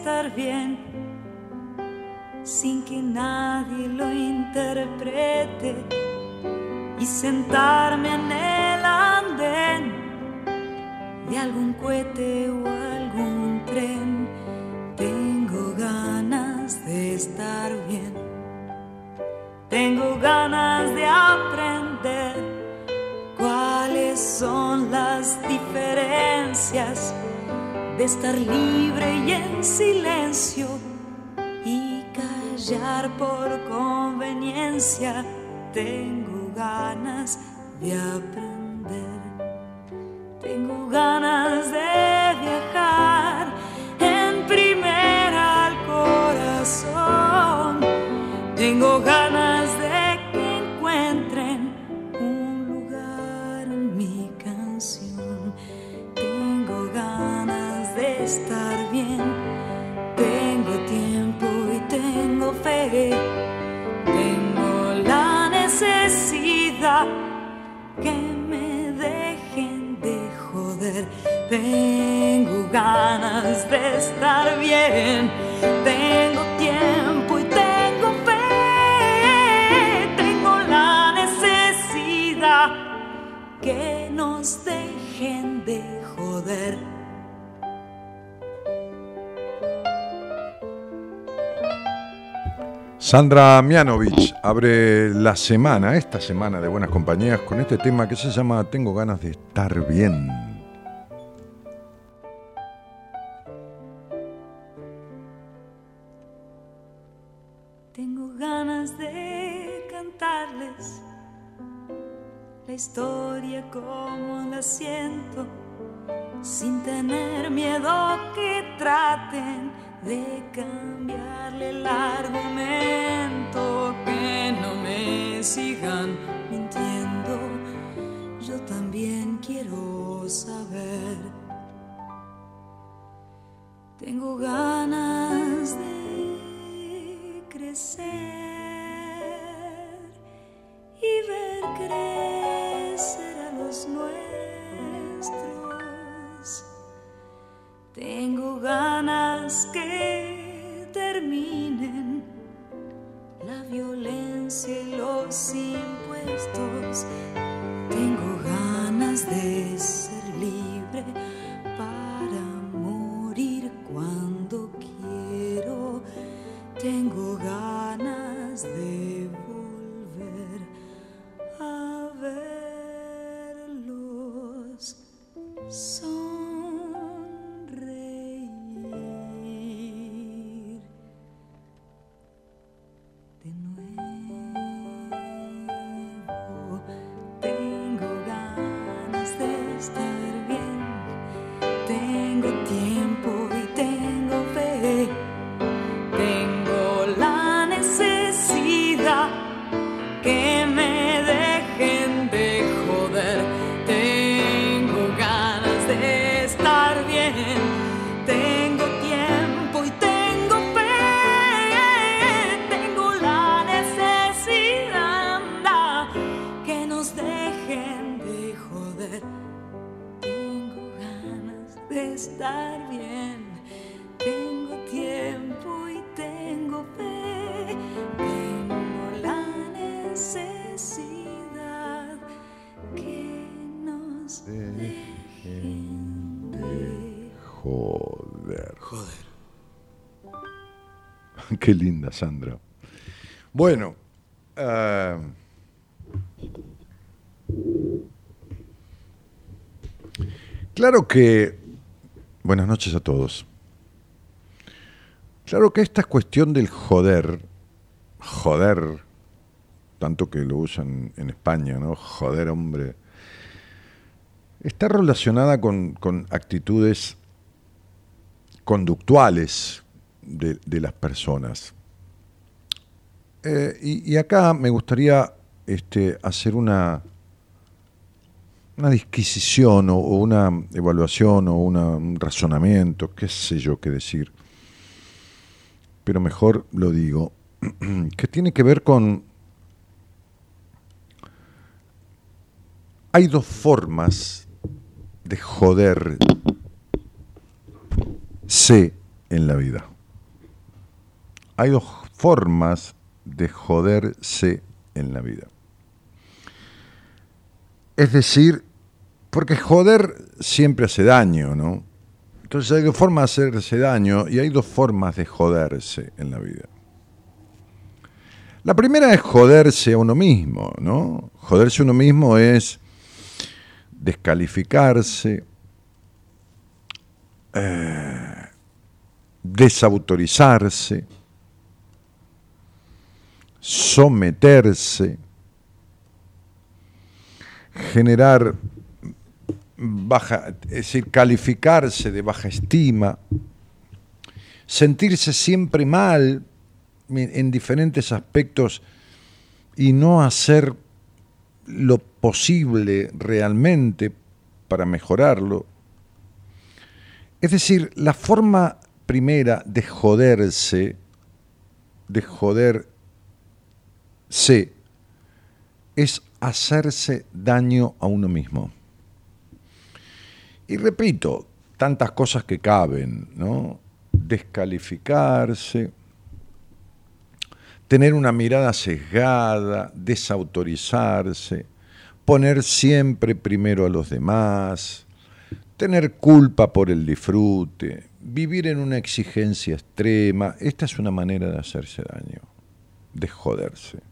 Estar bien sin que nadie lo interprete y sentarme en el andén de algún cohete o algún tren. Tengo ganas de estar bien. Tengo ganas de aprender cuáles son las diferencias de estar libre y en silencio y callar por conveniencia. Tengo ganas de aprender, tengo ganas de viajar en primera al corazón, tengo ganas estar bien, tengo tiempo y tengo fe, tengo la necesidad que me dejen de joder, tengo ganas de estar bien, tengo tiempo y tengo fe, tengo la necesidad que nos dejen de joder. Sandra Mianovich abre la semana, esta semana de Buenas Compañías, con este tema que se llama Tengo ganas de estar bien. Tengo ganas de cantarles la historia como la siento, sin tener miedo que traten de cambiarle el argumento, que no me sigan mintiendo. Yo también quiero saber. Tengo ganas de crecer y ver crecer a los nuestros. Tengo ganas que terminen la violencia y los impuestos. Tengo ganas de ser libre para morir cuando quiero. Tengo ganas de volver a verlos Qué linda, Sandra. Bueno, eh, claro que... Buenas noches a todos. Claro que esta cuestión del joder, joder, tanto que lo usan en España, ¿no? Joder, hombre. Está relacionada con, con actitudes conductuales de, las personas. Eh, y, acá me gustaría este, hacer una, una disquisición o, una evaluación o un razonamiento, qué sé yo qué decir, pero mejor lo digo, que tiene que ver con... Hay dos formas de joderse en la vida. Hay dos formas de joderse en la vida. Es decir, porque joder siempre hace daño, ¿no? Entonces hay dos formas de hacerse daño y hay dos formas de joderse en la vida. La primera es joderse a uno mismo, ¿no? Joderse a uno mismo es descalificarse, eh, desautorizarse, someterse, generar baja, es decir, calificarse de baja estima, sentirse siempre mal en diferentes aspectos y no hacer lo posible realmente para mejorarlo. Es decir, la forma primera de joderse, de joderse, es hacerse daño a uno mismo. Y repito, tantas cosas que caben, ¿no? Descalificarse, tener una mirada sesgada, desautorizarse, poner siempre primero a los demás, tener culpa por el disfrute, vivir en una exigencia extrema. Esta es una manera de hacerse daño, de joderse.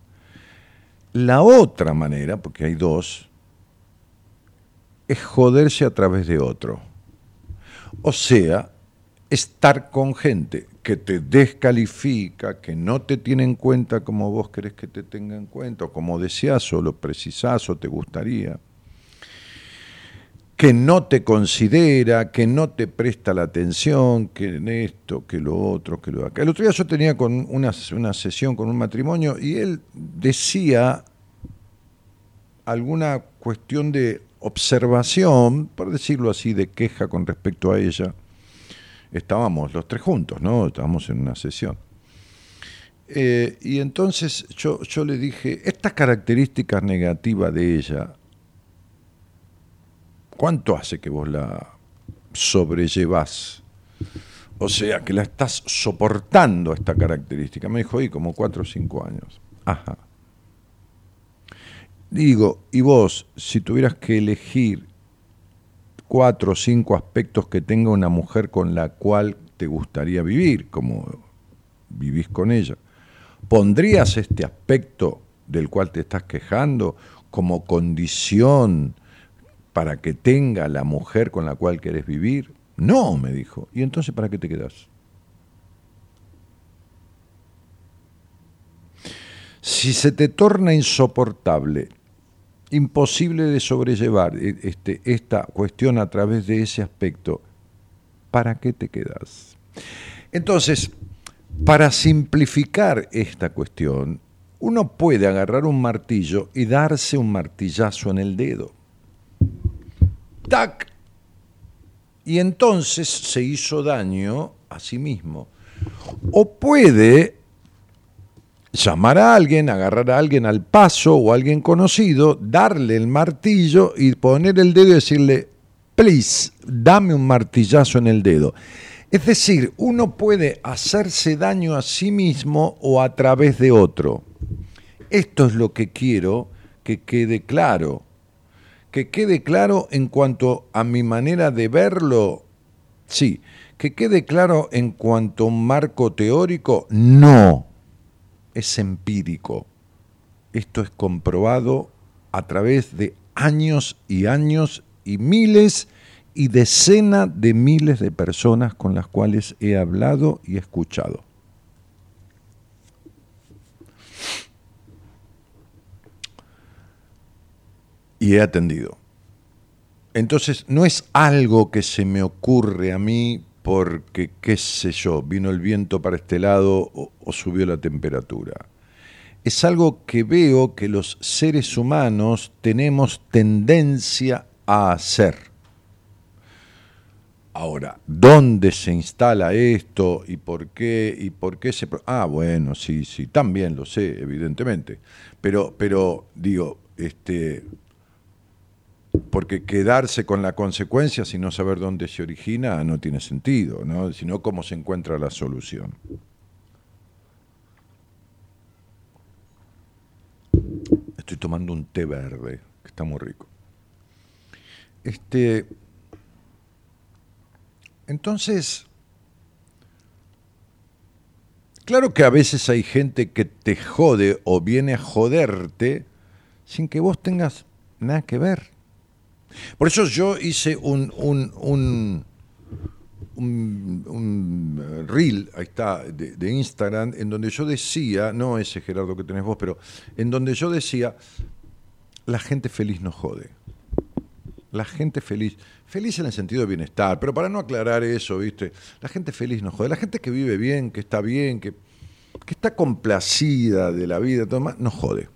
La otra manera, porque hay dos, es joderse a través de otro. O sea, estar con gente que te descalifica, que no te tiene en cuenta como vos querés que te tenga en cuenta, o como deseas, o lo precisás, o te gustaría, que no te considera, que no te presta la atención, que en esto, que lo otro, que lo acá. El otro día yo tenía con una, una sesión con un matrimonio y él decía alguna cuestión de observación, por decirlo así, de queja con respecto a ella. Estábamos los tres juntos, ¿no? Estábamos en una sesión. Eh, y entonces yo, yo le dije, estas características negativas de ella, ¿cuánto hace que vos la sobrellevás? O sea, que la estás soportando esta característica. Me dijo, y como cuatro o cinco años. Ajá. Digo, y vos, si tuvieras que elegir cuatro o cinco aspectos que tenga una mujer con la cual te gustaría vivir, como vivís con ella, ¿pondrías este aspecto del cual te estás quejando como condición para que tenga la mujer con la cual querés vivir? No, me dijo. ¿Y entonces para qué te quedás? Si se te torna insoportable, imposible de sobrellevar eh, este, esta cuestión a través de ese aspecto, ¿para qué te quedas? Entonces, para simplificar esta cuestión, uno puede agarrar un martillo y darse un martillazo en el dedo. Y entonces se hizo daño a sí mismo. O puede llamar a alguien, agarrar a alguien al paso o a alguien conocido, darle el martillo y poner el dedo y decirle, please, dame un martillazo en el dedo. Es decir, uno puede hacerse daño a sí mismo o a través de otro. Esto es lo que quiero que quede claro. Que quede claro en cuanto a mi manera de verlo, sí, Que quede claro en cuanto a un marco teórico, no, es empírico. Esto es comprobado a través de años y años y miles y decenas de miles de personas con las cuales he hablado y escuchado. Y he atendido. Entonces, no es algo que se me ocurre a mí porque, qué sé yo, vino el viento para este lado o, subió la temperatura es algo que veo que los seres humanos tenemos tendencia a hacer. Ahora, ¿dónde se instala esto y por qué y por qué se Ah, bueno, sí, sí, también lo sé, evidentemente. Pero pero digo, este porque quedarse con la consecuencia sin no saber dónde se origina no tiene sentido, ¿no? Sino cómo se encuentra la solución. Estoy tomando un té verde, que está muy rico. Este, entonces, claro que a veces hay gente que te jode o viene a joderte sin que vos tengas nada que ver. Por eso yo hice un, un, un un, eh, reel, ahí está, de, Instagram, en donde yo decía, no ese Gerardo que tenés vos, pero en donde yo decía, la gente feliz no jode. La gente feliz, feliz en el sentido de bienestar, pero para no aclarar eso, ¿viste? La gente feliz no jode. La gente que vive bien, que está bien, que, que está complacida de la vida, todo más, no jode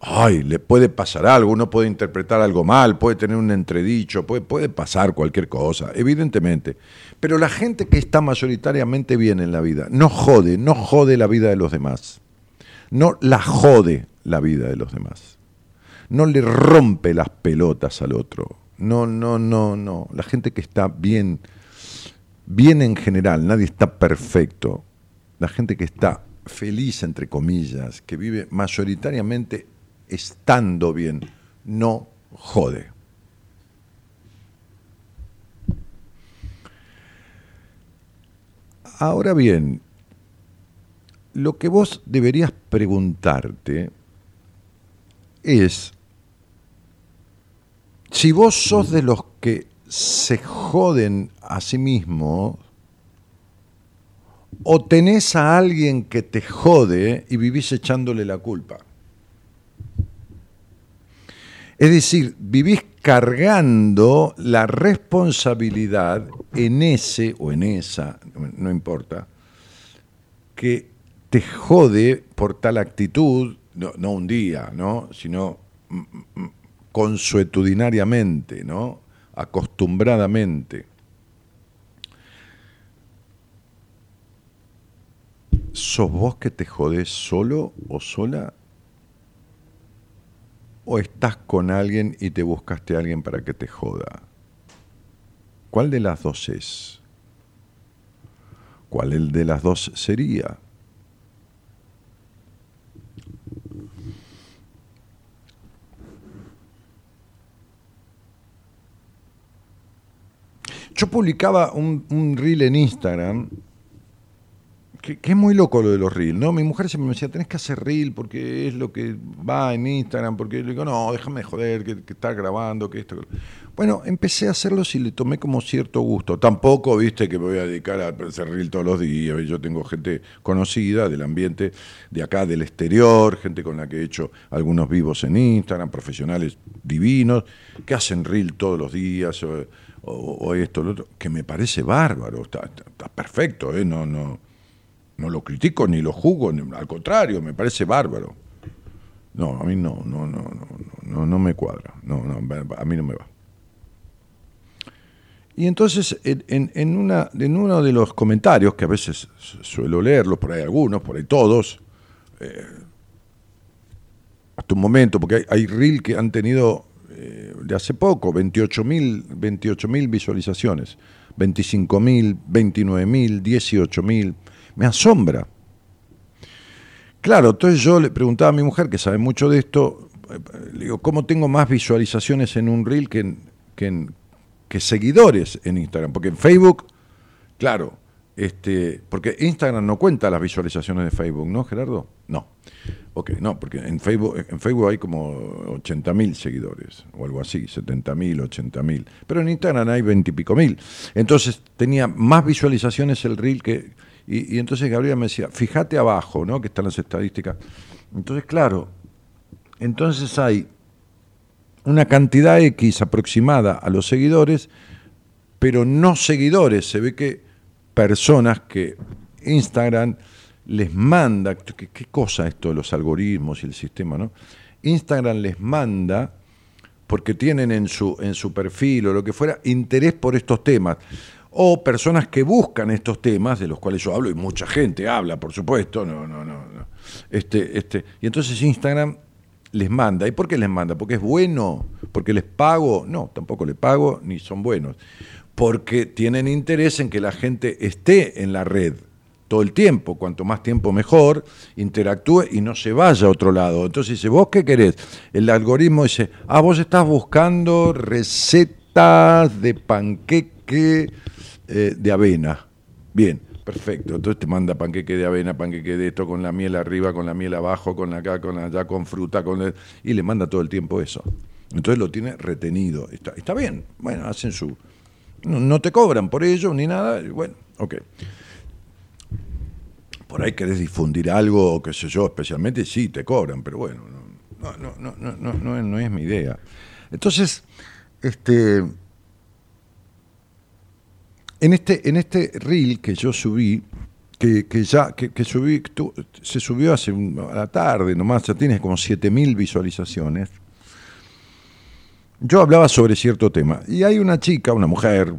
ay, le puede pasar algo, uno puede interpretar algo mal, puede tener un entredicho, puede, puede pasar cualquier cosa, evidentemente. Pero la gente que está mayoritariamente bien en la vida no jode, no jode la vida de los demás. No la jode la vida de los demás. No le rompe las pelotas al otro. No, no, no, no. La gente que está bien, bien en general, nadie está perfecto. La gente que está feliz, entre comillas, que vive mayoritariamente estando bien, no jode. Ahora bien, lo que vos deberías preguntarte es si vos sos de los que se joden a sí mismos o tenés a alguien que te jode y vivís echándole la culpa. Es decir, vivís cargando la responsabilidad en ese o en esa, no importa, que te jode por tal actitud, no, un día, ¿no? sino mm, mm, consuetudinariamente, ¿no? acostumbradamente. ¿Sos vos que te jodés solo o sola o estás con alguien y te buscaste a alguien para que te joda? ¿Cuál de las dos es? ¿Cuál de las dos sería? Yo publicaba un, un reel en Instagram que, es muy loco lo de los reels, ¿no? Mi mujer siempre me decía, tenés que hacer reel porque es lo que va en Instagram, porque le digo, no, déjame joder, que, que está grabando, que esto. Bueno, empecé a hacerlos y le tomé como cierto gusto. Tampoco, viste, que me voy a dedicar a hacer reel todos los días. Yo tengo gente conocida del ambiente de acá, del exterior, gente con la que he hecho algunos vivos en Instagram, profesionales divinos, que hacen reel todos los días, o, esto, lo otro, que me parece bárbaro, está perfecto, ¿eh? No, no no lo critico ni lo juzgo, al contrario, me parece bárbaro. No, a mí no, no, no, no, no, no me cuadra. No, no, a mí no me va. Y entonces, en, en, una, en uno de los comentarios, que a veces suelo leerlos, por ahí algunos, por ahí todos, eh, hasta un momento, porque hay, hay reel que han tenido eh, de hace poco 28 mil 28 visualizaciones, 25 mil, 29 mil, 18 mil me asombra. Claro, entonces yo le preguntaba a mi mujer, que sabe mucho de esto, le digo, ¿cómo tengo más visualizaciones en un reel que, que, seguidores en Instagram? Porque en Facebook Claro, este, porque Instagram no cuenta las visualizaciones de Facebook, ¿no, Gerardo? No. Ok, no, porque en Facebook, en Facebook hay como 80.000 seguidores, o algo así, 70.000, 80.000. Pero en Instagram hay 20 y pico mil. Entonces tenía más visualizaciones el reel que... Y, entonces Gabriela me decía, fíjate abajo, ¿no? Que están las estadísticas. Entonces, claro, entonces hay una cantidad X aproximada a los seguidores, pero no seguidores. Se ve que personas que Instagram les manda, ¿qué, qué cosa esto de los algoritmos y el sistema, ¿no? Instagram les manda, porque tienen en su, en su perfil o lo que fuera, interés por estos temas. O personas que buscan estos temas, de los cuales yo hablo, y mucha gente habla, por supuesto, no, no, no. no. Este, este, y entonces Instagram les manda. ¿Y por qué les manda? ¿Porque es bueno? ¿Porque les pago? No, tampoco les pago, ni son buenos. Porque tienen interés en que la gente esté en la red todo el tiempo, cuanto más tiempo mejor, interactúe y no se vaya a otro lado. Entonces dice, ¿vos qué querés? El algoritmo dice, ah, vos estás buscando recetas de panqueque eh, de avena. Bien, perfecto. Entonces te manda panqueque de avena, panqueque de esto, con la miel arriba, con la miel abajo, con acá, con allá, con fruta, con el- y le manda todo el tiempo eso. Entonces lo tiene retenido. Está, está bien, bueno, hacen su... No, no te cobran por ello ni nada, bueno, ok por ahí querés difundir algo, qué sé yo, especialmente, sí, te cobran, pero bueno, no, no, no, no, no, no, no es mi idea. Entonces, este, en este, en este reel que yo subí, que, que ya, que, que subí, tu- se subió hace un- a la tarde nomás, ya tiene como 7000 visualizaciones. Yo hablaba sobre cierto tema, y hay una chica, una mujer,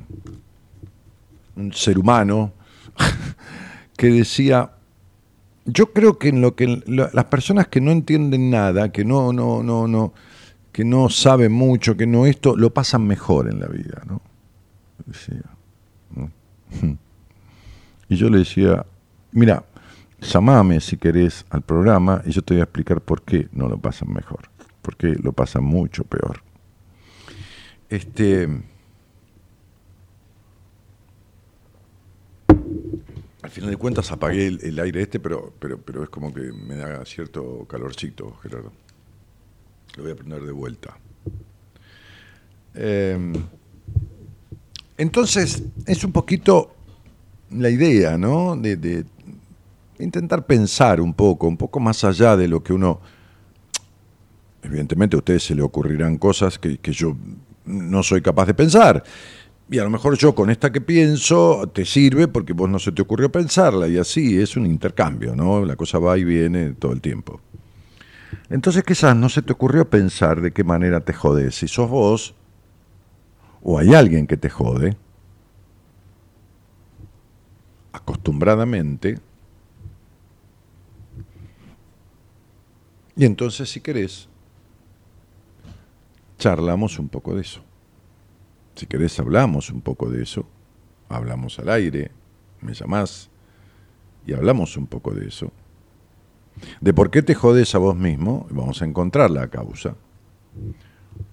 un ser humano, que decía, yo creo que en lo que la- las personas que no entienden nada, que no, no, no, no, que no saben mucho, que no esto, lo pasan mejor en la vida, ¿no? Decía. Y yo le decía, mira, llamame si querés al programa y yo te voy a explicar por qué no lo pasan mejor, por qué lo pasan mucho peor. Este. Al final de cuentas apagué el, aire este, pero, pero, pero es como que me da cierto calorcito, Gerardo. Lo voy a prender de vuelta. Eh, entonces, es un poquito la idea, ¿no? De, intentar pensar un poco, un poco más allá de lo que uno... Evidentemente a ustedes se le ocurrirán cosas que, que yo no soy capaz de pensar. Y a lo mejor yo con esta que pienso te sirve porque vos no se te ocurrió pensarla y así es un intercambio, ¿no? La cosa va y viene todo el tiempo. Entonces quizás no se te ocurrió pensar de qué manera te jodes. Si sos vos o hay alguien que te jode, acostumbradamente, y entonces si querés, charlamos un poco de eso. Si querés hablamos un poco de eso, hablamos al aire, me llamás y hablamos un poco de eso. De por qué te jodes a vos mismo, vamos a encontrar la causa.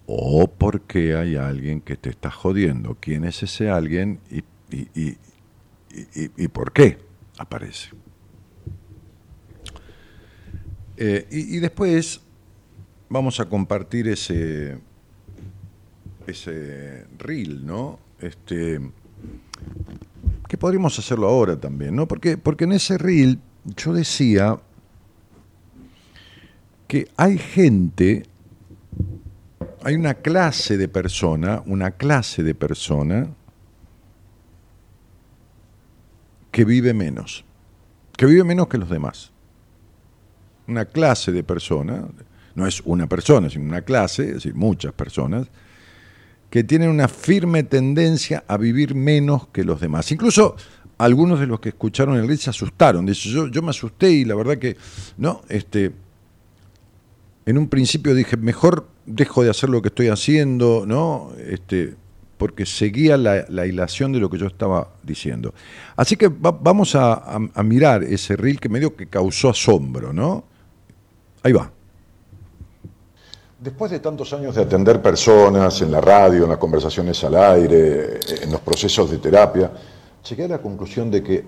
O por qué hay alguien que te está jodiendo. ¿Quién es ese alguien y, y, y, por qué aparece? Eh, y, y después vamos a compartir ese, ese reel, ¿no? Este, que podríamos hacerlo ahora también, ¿no? Porque, porque en ese reel yo decía que hay gente, hay una clase de persona, una clase de persona que vive menos, que vive menos que los demás. Una clase de persona, no es una persona, sino una clase, es decir, muchas personas, que tienen una firme tendencia a vivir menos que los demás. Incluso algunos de los que escucharon el reel se asustaron. Dice, yo, yo me asusté y la verdad que, no, este, en un principio dije, mejor dejo de hacer lo que estoy haciendo, ¿no? Este, porque seguía la, la hilación de lo que yo estaba diciendo. Así que va- vamos a, a- a mirar ese reel que medio que causó asombro, ¿no? Ahí va. Después de tantos años de atender personas en la radio, en las conversaciones al aire, en los procesos de terapia, llegué a la conclusión de que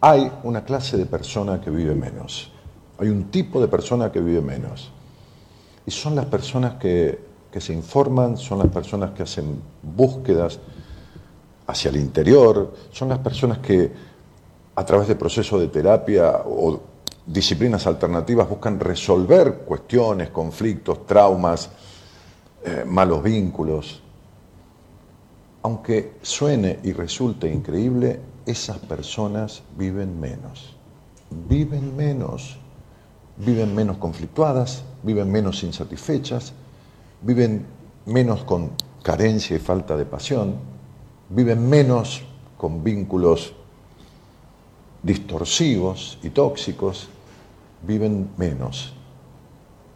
hay una clase de persona que vive menos. Hay un tipo de persona que vive menos. Y son las personas que, que se informan, son las personas que hacen búsquedas hacia el interior, son las personas que a través de procesos de terapia o disciplinas alternativas buscan resolver cuestiones, conflictos, traumas, eh, malos vínculos. Aunque suene y resulte increíble, esas personas viven menos. Viven menos. Viven menos conflictuadas, viven menos insatisfechas, viven menos con carencia y falta de pasión, viven menos con vínculos distorsivos y tóxicos, viven menos,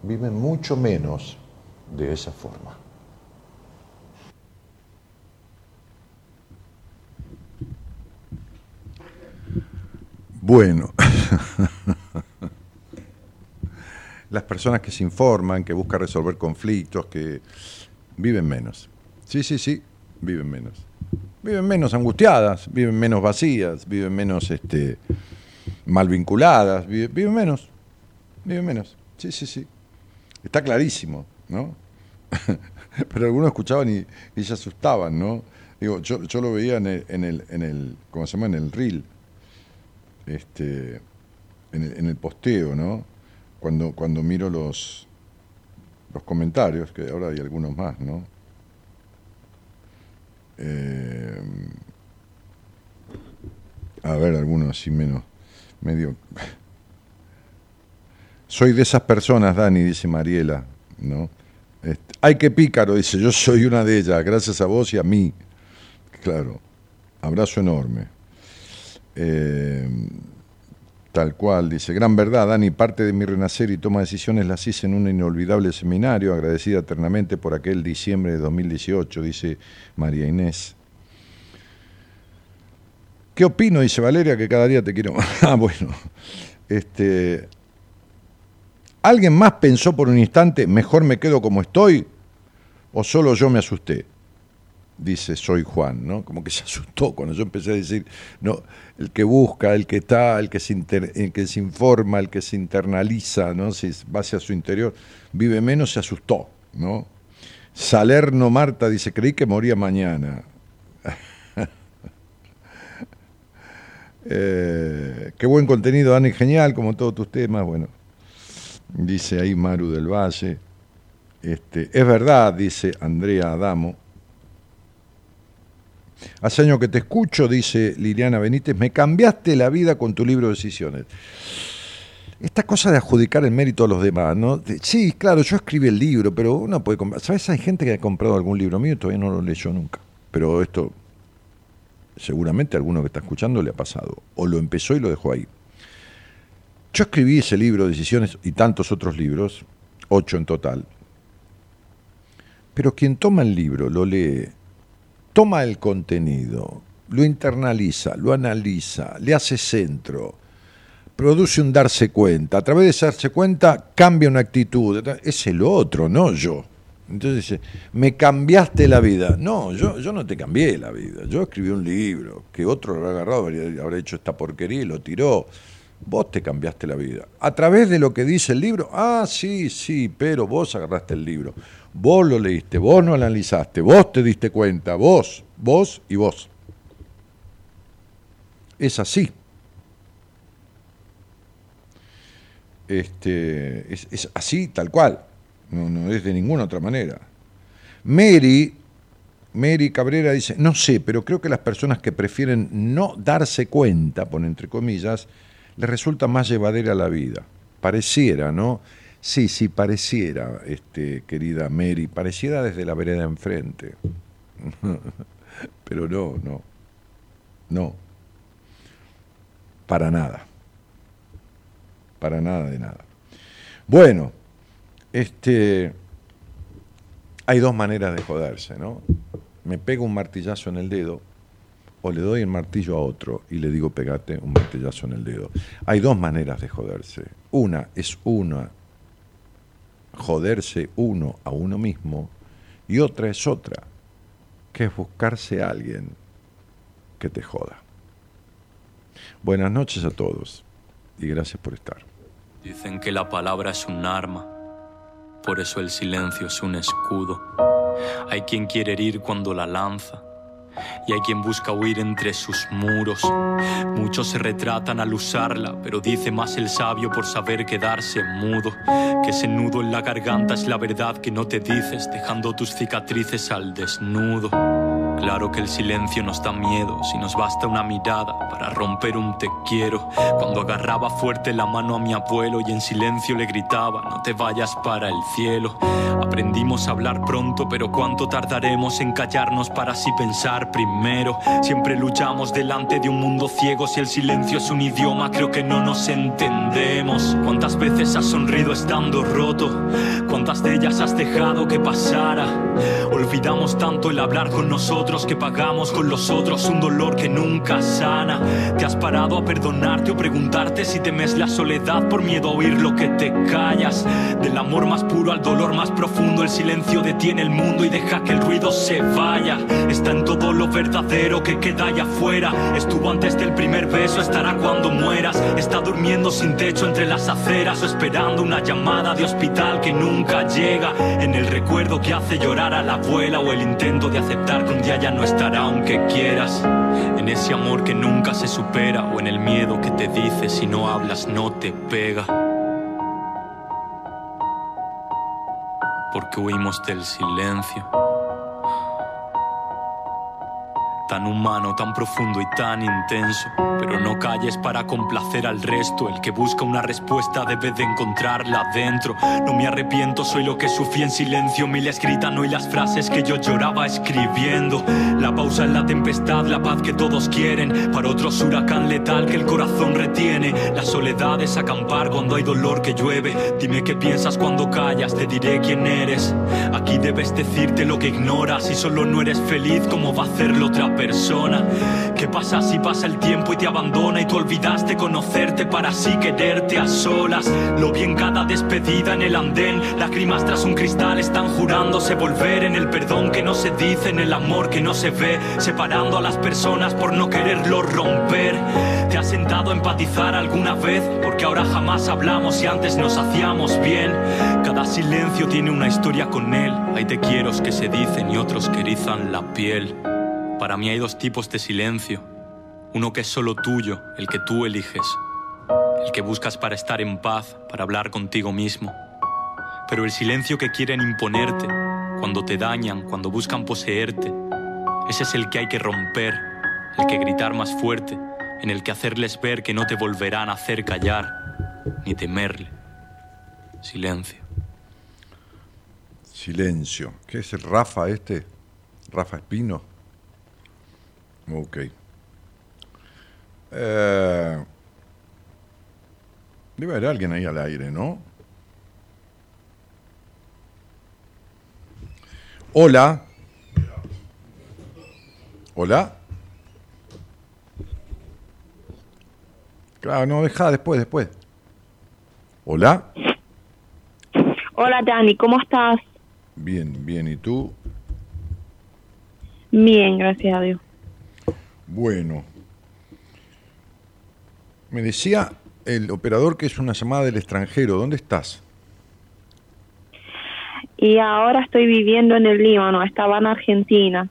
viven mucho menos de esa forma. Bueno, las personas que se informan, que buscan resolver conflictos, que viven menos. Sí, sí, sí, viven menos. Viven menos angustiadas, viven menos vacías, viven menos este, mal vinculadas, viven menos. Viven menos. Sí, sí, sí. Está clarísimo, ¿no? Pero algunos escuchaban y, se asustaban, ¿no? Digo, yo, yo lo veía en el, en el, en el, ¿cómo se llama? En el reel, este, en el, en el posteo, ¿no? Cuando, cuando miro los, los comentarios, que ahora hay algunos más, ¿no? Eh, a ver, algunos así menos, medio... Soy de esas personas, Dani, dice Mariela, ¿no? Este, ay, qué pícaro, dice, yo soy una de ellas, gracias a vos y a mí. Claro, abrazo enorme. Eh, tal cual, dice, gran verdad, Dani, parte de mi renacer y toma decisiones las hice en un inolvidable seminario, agradecida eternamente por aquel diciembre de 2018, dice María Inés. ¿Qué opino? Dice Valeria, que cada día te quiero Ah, bueno. Este, ¿Alguien más pensó por un instante, mejor me quedo como estoy? ¿O solo yo me asusté? Dice, soy Juan, ¿no? Como que se asustó cuando yo empecé a decir, no, el que busca, el que está, el que se, informa, el que se internaliza, ¿no? Si va hacia su interior, vive menos, se asustó, ¿no? Salerno Marta dice, creí que moría mañana. Eh, qué buen contenido, Dani, genial, como todos tus temas, bueno dice ahí Maru del Valle. Este, es verdad, dice Andrea Adamo. Hace años que te escucho, dice Liliana Benítez, me cambiaste la vida con tu libro de decisiones. Esta cosa de adjudicar el mérito a los demás, ¿no? Sí, claro, yo escribí el libro, pero uno puede comprar. ¿Sabes? Hay gente que ha comprado algún libro mío y todavía no lo leyó nunca. Pero esto, seguramente a alguno que está escuchando le ha pasado. O lo empezó y lo dejó ahí. Yo escribí ese libro, Decisiones, y tantos otros libros, ocho en total. Pero quien toma el libro, lo lee, toma el contenido, lo internaliza, lo analiza, le hace centro, produce un darse cuenta. A través de ese darse cuenta cambia una actitud. Es el otro, no yo. Entonces me cambiaste la vida. No, yo, yo no te cambié la vida. Yo escribí un libro que otro lo habrá agarrado, habrá hecho esta porquería y lo tiró. Vos te cambiaste la vida. A través de lo que dice el libro, ah, sí, sí, pero vos agarraste el libro. Vos lo leíste, vos no analizaste, vos te diste cuenta, vos, vos y vos. Es así. Este, es, así, tal cual. No, es de ninguna otra manera. Mary, Mary Cabrera dice, no sé, pero creo que las personas que prefieren no darse cuenta, pone entre comillas, le resulta más llevadera la vida. Pareciera, ¿no? Sí, sí, pareciera, este, querida Mary, pareciera desde la vereda enfrente. Pero no, no, no. Para nada. Para nada de nada. Bueno, este, hay dos maneras de joderse, ¿no? Me pego un martillazo en el dedo o le doy el martillo a otro y le digo pegate un martillazo en el dedo. Hay dos maneras de joderse. Una es una, joderse uno a uno mismo, y otra es otra, que es buscarse a alguien que te joda. Buenas noches a todos y gracias por estar. Dicen que la palabra es un arma, por eso el silencio es un escudo. Hay quien quiere herir cuando la lanza y hay quien busca huir entre sus muros. Muchos se retratan al usarla, pero dice más el sabio por saber quedarse mudo. Que ese nudo en la garganta es la verdad que no te dices, dejando tus cicatrices al desnudo. Claro que el silencio nos da miedo, si nos basta una mirada para romper un te quiero. Cuando agarraba fuerte la mano a mi abuelo y en silencio le gritaba, no te vayas para el cielo. Aprendimos a hablar pronto, pero cuánto tardaremos en callarnos para así pensar primero. Siempre luchamos delante de un mundo ciego, si el silencio es un idioma, creo que no nos entendemos. ¿Cuántas veces has sonrido estando roto? ¿Cuántas de ellas has dejado que pasara? Olvidamos tanto el hablar con nosotros que pagamos con los otros un dolor que nunca sana. Te has parado a perdonarte o preguntarte si temes la soledad por miedo a oír lo que te callas. Del amor más puro al dolor más profundo, el silencio detiene el mundo y deja que el ruido se vaya. Está en todo lo verdadero que queda allá afuera. Estuvo antes del primer beso, estará cuando mueras. Está durmiendo sin techo entre las aceras o esperando una llamada de hospital que nunca llega. En el recuerdo que hace llorar a la abuela o el intento de aceptar que un día ya no estará aunque quieras. En ese amor que nunca se supera o en el miedo que te dice si no hablas no te pega. Porque huimos del silencio. Tan humano, tan profundo y tan intenso. Pero no calles para complacer al resto. El que busca una respuesta debe de encontrarla dentro. No me arrepiento, soy lo que sufrí en silencio. Mil escritas no y las frases que yo lloraba escribiendo. La pausa en la tempestad, la paz que todos quieren. Para otros huracán letal que el corazón retiene. La soledad es acampar cuando hay dolor que llueve. Dime qué piensas cuando callas, te diré quién eres. Aquí debes decirte lo que ignoras. Si solo no eres feliz, ¿cómo va a hacerlo otra persona? ¿Qué pasa si pasa el tiempo y te abandona y tú olvidaste conocerte para así quererte a solas? Lo vi en cada despedida en el andén, lágrimas tras un cristal están jurándose volver en el perdón que no se dice, en el amor que no se ve, separando a las personas por no quererlo romper. ¿Te has sentado a empatizar alguna vez? Porque ahora jamás hablamos y antes nos hacíamos bien. Cada silencio tiene una historia con él. Hay te quiero que se dicen y otros que erizan la piel. Para mí hay dos tipos de silencio. Uno que es solo tuyo, el que tú eliges. El que buscas para estar en paz, para hablar contigo mismo. Pero el silencio que quieren imponerte, cuando te dañan, cuando buscan poseerte, ese es el que hay que romper, el que gritar más fuerte, en el que hacerles ver que no te volverán a hacer callar, ni temerle. Silencio. Silencio. ¿Qué es el Rafa este? Rafa Espino. Ok. Eh, debe haber alguien ahí al aire, ¿no? Hola. Hola. Claro, no, deja después, después. Hola. Hola Dani, ¿cómo estás? Bien, bien. ¿Y tú? Bien, gracias a Dios. Bueno. Me decía el operador que es una llamada del extranjero. ¿Dónde estás? Y ahora estoy viviendo en el Líbano, estaba en Argentina.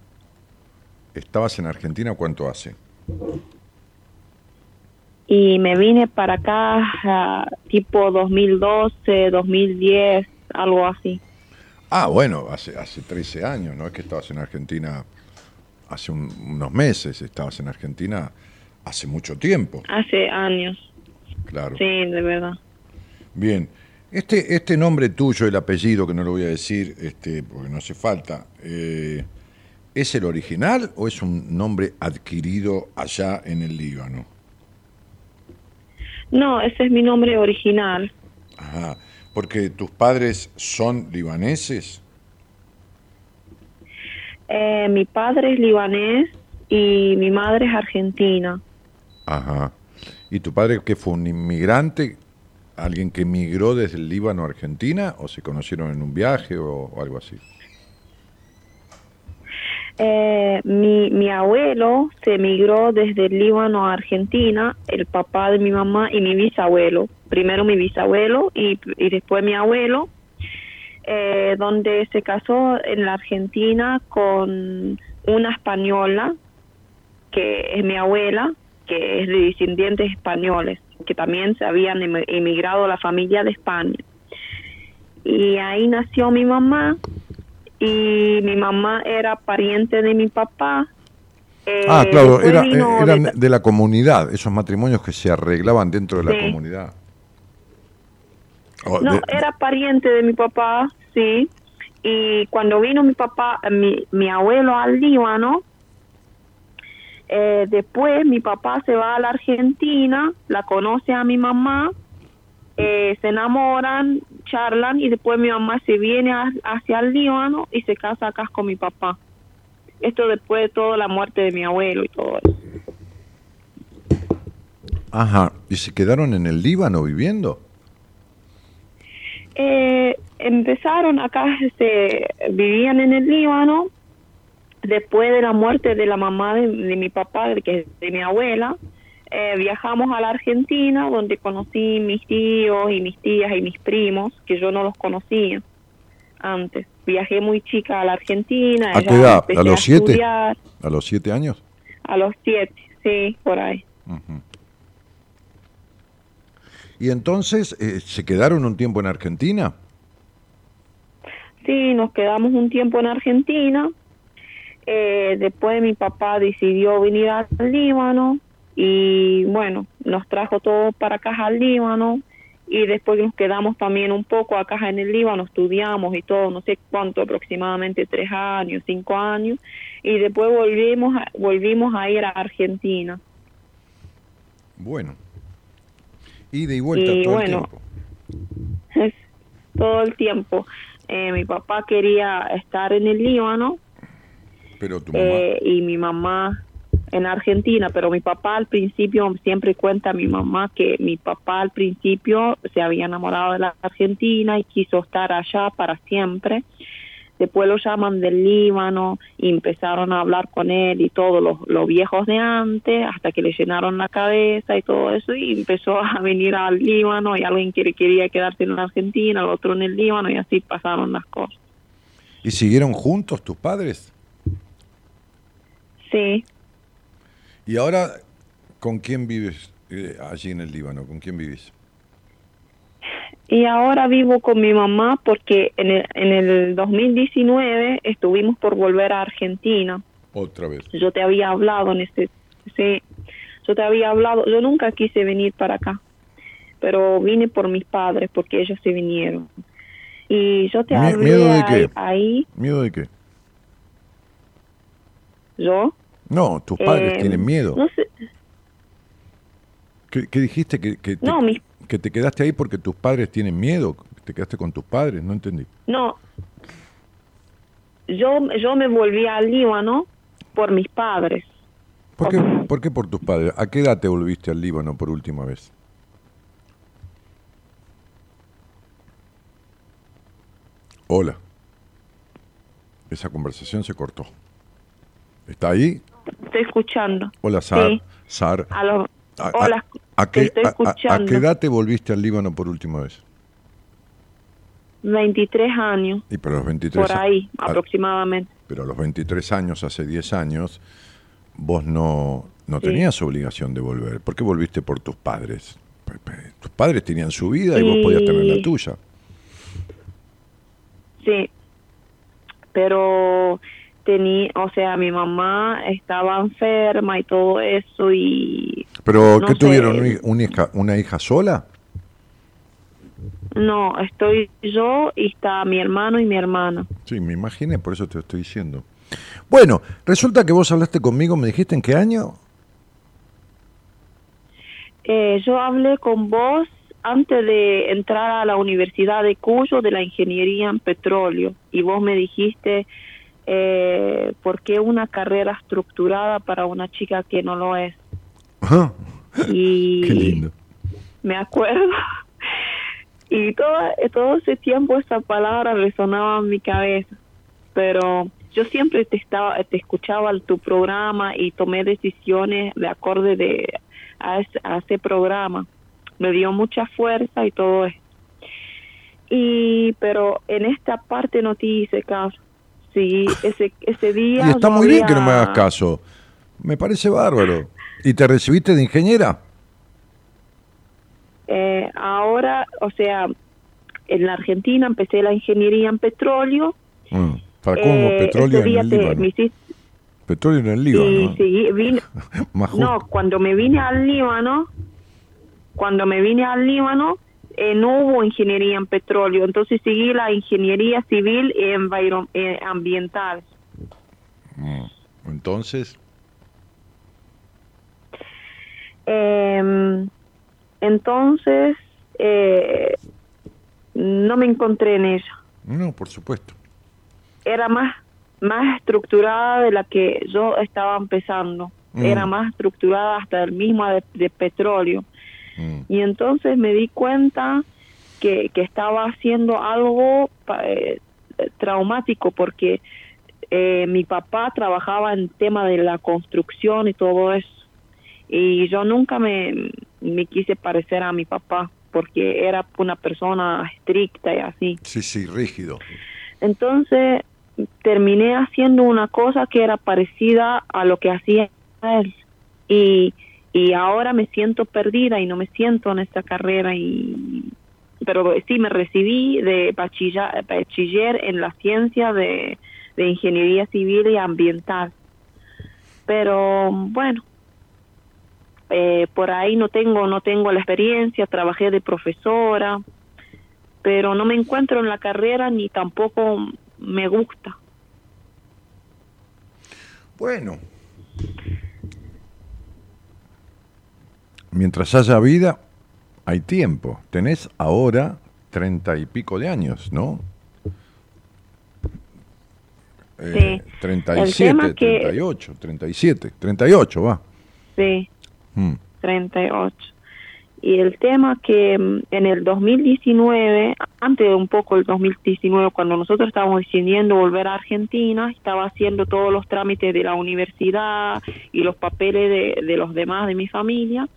¿Estabas en Argentina cuánto hace? Y me vine para acá ah, tipo 2012, 2010, algo así. Ah, bueno, hace, hace 13 años, no es que estabas en Argentina hace un- unos meses, estabas en Argentina hace mucho tiempo, Hace años, claro. sí, de verdad. Bien, este, este nombre tuyo, el apellido, que no lo voy a decir este, porque no hace falta, eh, ¿es el original o es un nombre adquirido allá en el Líbano? No, ese es mi nombre original. Ajá, porque tus padres son libaneses. Eh, mi padre es libanés y mi madre es argentina. Ajá. ¿Y tu padre que fue un inmigrante, alguien que migró desde el Líbano a Argentina o se conocieron en un viaje o, o algo así? Eh, mi, mi abuelo se emigró desde el Líbano a Argentina, el papá de mi mamá y mi bisabuelo. Primero mi bisabuelo y, y después mi abuelo, eh, donde se casó en la Argentina con una española, que es mi abuela, que es de descendientes españoles, que también se habían em- emigrado la familia de España. Y ahí nació mi mamá y mi mamá era pariente de mi papá. Eh, ah, claro, era, vino eran de- de la comunidad, esos matrimonios que se arreglaban dentro de la comunidad. O No, de- era pariente de mi papá, sí. Y cuando vino mi papá, mi, mi abuelo al Líbano, eh, después mi papá se va a la Argentina, la conoce a mi mamá, eh, se enamoran, charlan y después mi mamá se viene a- hacia el Líbano y se casa acá con mi papá. Esto después de toda la muerte de mi abuelo y todo eso. Ajá, ¿y se quedaron en el Líbano viviendo? Eh, empezaron acá, se vivían en el Líbano después de la muerte de la mamá de, de mi papá, que es de mi abuela. eh, viajamos a la Argentina, donde conocí mis tíos y mis tías y mis primos, que yo no los conocía antes. Viajé muy chica a la Argentina. ¿A qué edad? ¿A los siete? estudiar. ¿A los siete años? A los siete, sí, por ahí. ¿Y entonces eh, se quedaron un tiempo en Argentina? Sí, nos quedamos un tiempo en Argentina. Eh, después mi papá decidió venir al Líbano y bueno, nos trajo todos para acá al Líbano y después nos quedamos también un poco acá en el Líbano, estudiamos y todo, no sé cuánto, aproximadamente tres años, cinco años y después volvimos a, volvimos a ir a Argentina. Bueno. Ida y vuelta Y todo bueno, el tiempo. Todo el tiempo. Eh, mi papá quería estar en el Líbano Pero tu mamá... eh, y mi mamá en Argentina, pero mi papá al principio siempre cuenta a mi mamá que mi papá al principio se había enamorado de la Argentina y quiso estar allá para siempre. Después lo llaman del Líbano y empezaron a hablar con él y todos los, los viejos de antes hasta que le llenaron la cabeza y todo eso y empezó a venir al Líbano y alguien que quería quedarse en la Argentina, el otro en el Líbano y así pasaron las cosas. ¿Y siguieron juntos tus padres? Sí, ¿Y ahora con quién vives eh, allí en el Líbano? ¿Con quién vivís? Y ahora vivo con mi mamá porque en el, en el 2019 estuvimos por volver a Argentina. Otra vez. Yo te había hablado en este, sí, yo te había hablado, yo nunca quise venir para acá, pero vine por mis padres porque ellos se vinieron. Y yo te hablé ¿miedo de ahí- qué? ahí, ¿Miedo de qué? yo. No, tus padres eh, tienen miedo. No sé, ¿Qué, qué dijiste? ¿Que, que te, No, mis- que te quedaste ahí porque tus padres tienen miedo. ¿Te quedaste con tus padres? No entendí. no. Yo, yo me volví al Líbano por mis padres. ¿Por qué. ¿Por qué por tus padres? ¿A qué edad te volviste al Líbano por última vez? Hola. Esa conversación se cortó. ¿Está ahí? Estoy escuchando. Hola, Sar. Sí. Sar. A los- ¿A, a- hola, a te qué, estoy a- qué edad te volviste al Líbano por última vez? 23 años, Y pero los 23 por ahí a- aproximadamente. pero a los 23 años, hace 10 años, vos no, no Sí. tenías obligación de volver. ¿Por qué volviste por tus padres? Pe- pe- Tus padres tenían su vida y vos podías tener la tuya. Sí, pero tenía, o sea, mi mamá estaba enferma y todo eso y ¿Pero no qué sé. tuvieron? ¿Una, hija, ¿Una hija sola? no, estoy yo y está mi hermano y mi hermana. Sí, me imaginé, por eso te estoy diciendo. Bueno, resulta que vos hablaste conmigo, me dijiste en qué año. Eh, yo hablé con vos antes de entrar a la Universidad de Cuyo de la Ingeniería en Petróleo y vos me dijiste eh, por qué una carrera estructurada para una chica que no lo es. Y Qué lindo. me acuerdo. Y todo, todo ese tiempo esa palabra resonaba en mi cabeza. Pero yo siempre te estaba te escuchaba tu programa y tomé decisiones de acorde de a ese, a ese programa me dio mucha fuerza y todo eso y pero en esta parte no te hice caso sí ese ese día Y está muy bien que no me hagas caso. Me parece bárbaro. ¿Y te recibiste de ingeniera? Eh, ahora, o sea, en la Argentina empecé la ingeniería en petróleo. Mm, ¿Para cómo? Eh, Petróleo en el Líbano. hiciste- Petróleo en el y Líbano. seguí- vine- Más justo. no, cuando me vine al Líbano, cuando me vine al Líbano, eh, no hubo ingeniería en petróleo, entonces seguí la ingeniería civil y eh, ambiental. Mm. Entonces, Eh, entonces, eh, no me encontré en ella. no, por supuesto. era más más estructurada de la que yo estaba empezando. Mm. Era más estructurada hasta el mismo de, de petróleo. Mm. Y entonces me di cuenta que, que estaba haciendo algo pa- eh, traumático porque eh, mi papá trabajaba en tema de la construcción y todo eso. Y yo nunca me, me quise parecer a mi papá porque era una persona estricta y así. Sí, sí, rígido. Entonces terminé haciendo una cosa que era parecida a lo que hacía él. Y, y ahora me siento perdida y no me siento en esta carrera. y Pero sí me recibí de bachiller, en la ciencia de, de ingeniería civil y ambiental. Pero bueno, eh, por ahí no tengo no tengo la experiencia, trabajé de profesora, pero no me encuentro en la carrera ni tampoco me gusta. Bueno. Mientras haya vida, hay tiempo. Tenés ahora treinta y pico de años, ¿no? Eh, Sí. 37, El tema que- 38, 37, 38, va. Sí, Mm. 38. Y el tema que mm, en el 2019, antes de un poco el 2019, cuando nosotros estábamos decidiendo volver a Argentina, estaba haciendo todos los trámites de la universidad y los papeles de, de los demás de mi familia.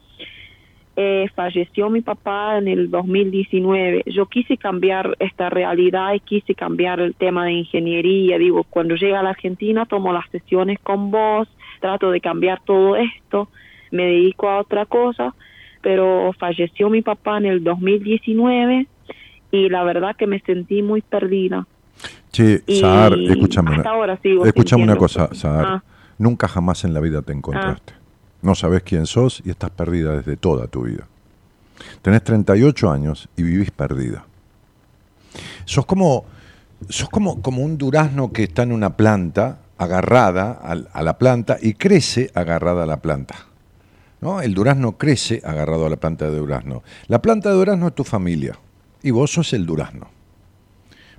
Eh, falleció mi papá en el 2019. Yo quise cambiar esta realidad y quise cambiar el tema de ingeniería. Digo, cuando llegue a la Argentina tomo las sesiones con vos, trato de cambiar todo esto, me dedico a otra cosa, pero falleció mi papá en el 2019 y la verdad que me sentí muy perdida. Che, Y Sahar, escúchame. una- hasta ahora sigo escúchame una cosa. Sahar. Ah. Nunca jamás en la vida te encontraste. No sabes quién sos y estás perdida desde toda tu vida. Tenés 38 años y vivís perdida. Sos como, sos como, como un durazno que está en una planta, agarrada a la planta y crece agarrada a la planta. ¿no? El durazno crece agarrado a la planta de durazno. La planta de durazno es tu familia y vos sos el durazno.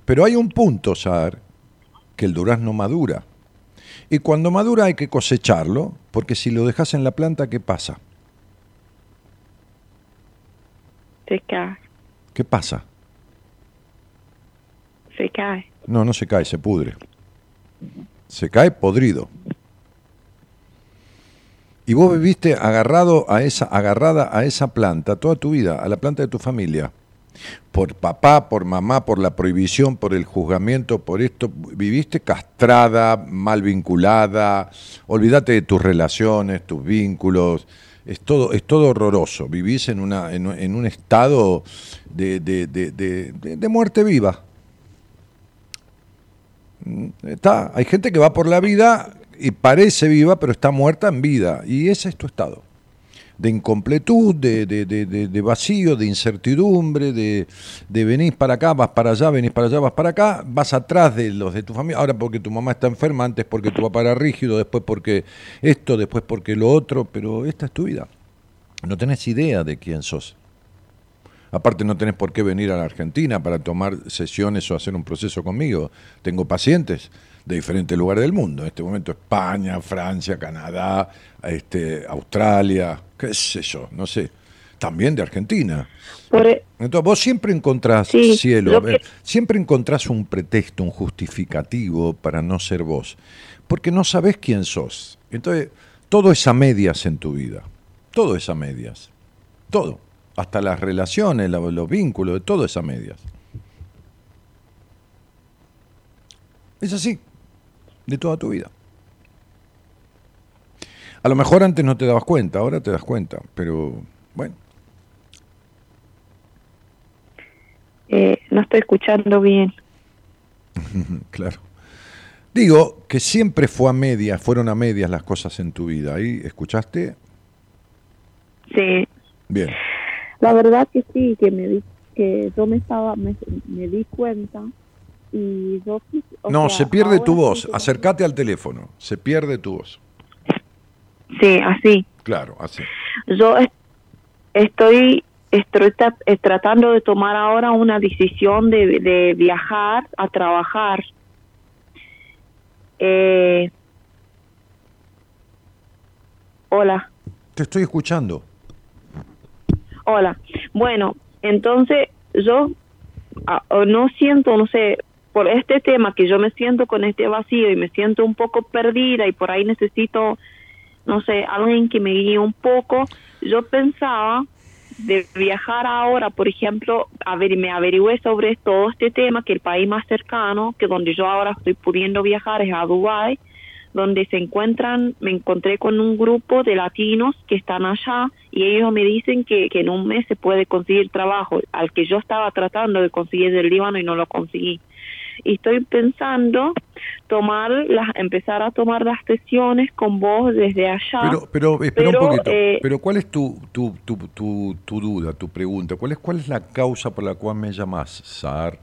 Pero hay un punto, Sar, que el durazno madura. Y cuando madura hay que cosecharlo, porque si lo dejas en la planta, ¿qué pasa? Se cae, ¿Qué pasa? se cae. No, no se cae, se pudre. Se cae podrido. Y vos viviste agarrado a esa, agarrada a esa planta toda tu vida, a la planta de tu familia. Por papá, por mamá, por la prohibición, por el juzgamiento, por esto. Viviste castrada, mal vinculada. Olvídate de tus relaciones, tus vínculos. Es todo, es todo horroroso. Vivís en, una, en, un estado de, de- de- muerte viva. Está, hay gente que va por la vida y parece viva, pero está muerta en vida. Y ese es tu estado. De incompletud, de, de- de- de- vacío, de incertidumbre, de, de venís para acá, vas para allá, venís para allá, vas para acá, vas atrás de los de tu familia. Ahora porque tu mamá está enferma, antes porque tu papá era rígido, después porque esto, después porque lo otro, pero esta es tu vida. No tenés idea de quién sos. Aparte no tenés por qué venir a la Argentina para tomar sesiones o hacer un proceso conmigo. Tengo pacientes de diferentes lugares del mundo. En este momento España, Francia, Canadá, este, Australia, qué sé yo, no sé. También de Argentina. Por, e- Entonces vos siempre encontrás, Sí, cielo, que- siempre encontrás un pretexto, un justificativo para no ser vos, porque no sabés quién sos. Entonces, todo es a medias en tu vida, todo es a medias, todo, hasta las relaciones, la- los vínculos, todo es a medias. Es así, de toda tu vida. A lo mejor antes no te dabas cuenta, ahora te das cuenta, pero bueno. eh, no estoy escuchando bien. Claro. Digo que siempre fue a medias, fueron a medias las cosas en tu vida. ¿Ahí escuchaste? Sí, Bien. la verdad que sí, que me di, que yo me estaba, me, me di cuenta y o No, sea, se pierde tu voz. sí Acércate al teléfono. Se pierde tu voz. Sí, así. Claro, así. Yo es- estoy, estoy eh, tratando de tomar ahora una decisión de, de viajar a trabajar. Eh, hola, Te estoy escuchando. hola. Bueno, entonces yo ah, no siento, no sé, por este tema que yo me siento con este vacío y me siento un poco perdida y por ahí necesito, no sé, alguien que me guíe un poco. Yo pensaba de viajar ahora, por ejemplo, a ver, me averigüé sobre todo este tema, que el país más cercano, que donde yo ahora estoy pudiendo viajar es a Dubái, donde se encuentran, me encontré con un grupo de latinos que están allá y ellos me dicen que, que en un mes se puede conseguir trabajo, al que yo estaba tratando de conseguir del Líbano y no lo conseguí. Y estoy pensando tomar las, empezar a tomar las sesiones con vos desde allá. Pero, pero espera Pero, un poquito. eh, pero ¿cuál es tu, tu, tu, tu, tu duda, tu pregunta? ¿Cuál es, ¿Cuál es la causa por la cual me llamas, Sar?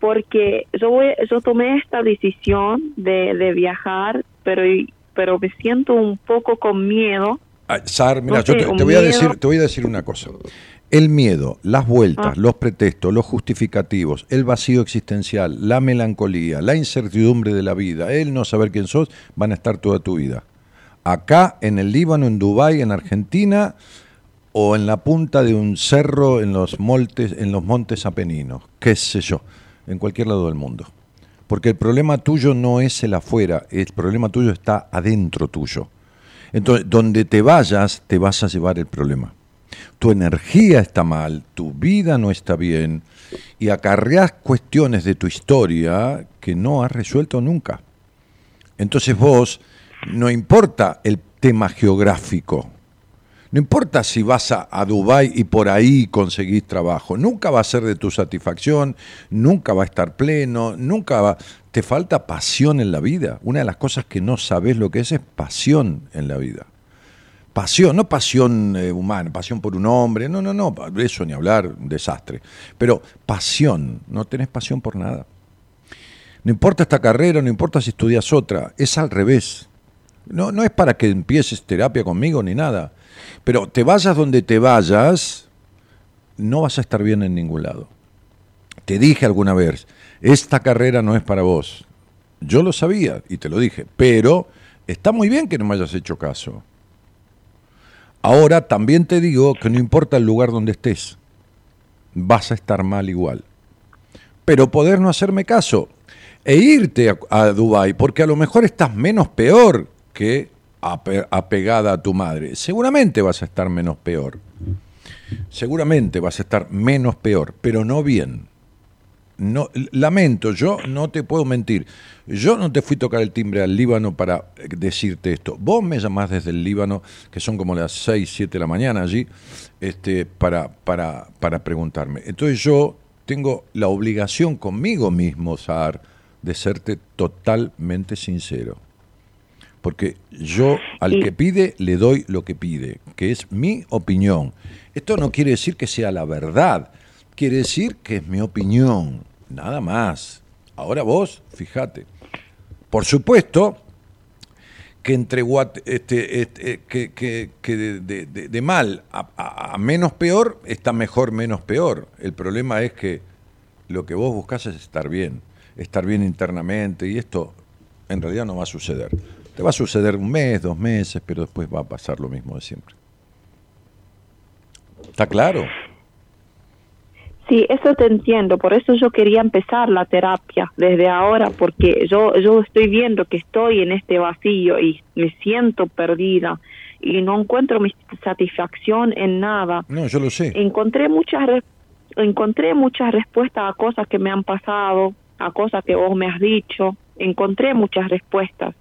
porque yo voy, yo tomé esta decisión de, de viajar, pero pero me siento un poco con miedo. Ah, Sar, mira, No yo te, voy a decir, te voy a decir una cosa. El miedo, las vueltas, Ah. los pretextos, los justificativos, el vacío existencial, la melancolía, la incertidumbre de la vida, el no saber quién sos, van a estar toda tu vida. Acá, en el Líbano, en Dubái, en Argentina, o en la punta de un cerro en los montes, en los montes apeninos, qué sé yo, en cualquier lado del mundo. Porque el problema tuyo no es el afuera, el problema tuyo está adentro tuyo. Entonces, donde te vayas, te vas a llevar el problema. Tu energía está mal, tu vida no está bien y acarreas cuestiones de tu historia que no has resuelto nunca. Entonces vos, no importa el tema geográfico, no importa si vas a, a Dubái y por ahí conseguís trabajo, nunca va a ser de tu satisfacción, nunca va a estar pleno, nunca va... Te falta pasión en la vida. Una de las cosas que no sabes lo que es es pasión en la vida. Pasión, no pasión eh, humana, pasión por un hombre, no, no, no, eso ni hablar, un desastre. Pero pasión, no tenés pasión por nada. No importa esta carrera, no importa si estudias otra, es al revés. No, no es para que empieces terapia conmigo ni nada. Pero te vayas donde te vayas, no vas a estar bien en ningún lado. Te dije alguna vez, esta carrera no es para vos. Yo lo sabía y te lo dije, pero está muy bien que no me hayas hecho caso. Ahora también te digo que no importa el lugar donde estés, vas a estar mal igual. Pero poder no hacerme caso e irte a, a Dubái, porque a lo mejor estás menos peor que ape- apegada a tu madre. Seguramente vas a estar menos peor. Seguramente vas a estar menos peor, pero no bien. No, lamento, yo no te puedo mentir. Yo no te fui a tocar el timbre al Líbano para eh, decirte esto. Vos me llamás desde el Líbano, que son como las 6, 7 de la mañana allí, este, para, para, para preguntarme. Entonces yo tengo la obligación conmigo mismo, Saar, de serte totalmente sincero. Porque yo al que pide le doy lo que pide, que es mi opinión. Esto no quiere decir que sea la verdad, quiere decir que es mi opinión, nada más. Ahora vos, fíjate. Por supuesto que entre este, este, que, que- de, mal a, a- menos peor está mejor menos peor. El problema es que lo que vos buscás es estar bien, estar bien internamente y esto en realidad no va a suceder. Te va a suceder un mes, dos meses, pero después va a pasar lo mismo de siempre. ¿Está claro? Sí, eso te entiendo. Por eso yo quería empezar la terapia desde ahora, porque yo, yo estoy viendo que estoy en este vacío y me siento perdida y no encuentro mi satisfacción en nada. No, yo lo sé. Encontré muchas encontré muchas respuestas a cosas que me han pasado, a cosas que vos me has dicho. Encontré muchas respuestas.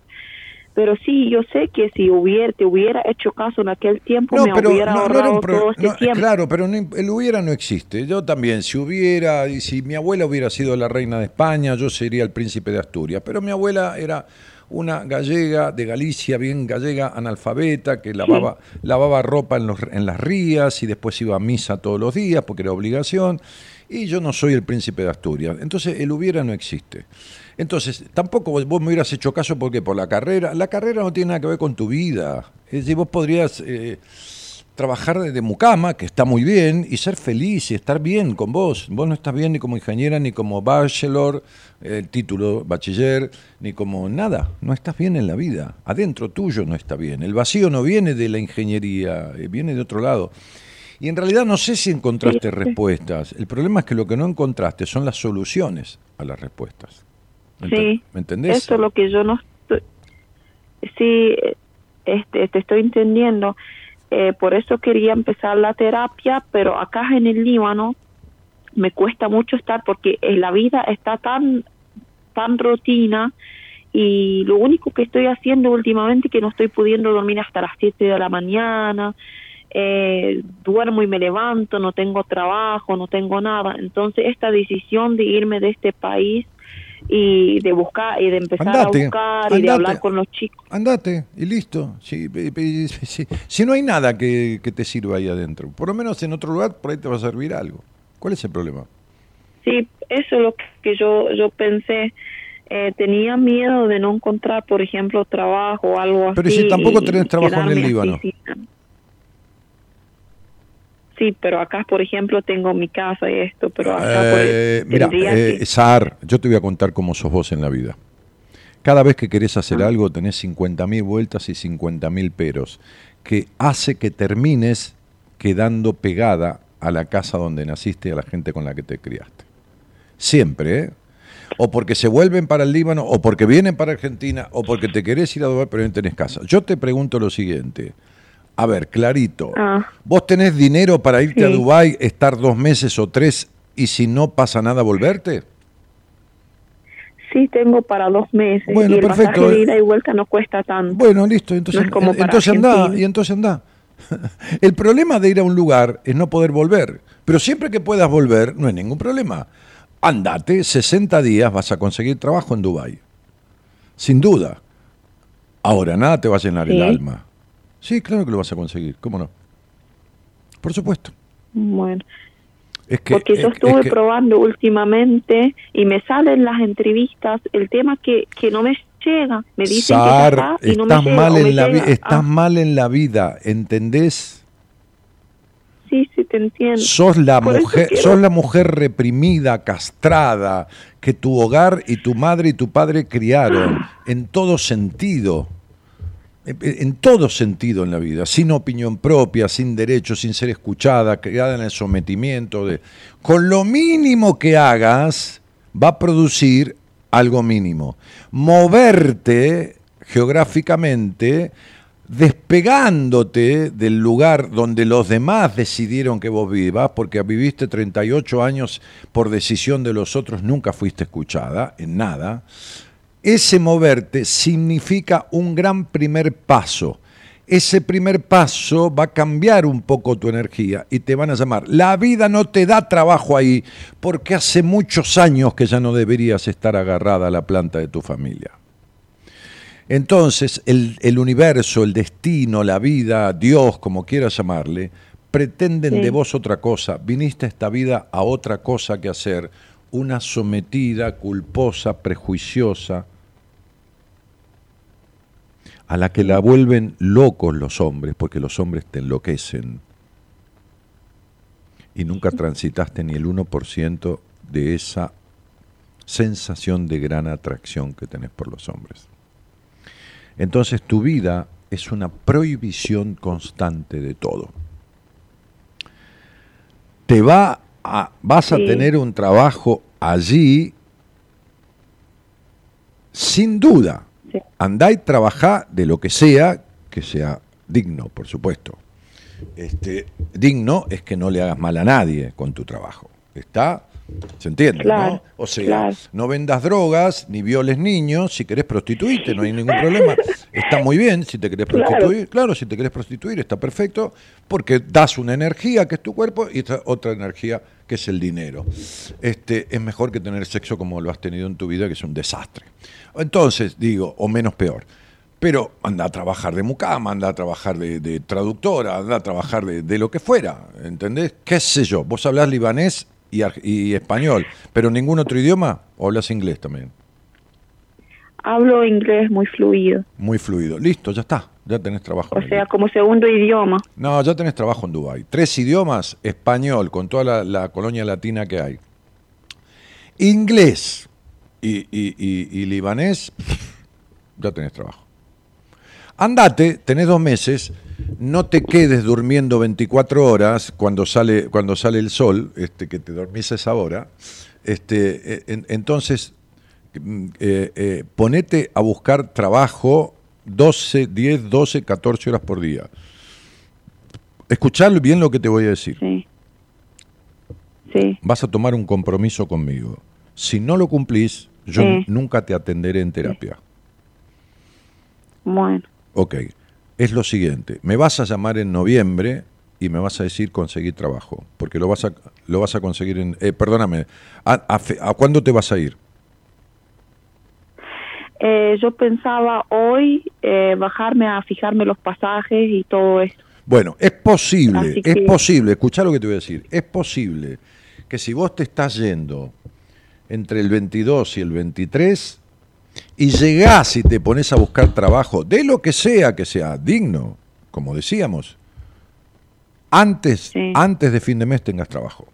Pero sí, yo sé que si hubiera, te hubiera hecho caso en aquel tiempo, No, me pero hubiera no, no ahorrado era un pro- todo este no, tiempo. Claro, pero no el hubiera no existe. Yo también, si hubiera, y si mi abuela hubiera sido la reina de España, yo sería el príncipe de Asturias. Pero mi abuela era una gallega de Galicia, bien gallega, analfabeta, que lavaba, lavaba ropa en, los, en las rías y después iba a misa todos los días porque era obligación. Y yo no soy el príncipe de Asturias. Entonces, el hubiera no existe. Entonces, tampoco vos, vos me hubieras hecho caso porque por la carrera, la carrera no tiene nada que ver con tu vida. Es decir, vos podrías eh, trabajar de mucama, que está muy bien, y ser feliz y estar bien con vos. Vos no estás bien ni como ingeniera, ni como bachelor, el título bachiller, ni como nada. No estás bien en la vida. Adentro tuyo no está bien. El vacío no viene de la ingeniería, eh, viene de otro lado. Y en realidad no sé si encontraste respuestas. El problema es que lo que no encontraste son las soluciones a las respuestas. ¿Me enten- Sí, ¿Me entendés? Eso es lo que yo no estoy. Sí, este, te estoy entendiendo. Eh, por eso quería empezar la terapia, pero acá en el Líbano me cuesta mucho estar porque eh, la vida está tan, tan rutina y lo único que estoy haciendo últimamente es que no estoy pudiendo dormir hasta las 7 de la mañana. Eh, duermo y me levanto, no tengo trabajo, no tengo nada. Entonces esta decisión de irme de este país y de buscar y de empezar Andate, a buscar y de hablar con los chicos. Andate y listo. Si, si- si no hay nada que, que te sirva ahí adentro, por lo menos en otro lugar por ahí te va a servir algo. ¿Cuál es el problema? Sí, eso es lo que yo yo pensé. Eh, tenía miedo de no encontrar, por ejemplo, trabajo o algo así. Pero si tampoco tenés trabajo en el Líbano. así Sí, pero acá, por ejemplo, tengo mi casa y esto, pero acá Eh, mira, eh, que- yo te voy a contar cómo sos vos en la vida. Cada vez que querés hacer Ah. algo tenés 50.000 vueltas y 50.000 peros, que hace que termines quedando pegada a la casa donde naciste y a la gente con la que te criaste. Siempre, ¿eh? O porque se vuelven para el Líbano, o porque vienen para Argentina, o porque te querés ir a Dubái, pero no tenés casa. Yo te pregunto lo siguiente. A ver, clarito. Ah. ¿Vos tenés dinero para irte a. Dubái, estar dos meses o tres y si no pasa nada volverte? Sí, tengo para dos meses. Bueno, y el perfecto. pasaje de ida y vuelta no cuesta tanto. Bueno, listo, entonces, No es como para entonces anda, y entonces anda. El problema de ir a un lugar es no poder volver, pero siempre que puedas volver no hay ningún problema. Andate, 60 días vas a conseguir trabajo en Dubái. Sin duda. Ahora, nada te va a llenar el alma. Sí, claro que lo vas a conseguir, ¿cómo no? Por supuesto. Bueno, Es que, porque yo es- estuve es que- probando últimamente y me salen las entrevistas el tema que, que no me llega. Me dicen Sar, que está y no me estás llega. mal me en la llega. estás Ah, mal en la vida, ¿entendés? sí, sí, te entiendo. Sos la Por mujer, quiero- sos la mujer reprimida, castrada, que tu hogar y tu madre y tu padre criaron en todo sentido. En- todo sentido en la vida, sin opinión propia, sin derecho, sin ser escuchada, criada en el sometimiento de. Con lo mínimo que hagas, va a producir algo mínimo. Moverte geográficamente, despegándote del lugar donde los demás decidieron que vos vivas, porque viviste 38 años por decisión de los otros, nunca fuiste escuchada en nada. Ese moverte significa un gran primer paso. Ese primer paso va a cambiar un poco tu energía y te van a llamar. La vida no te da trabajo ahí porque hace muchos años que ya no deberías estar agarrada a la planta de tu familia. Entonces, el, el universo, el destino, la vida, Dios, como quieras llamarle, pretenden Sí. de vos otra cosa. Viniste a esta vida a otra cosa que hacer. Una sometida, culposa, prejuiciosa, a la que la vuelven locos los hombres, porque los hombres te enloquecen. Y nunca transitaste ni el 1% de esa sensación de gran atracción que tenés por los hombres. Entonces tu vida es una prohibición constante de todo. te va a, vas a Sí. tener un trabajo allí sin duda. Andá y trabajá de lo que sea, que sea digno, por supuesto. Este, digno es que no le hagas mal a nadie con tu trabajo. ¿Está? ¿Se entiende? Claro, ¿no? O sea, claro. no vendas drogas ni violes niños. Si querés prostituirte, no hay ningún problema. Está muy bien si te querés prostituir. Claro, si te querés prostituir está perfecto porque das una energía que es tu cuerpo y otra energía que es el dinero. Este, es mejor que tener sexo como lo has tenido en tu vida, que es un desastre. Entonces, digo, o menos peor. Pero anda a trabajar de mucama, anda a trabajar de, de traductora, anda a trabajar de, de lo que fuera, ¿entendés? ¿Qué sé yo? Vos hablás libanés y, español, pero ningún otro idioma, o hablas inglés también. Hablo inglés muy fluido, Muy fluido. Listo, ya está, ya tenés trabajo. o sea, como segundo idioma. No, ya tenés trabajo en Dubái. Tres idiomas, español, con toda la, la colonia latina que hay. Inglés y, y- y- y libanés, ya tenés trabajo. Andate, tenés dos meses, no te quedes durmiendo 24 horas cuando sale, cuando sale el sol, este, que te dormís a esa hora. Este, eh, en- entonces, mm, eh, eh, ponete a buscar trabajo 12, 10, 12, 14 horas por día. Escuchar bien lo que te voy a decir. Sí. Sí. Vas a tomar un compromiso conmigo. Si no lo cumplís, yo Sí. nunca te atenderé en terapia. Bueno. Ok. Es lo siguiente. Me vas a llamar en noviembre y me vas a decir conseguir trabajo. Porque lo vas a, lo vas a conseguir en... eh, perdóname. ¿A, a fe- a cuándo te vas a ir? Eh, yo pensaba hoy eh, bajarme a fijarme los pasajes y todo esto. Bueno, es posible, es posible, escuchá lo que te voy a decir, es posible que si vos te estás yendo entre el 22 y el 23 y llegás y te pones a buscar trabajo, de lo que sea que sea digno, como decíamos, antes, Sí. antes de fin de mes tengas trabajo.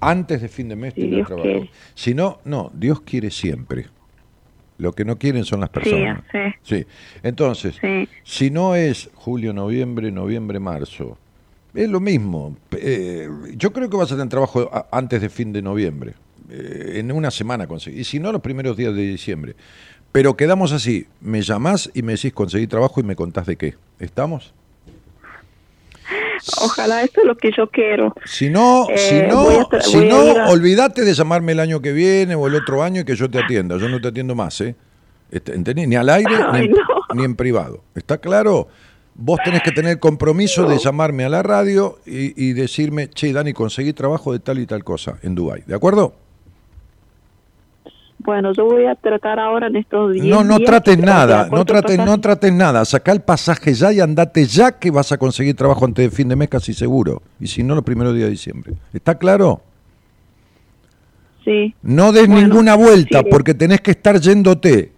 Antes de fin de mes tengas Dios trabajo. quiere. Si no, no, Dios quiere siempre. Lo que no quieren son las personas. sí. Sí. Entonces, si no es julio, noviembre, noviembre, marzo, es lo mismo. Eh, yo creo que vas a tener trabajo antes de fin de noviembre. Eh, en una semana conseguir. Y si no, los primeros días de diciembre. Pero quedamos así. Me llamás y me decís conseguí trabajo y me contás de qué. ¿Estamos? Ojalá esto es lo que yo quiero. Si no, Eh, si no, a tra- si a no, a- olvídate de llamarme el año que viene o el otro año y que yo te atienda. Yo no te atiendo más, ¿eh? Este, ¿Entendés? Ni al aire ni, en, no. ni en privado. ¿Está claro? Vos tenés que tener compromiso de llamarme a la radio y, y decirme, che, Dani, conseguí trabajo de tal y tal cosa en Dubái. ¿De acuerdo? Bueno, yo voy a tratar ahora en estos días. No, no trates nada, no trates, no trates nada. Sacá el pasaje ya y andate ya que vas a conseguir trabajo antes de fin de mes casi seguro. Y si no, los primeros días de diciembre. ¿Está claro? Sí. No des Bueno, ninguna vuelta sí. porque tenés que estar yéndote.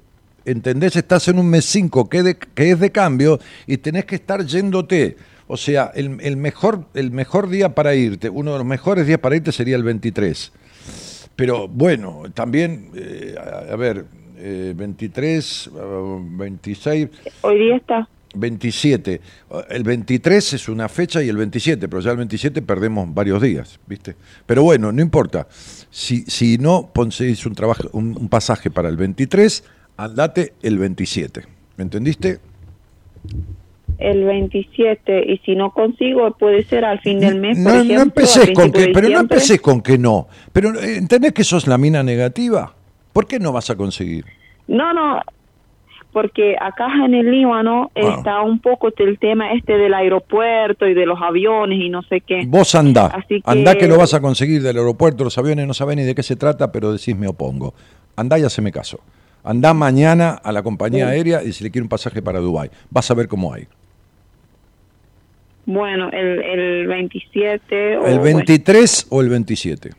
¿Entendés? Estás en un mes 5 que, de- que es de cambio y tenés que estar yéndote. O sea, el, el mejor, el mejor día para irte, uno de los mejores días para irte sería el 23. Pero bueno, también, eh, a, a ver, eh, 23, ah, 26, Hoy día está. 27. El 23 es una fecha y el 27, pero ya el 27 perdemos varios días, ¿viste? Pero bueno, no importa. Si, si no conseguís un, trabajo, un, un pasaje para el 23, andate el 27. ¿Me entendiste? El 27 y si no consigo puede ser al fin del mes, no, por no ejemplo, con que, pero no empeces con que no. Pero ¿entendés que sos la mina negativa? ¿Por qué no vas a conseguir? No, no, porque acá en el Líbano Ah. está un poco el tema este del aeropuerto y de los aviones y no sé qué. Vos andá, Así que- andá que lo vas a conseguir del aeropuerto, los aviones, no sabés ni de qué se trata, pero decís me opongo. Andá y haceme caso. Andá mañana a la compañía Sí. aérea y si le quiere un pasaje para Dubái. Vas a ver cómo hay. Bueno, el, el 27 o ¿El 23 o el 27?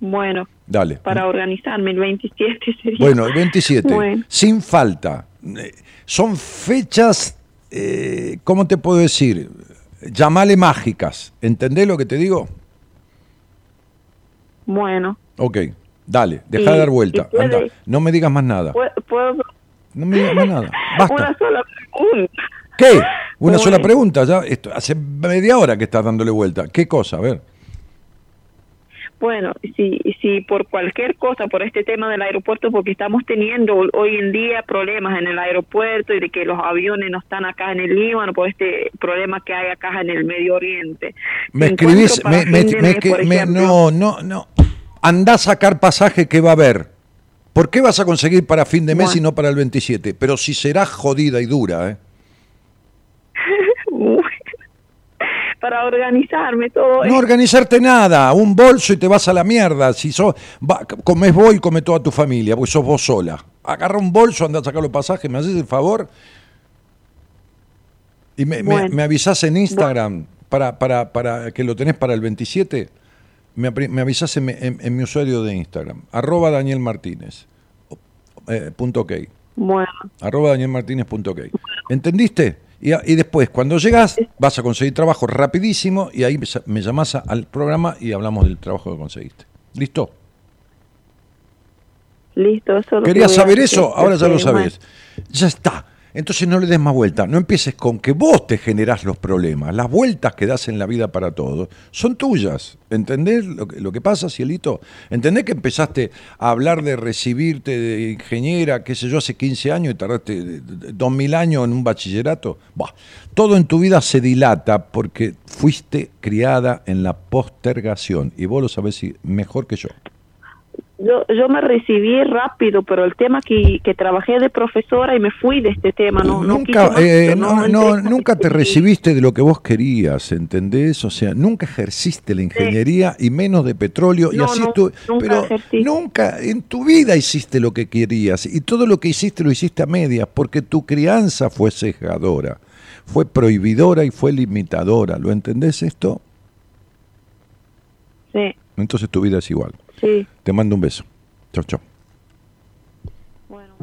Bueno, Dale. para organizarme el 27 sería. Bueno, el 27. Bueno. Sin falta. Son fechas, eh, ¿cómo te puedo decir? Llamale mágicas. ¿Entendés lo que te digo? Bueno, Ok, dale, deja de dar vuelta. puede- Anda, no me digas más nada. ¿puedo, puedo- No me digas más nada. Basta. una sola pregunta. ¿Qué? Una sola pregunta, ya esto, hace media hora que estás dándole vuelta. ¿Qué cosa? A ver. Bueno, si, si por cualquier cosa, por este tema del aeropuerto, porque estamos teniendo hoy en día problemas en el aeropuerto y de que los aviones no están acá en el Líbano, por este problema que hay acá en el Medio Oriente. Me Si escribís, me, me- me- mes, me- no, no, no. Andá a sacar pasaje que va a haber. ¿Por qué vas a conseguir para fin de mes Bueno. y no para el 27? Pero si será jodida y dura, ¿eh? Para organizarme todo No esto. organizarte nada, un bolso y te vas a la mierda. Si sos, va, comes vos y come toda tu familia, porque sos vos sola. Agarra un bolso, anda a sacar los pasajes, ¿me haces el favor? Y me, Bueno. me avisás en Instagram para, para, para que lo tenés para el 27. Me, me avisás en, mi- en- en mi usuario de Instagram, arroba Daniel Martínez. eh, punto ok. Bueno, arroba danielmartinez.ok. ¿Entendiste? Y, después, cuando llegas, vas a conseguir trabajo rapidísimo y ahí me llamás a- al programa y hablamos del trabajo que conseguiste. ¿Listo? listo. Eso ¿Querías saber eso? Ahora ya lo Este, sabes. Ya está. Entonces no le des más vuelta. No empieces con que vos te generás los problemas. Las vueltas que das en la vida para todos son tuyas. ¿Entendés lo que, lo que pasa, Cielito? ¿Entendés que empezaste a hablar de recibirte de ingeniera, qué sé yo, hace 15 años y tardaste eh, 2000 años en un bachillerato? Buah, todo en tu vida se dilata porque fuiste criada en la postergación. Y vos lo sabés mejor que yo. Yo, yo me recibí rápido, pero el tema que, que trabajé de profesora y me fui de este tema, no, no nunca, más, eh, no, no, no, nunca te recibiste de lo que vos querías, ¿entendés? O sea, nunca ejerciste la ingeniería y menos de petróleo y No, así no, estu- nunca pero ejercí. nunca en tu vida hiciste lo que querías y todo lo que hiciste lo hiciste a medias porque tu crianza fue sesgadora, fue prohibidora y fue limitadora, ¿lo entendés esto? Sí, Entonces tu vida es igual. Sí. Te mando un beso. Chau, chau. Bueno.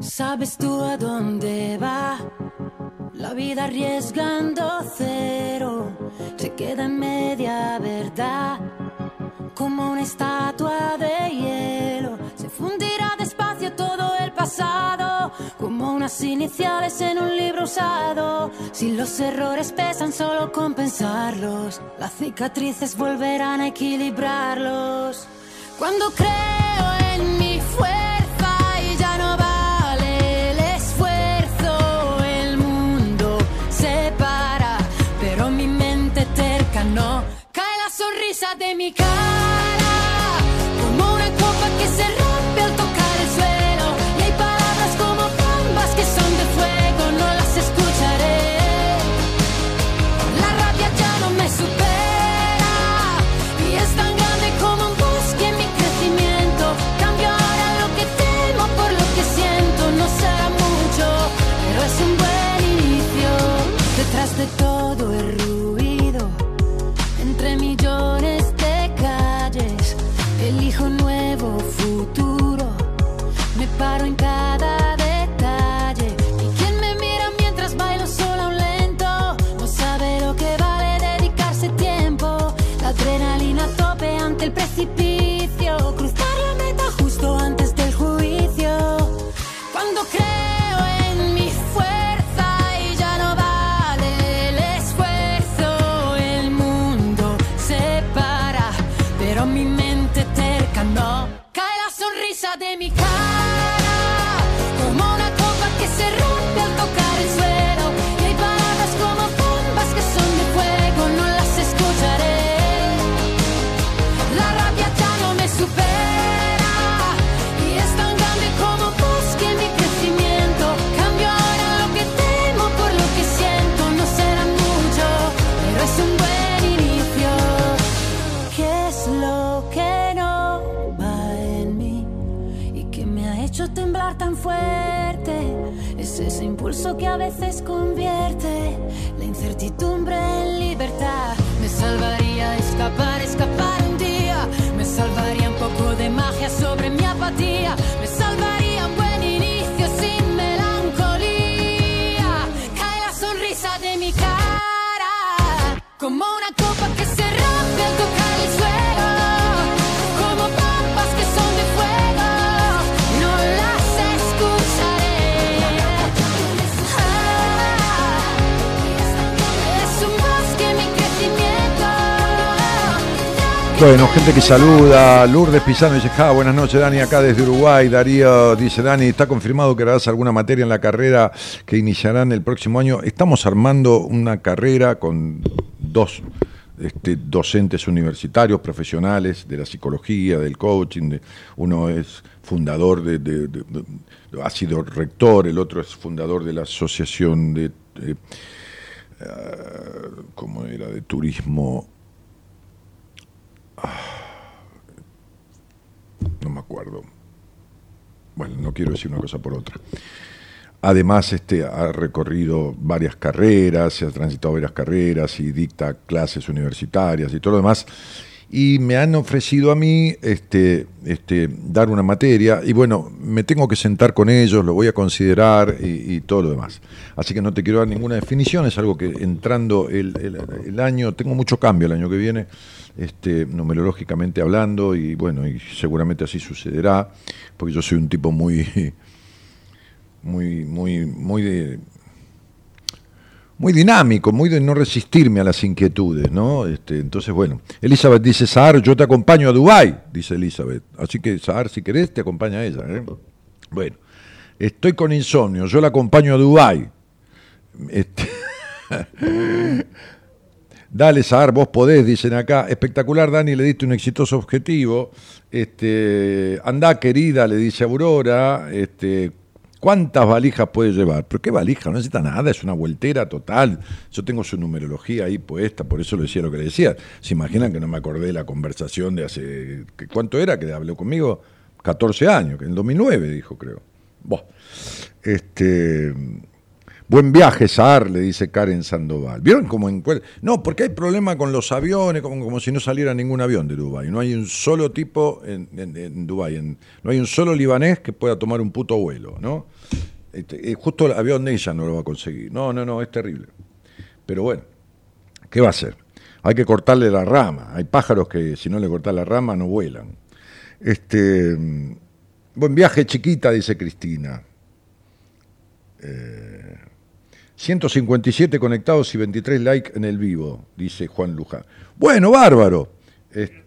¿Sabes tú a dónde va? La vida arriesgando cero se queda en media verdad. Como una estatua de hielo se fundirá pasado. Como unas iniciales en un libro usado. Si los errores pesan, solo compensarlos. Las cicatrices volverán a equilibrarlos. Cuando creo en mi fuerza no. Cae la sonrisa de mi cara, como una copa que se rompe Detrás de fuerte? Es ese impulso que a veces convierte la incertidumbre en libertad. Me salvaría escapar, escapar un día. Me salvaría un poco de magia sobre mi apatía. Me salvaría un buen inicio sin melancolía. Cae la sonrisa de mi cara como una Bueno, gente que saluda. Lourdes Pizano dice, ja, buenas noches, Dani, acá desde Uruguay. Darío dice, Dani, está confirmado que harás alguna materia en la carrera que iniciarán el próximo año. Estamos armando una carrera con dos este, docentes universitarios, profesionales de la psicología, del coaching. uno es fundador de, de- ha sido rector, el otro es fundador de la asociación de, de, ah, ¿cómo era? De turismo. Ah, no me acuerdo. Bueno, no quiero decir una cosa por otra. Además, este, ha recorrido varias carreras, se ha transitado varias carreras y dicta clases universitarias y todo lo demás. Y me han ofrecido a mí este, este, dar una materia y bueno, me tengo que sentar con ellos, lo voy a considerar y, todo lo demás. Así que no te quiero dar ninguna definición, es algo que entrando el año, tengo mucho cambio el año que viene, este, numerológicamente hablando y bueno, y seguramente así sucederá, porque yo soy un tipo muy muy, muy, muy muy dinámico, muy de no resistirme a las inquietudes, ¿no? Este, entonces, bueno, Elizabeth dice, Sahar, yo te acompaño a Dubái, dice Elizabeth. Así que, Sahar, si querés, te acompaña ella, ¿eh? Bueno, estoy con insomnio, yo la acompaño a Dubái. Este, Dale, Sahar, vos podés, dicen acá. Espectacular, Dani, le diste un exitoso objetivo. Este, andá, querida, le dice Aurora. Este, ¿Cuántas valijas puede llevar? Pero qué valija, no necesita nada, es una vueltera total. Yo tengo su numerología ahí puesta, por eso le decía lo que le decía. ¿Se imaginan que no me acordé de la conversación de hace. ¿Cuánto era que habló conmigo? 14 años, que en el 2009 dijo, creo. Buah. Este. Buen viaje, Saar, le dice Karen Sandoval. ¿Vieron cómo encuentra? No, porque hay problema con los aviones, como, como si no saliera ningún avión de Dubái. No hay un solo tipo en, Dubái, no hay un solo libanés que pueda tomar un puto vuelo, ¿no? Este, eh, justo el avión de ella no lo va a conseguir. No, no, no, es terrible. Pero bueno, ¿qué va a hacer? Hay que cortarle la rama. Hay pájaros que si no le cortas la rama no vuelan. Este, mm, buen viaje, chiquita, dice Cristina. 157 conectados y 23 likes en el vivo, dice Juan Luján. Bueno, bárbaro. Este,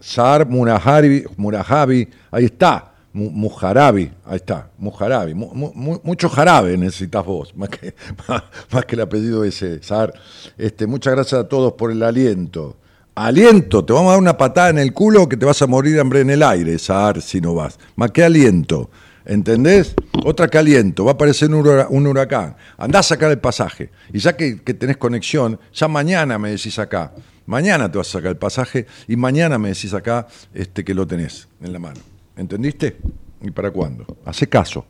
Saar Murajabi, ahí está. Mu- Mujarabi, ahí está. Mujarabi. Mu- mu- mu- mucho jarabe necesitas vos, más que, más, más que el apellido ese, Saar. Este, muchas gracias a todos por el aliento. Aliento, te vamos a dar una patada en el culo que te vas a morir de hambre en el aire, Saar, si no vas. Más que aliento. ¿Entendés? Otra que aliento, va a aparecer un huracán. Andá a sacar el pasaje. Y ya que, que tenés conexión, ya mañana me decís acá. Mañana te vas a sacar el pasaje y mañana me decís acá este, que lo tenés en la mano. ¿Entendiste? ¿Y para cuándo? Hace caso.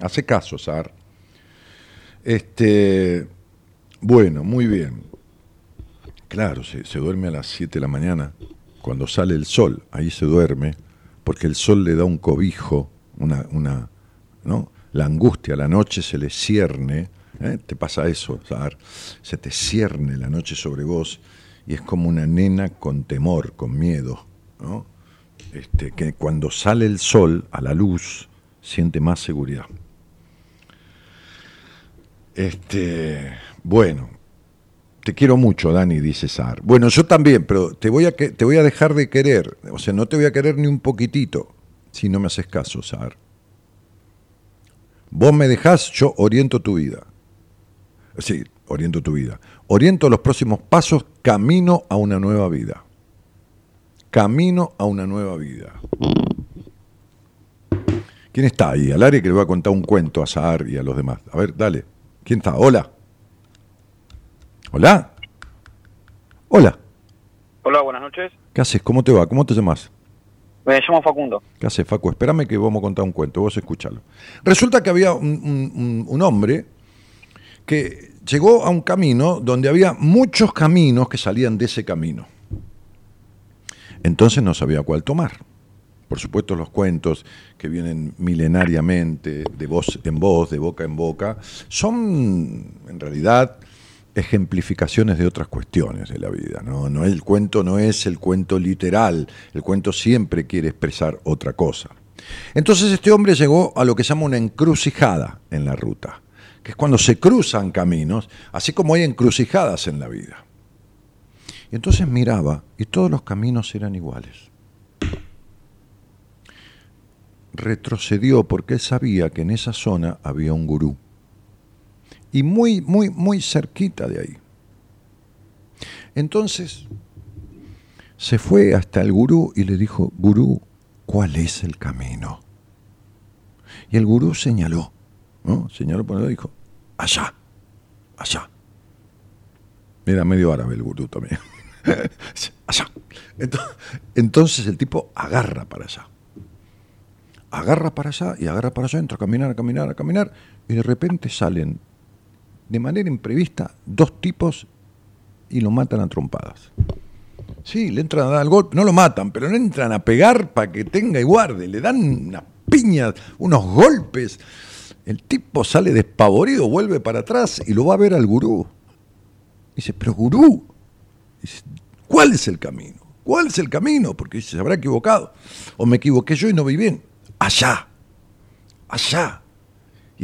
Hace caso, Sar. Este, bueno, muy bien. Claro, se, se duerme a las 7 de la mañana. Cuando sale el sol, ahí se duerme, porque el sol le da un cobijo, una, una, ¿no? La angustia, la noche se le cierne, ¿eh? te pasa eso, Sar. se te cierne la noche sobre vos y es como una nena con temor, con miedo, ¿no? Este, que cuando sale el sol a la luz siente más seguridad. Este, bueno, te quiero mucho, Dani, dice Sar. Bueno, yo también, pero te voy, a te voy a dejar de querer. O sea, no te voy a querer ni un poquitito si no me haces caso, Sar. Vos me dejás, yo oriento tu vida. Sí, oriento tu vida. Oriento los próximos pasos camino a una nueva vida. Camino a una nueva vida. ¿Quién está ahí? Al área que le voy a contar un cuento a Sahar y a los demás. A ver, dale. ¿Quién está? Hola. Hola. Hola. Hola, buenas noches. ¿Qué haces? ¿Cómo te va? ¿Cómo te llamas? Me llamo Facundo. ¿Qué haces, Facu? Espérame que vamos a contar un cuento, vos escuchalo. Resulta que había un- un- un hombre que llegó a un camino donde había muchos caminos que salían de ese camino. Entonces no sabía cuál tomar. Por supuesto, los cuentos que vienen milenariamente, de voz en voz, de boca en boca, son en realidad ejemplificaciones de otras cuestiones de la vida. ¿no? No, el cuento no es el cuento literal, el cuento siempre quiere expresar otra cosa. Entonces este hombre llegó a lo que se llama una encrucijada en la ruta, que es cuando se cruzan caminos, así como hay encrucijadas en la vida. Y entonces miraba y todos los caminos eran iguales. Retrocedió porque él sabía que en esa zona había un gurú. Y muy, muy, muy cerquita de ahí. Entonces se fue hasta el gurú y le dijo, gurú, ¿cuál es el camino? Y el gurú señaló, ¿no? Señaló por el dijo, allá, allá. Era medio árabe el gurú también. allá. Entonces, entonces el tipo agarra para allá. Agarra para allá y agarra para allá, entra a caminar, a caminar, a caminar, y de repente salen de manera imprevista dos tipos y lo matan a trompadas. Sí, le entran a dar el golpe, no lo matan, pero le entran a pegar para que tenga y guarde, le dan unas piñas, unos golpes. El tipo sale despavorido, vuelve para atrás y lo va a ver al gurú. Dice, pero gurú, ¿cuál es el camino? ¿Cuál es el camino? Porque se habrá equivocado. O me equivoqué yo y no vi bien. Allá, allá.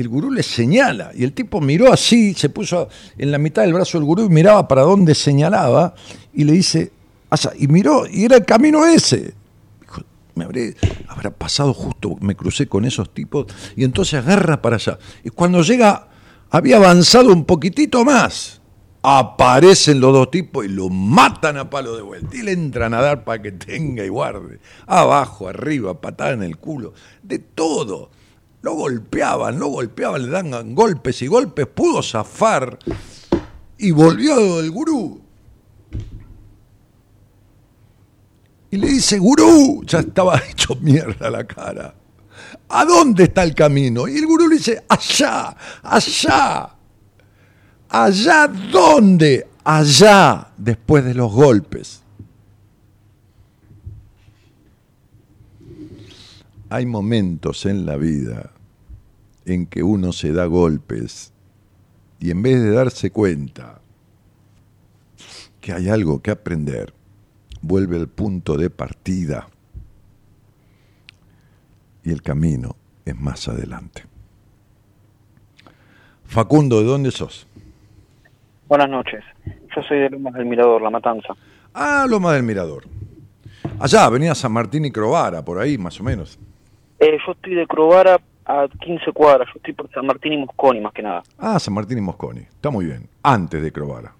El gurú le señala. Y el tipo miró así, se puso en la mitad del brazo del gurú y miraba para dónde señalaba y le dice, allá. Y miró, y era el camino ese. Dijo, me habré, habrá pasado justo, me crucé con esos tipos y entonces agarra para allá. Y cuando llega, había avanzado un poquitito más. Aparecen los dos tipos y lo matan a palo de vuelta. Y le entran a dar para que tenga y guarde. Abajo, arriba, patada en el culo. De todo. Lo golpeaban, lo golpeaban, le dan golpes y golpes. Pudo zafar. Y volvió el gurú. Y le dice, gurú, ya estaba hecho mierda la cara. ¿A dónde está el camino? Y el gurú le dice, allá, allá. ¿Allá dónde? Allá, después de los golpes. Hay momentos en la vida en que uno se da golpes y en vez de darse cuenta que hay algo que aprender, vuelve al punto de partida y el camino es más adelante. Facundo, ¿de dónde sos? Buenas noches. Yo soy de Lomas del Mirador, La Matanza. Ah, Loma del Mirador. Allá, Avenida San Martín y Crovara, por ahí más o menos. Eh, yo estoy de Crovara a 15 cuadras. Yo estoy por San Martín y Mosconi, más que nada. Ah, San Martín y Mosconi. Está muy bien. Antes de Crovara.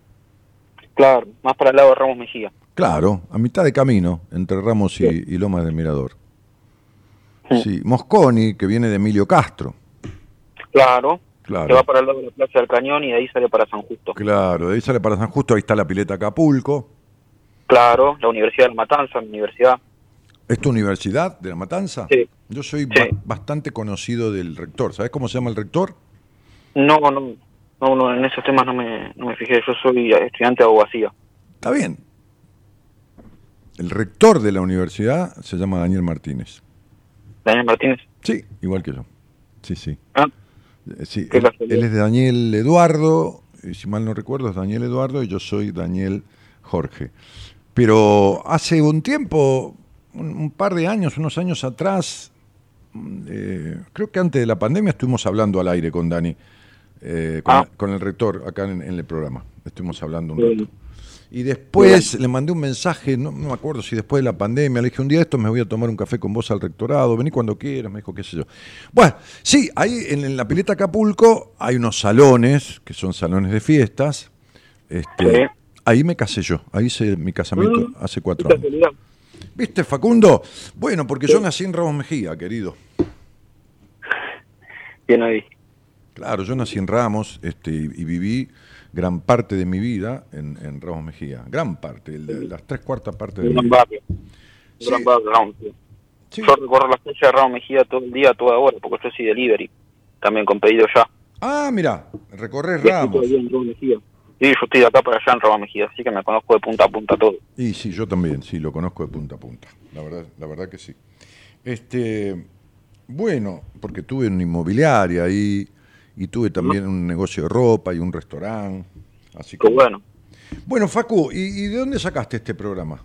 Claro, más para el lado de Ramos Mejía. Claro, a mitad de camino, entre Ramos y, y Lomas del Mirador. Sí, Mosconi, que viene de Emilio Castro. Claro. Claro. Que va para el lado de la Plaza del Cañón y de ahí sale para San Justo. Claro, de ahí sale para San Justo, ahí está la pileta Acapulco. Claro, la Universidad de La Matanza, mi universidad. ¿Es tu universidad de La Matanza? Sí. Yo soy Sí. ba- bastante conocido del rector. ¿Sabes cómo se llama el rector? No, no, no, no, en esos temas no me, no me fijé. Yo soy estudiante de abogacía. Está bien. El rector de la universidad se llama Daniel Martínez. Daniel Martínez. Sí, igual que yo. Sí, sí. Ah, Eh, Sí, él, es de Daniel Eduardo, y si mal no recuerdo es Daniel Eduardo y yo soy Daniel Jorge. Pero hace un tiempo, un, un par de años, unos años atrás, eh, creo que antes de la pandemia estuvimos hablando al aire con Dani, eh, con, Ah. con el rector acá en, en el programa. Estuvimos hablando un rato. Y después le mandé un mensaje, no, no me acuerdo si después de la pandemia, le dije un día esto me voy a tomar un café con vos al rectorado, vení cuando quieras, me dijo qué sé yo. Bueno, sí, ahí en, en la pileta Acapulco hay unos salones, que son salones de fiestas. Este. Ahí me casé yo, ahí hice mi casamiento Mm, hace cuatro años. ¿Viste, Facundo? Bueno, porque yo nací en Ramos Mejía, querido. Bien ahí. Claro, yo nací en Ramos este, y, viví gran parte de mi vida en, en Ramos Mejía. Gran parte, el- las tres cuartas partes de mi gran vida. barrio. Sí. gran barrio, sí. Yo recorro las calles de Ramos Mejía todo el día, toda hora, porque yo soy delivery. También con pedido ya. Ah, mira, recorres Ramos. todo el día en Ramos Mejía. Sí, yo estoy de acá para allá en Ramos Mejía, así que me conozco de punta a punta todo. Y sí, yo también, sí, lo conozco de punta a punta. La verdad, la verdad que sí. Este, bueno, porque tuve una inmobiliaria ahí y tuve también un negocio de ropa y un restaurante. Así que Qué bueno. Bueno, Facu, ¿y, y de dónde sacaste este programa?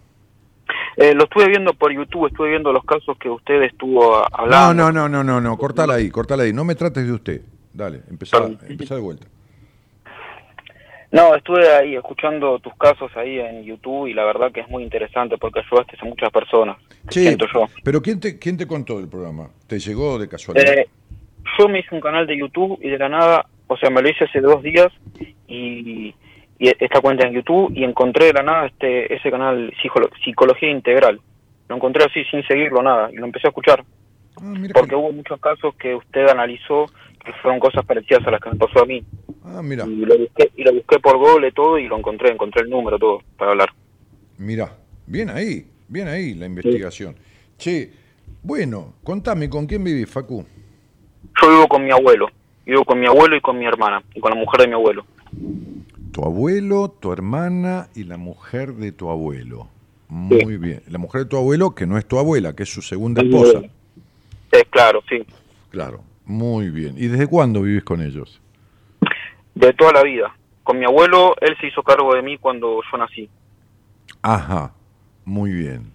Eh, lo estuve viendo por YouTube, estuve viendo los casos que usted estuvo ah, No, hablando. no, no, no, no, no, cortala ahí, cortala ahí. No me trates de usted. Dale, empezá, empezá de vuelta. No, estuve ahí escuchando tus casos ahí en YouTube y la verdad que es muy interesante porque ayudaste a muchas personas. Sí, Siento yo. pero ¿quién te, ¿quién te contó del programa? ¿Te llegó de casualidad? Eh, yo me hice un canal de YouTube y de la nada, o sea, me lo hice hace dos días y, y esta cuenta en YouTube y encontré de la nada este ese canal Psicolo- Psicología Integral. Lo encontré así sin seguirlo nada y lo empecé a escuchar Ah, porque que- hubo muchos casos que usted analizó que fueron cosas parecidas a las que me pasó a mí. ah, mira, Y lo busqué, y lo busqué por Google todo y lo encontré, encontré el número todo para hablar. mira. Bien ahí, bien ahí la investigación. Che, bueno, contame, ¿con quién vivís, Facu? Yo vivo con mi abuelo, vivo con mi abuelo y con mi hermana y con la mujer de mi abuelo. Tu abuelo, tu hermana y la mujer de tu abuelo. Muy bien. La mujer de tu abuelo, que no es tu abuela, que es su segunda esposa. Es claro, sí, Claro, muy bien. ¿Y desde cuándo vivís con ellos? de toda la vida. Con mi abuelo, él se hizo cargo de mí cuando yo nací. Ajá, muy bien.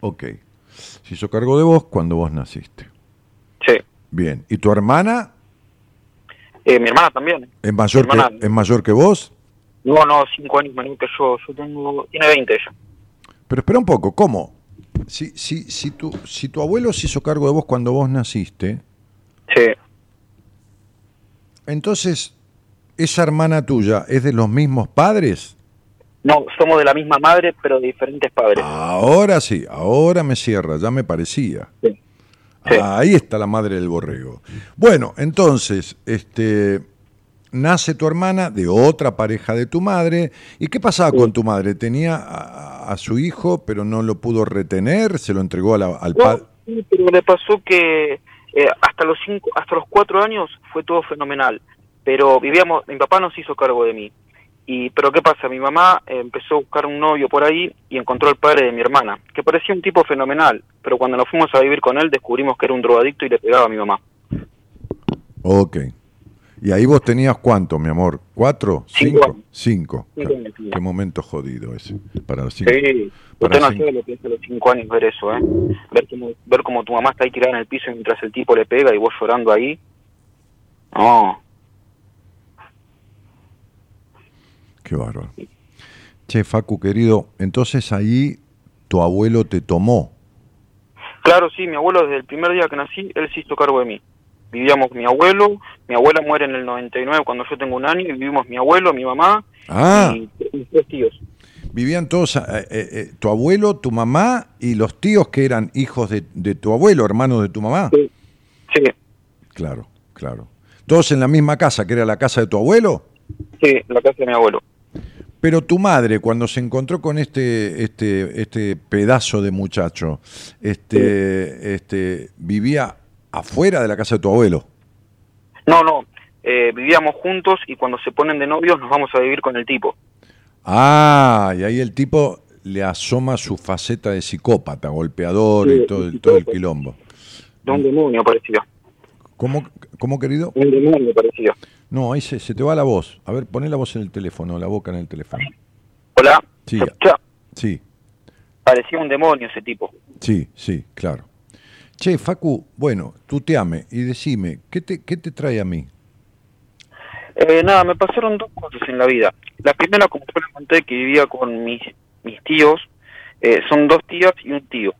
Ok. Se hizo cargo de vos cuando vos naciste. Sí. Bien. ¿Y tu hermana Eh, mi hermana también. es mayor, hermana- que, es mayor que vos? No, no, cinco años menor que yo. Yo tengo, tiene 20 ella. Pero espera un poco, ¿cómo? Si, si, si, tu, si tu abuelo se hizo cargo de vos cuando vos naciste, Sí. entonces, ¿esa hermana tuya es de los mismos padres? No, somos de la misma madre, pero de diferentes padres. Ahora sí, ahora me cierra, ya me parecía. Sí. Sí. Ahí está la madre del borrego. Bueno, entonces, este, nace tu hermana de otra pareja de tu madre. ¿Y qué pasaba con tu madre? Tenía a, a su hijo, pero no lo pudo retener, se lo entregó a la- al No, padre. sí, pero le pasó que eh, hasta los cinco, hasta los cuatro años fue todo fenomenal. Pero vivíamos, mi papá nos hizo cargo de mí. Y pero qué pasa, mi mamá eh, empezó a buscar un novio por ahí y encontró al padre de mi hermana, que parecía un tipo fenomenal. Pero cuando nos fuimos a vivir con él descubrimos que era un drogadicto y le pegaba a mi mamá. Ok. ¿Y ahí vos tenías cuánto, mi amor? ¿Cuatro? Cinco ¿Cinco? Qué momento jodido ese. Para los cinco. Sí, Para usted no sabe lo que es a los cinco años ver eso, ¿eh? Ver como, ver como tu mamá está ahí tirada en el piso mientras el tipo le pega y vos llorando ahí. No, Qué bárbaro. Che, Facu, querido, entonces ahí tu abuelo te tomó. Claro, sí, mi abuelo desde el primer día que nací, él se hizo cargo de mí. Vivíamos mi abuelo, mi abuela muere en el 99 cuando yo tengo un año y vivimos mi abuelo, mi mamá Ah, y mis tres tíos. vivían todos, eh, eh, eh, tu abuelo, tu mamá y los tíos que eran hijos de, de tu abuelo, hermanos de tu mamá. Sí, sí, Claro, claro. Todos en la misma casa, que era la casa de tu abuelo. sí, la casa de mi abuelo. Pero tu madre, cuando se encontró con este, este, este pedazo de muchacho, este, este, vivía afuera de la casa de tu abuelo. No, no, eh, vivíamos juntos y cuando se ponen de novios nos vamos a vivir con el tipo. Ah, y ahí el tipo le asoma su faceta de psicópata, golpeador y todo, el- todo el quilombo. De un demonio parecía, ¿Cómo, cómo querido? un demonio parecía. No, ahí se, se te va la voz. A ver, poné la voz en el teléfono, la boca en el teléfono. Hola, Sí. Sí, Parecía un demonio ese tipo. sí, sí, claro. Che, Facu, bueno, tú te ame y decime, ¿qué te, qué te trae a mí? Eh, nada, me pasaron dos cosas en la vida. La primera, como yo les conté, que vivía con mis, mis tíos, eh, son dos tías y un tío.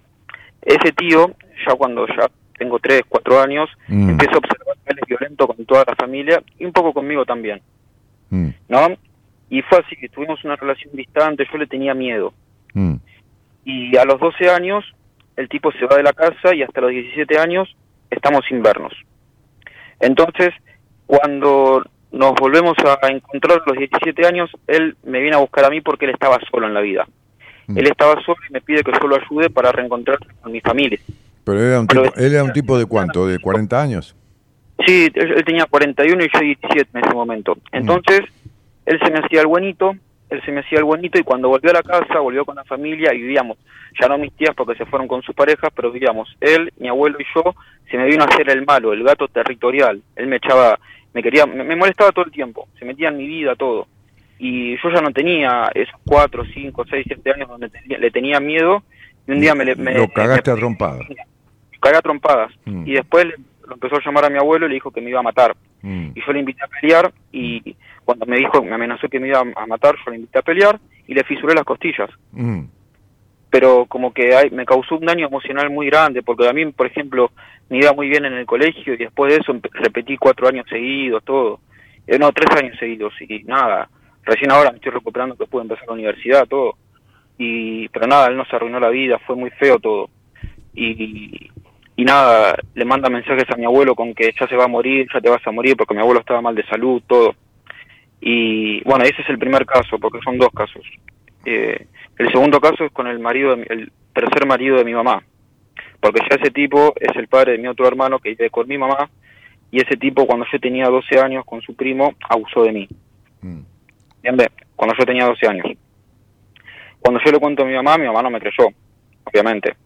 Ese tío, ya cuando ya tengo tres, cuatro años, Mm. empiezo a observar que él es violento con toda la familia y un poco conmigo también, Mm, ¿no? Y fue así, que tuvimos una relación distante, yo le tenía miedo. mm. Y a los 12 años, el tipo se va de la casa y hasta los 17 años estamos sin vernos. Entonces, cuando nos volvemos a encontrar a los 17 años, él me viene a buscar a mí porque él estaba solo en la vida. Mm. Él estaba solo y me pide que yo lo ayude para reencontrarse con mi familia. Pero era un Pero tipo, él era un tipo de cuánto, de 40 años. Sí, él, él tenía 41 y yo 17 en ese momento. Entonces, él se me hacía el buenito, él se me hacía el buenito y cuando volvió a la casa, volvió con la familia y vivíamos. Ya no mis tías porque se fueron con sus parejas, pero vivíamos. Él, mi abuelo y yo, se me vino a hacer el malo, el gato territorial. Él me echaba, me quería, me, me molestaba todo el tiempo, se metía en mi vida todo. Y yo ya no tenía esos 4, 5, 6, 7 años donde tenía- le tenía miedo y un día me... le- me Lo cagaste me- a trompadas. cagué a trompadas. Mm. Y después le- lo empezó a llamar a mi abuelo y le dijo que me iba a matar Mm. y yo le invité a pelear y cuando me dijo, me amenazó que me iba a matar, yo le invité a pelear y le fisuré las costillas. Mm. Pero como que hay- me causó un daño emocional muy grande, porque a mí, por ejemplo, me iba muy bien en el colegio y después de eso repetí cuatro años seguidos, todo. Eh, no, tres años seguidos y nada. Recién ahora me estoy recuperando que pude empezar la universidad, todo. Y, pero nada, él nos arruinó la vida, fue muy feo todo. Y, y nada, le manda mensajes a mi abuelo con que ya se va a morir, ya te vas a morir, porque mi abuelo estaba mal de salud, todo. Y bueno, ese es el primer caso, porque son dos casos. Eh, el segundo caso es con el marido, de mi- el tercer marido de mi mamá, porque ya ese tipo es el padre de mi otro hermano que vive con mi mamá, y ese tipo cuando yo tenía 12 años con su primo abusó de mí. Mm. ¿Entiendes? Cuando yo tenía 12 años. Cuando yo le cuento a mi mamá, mi mamá no me creyó, obviamente.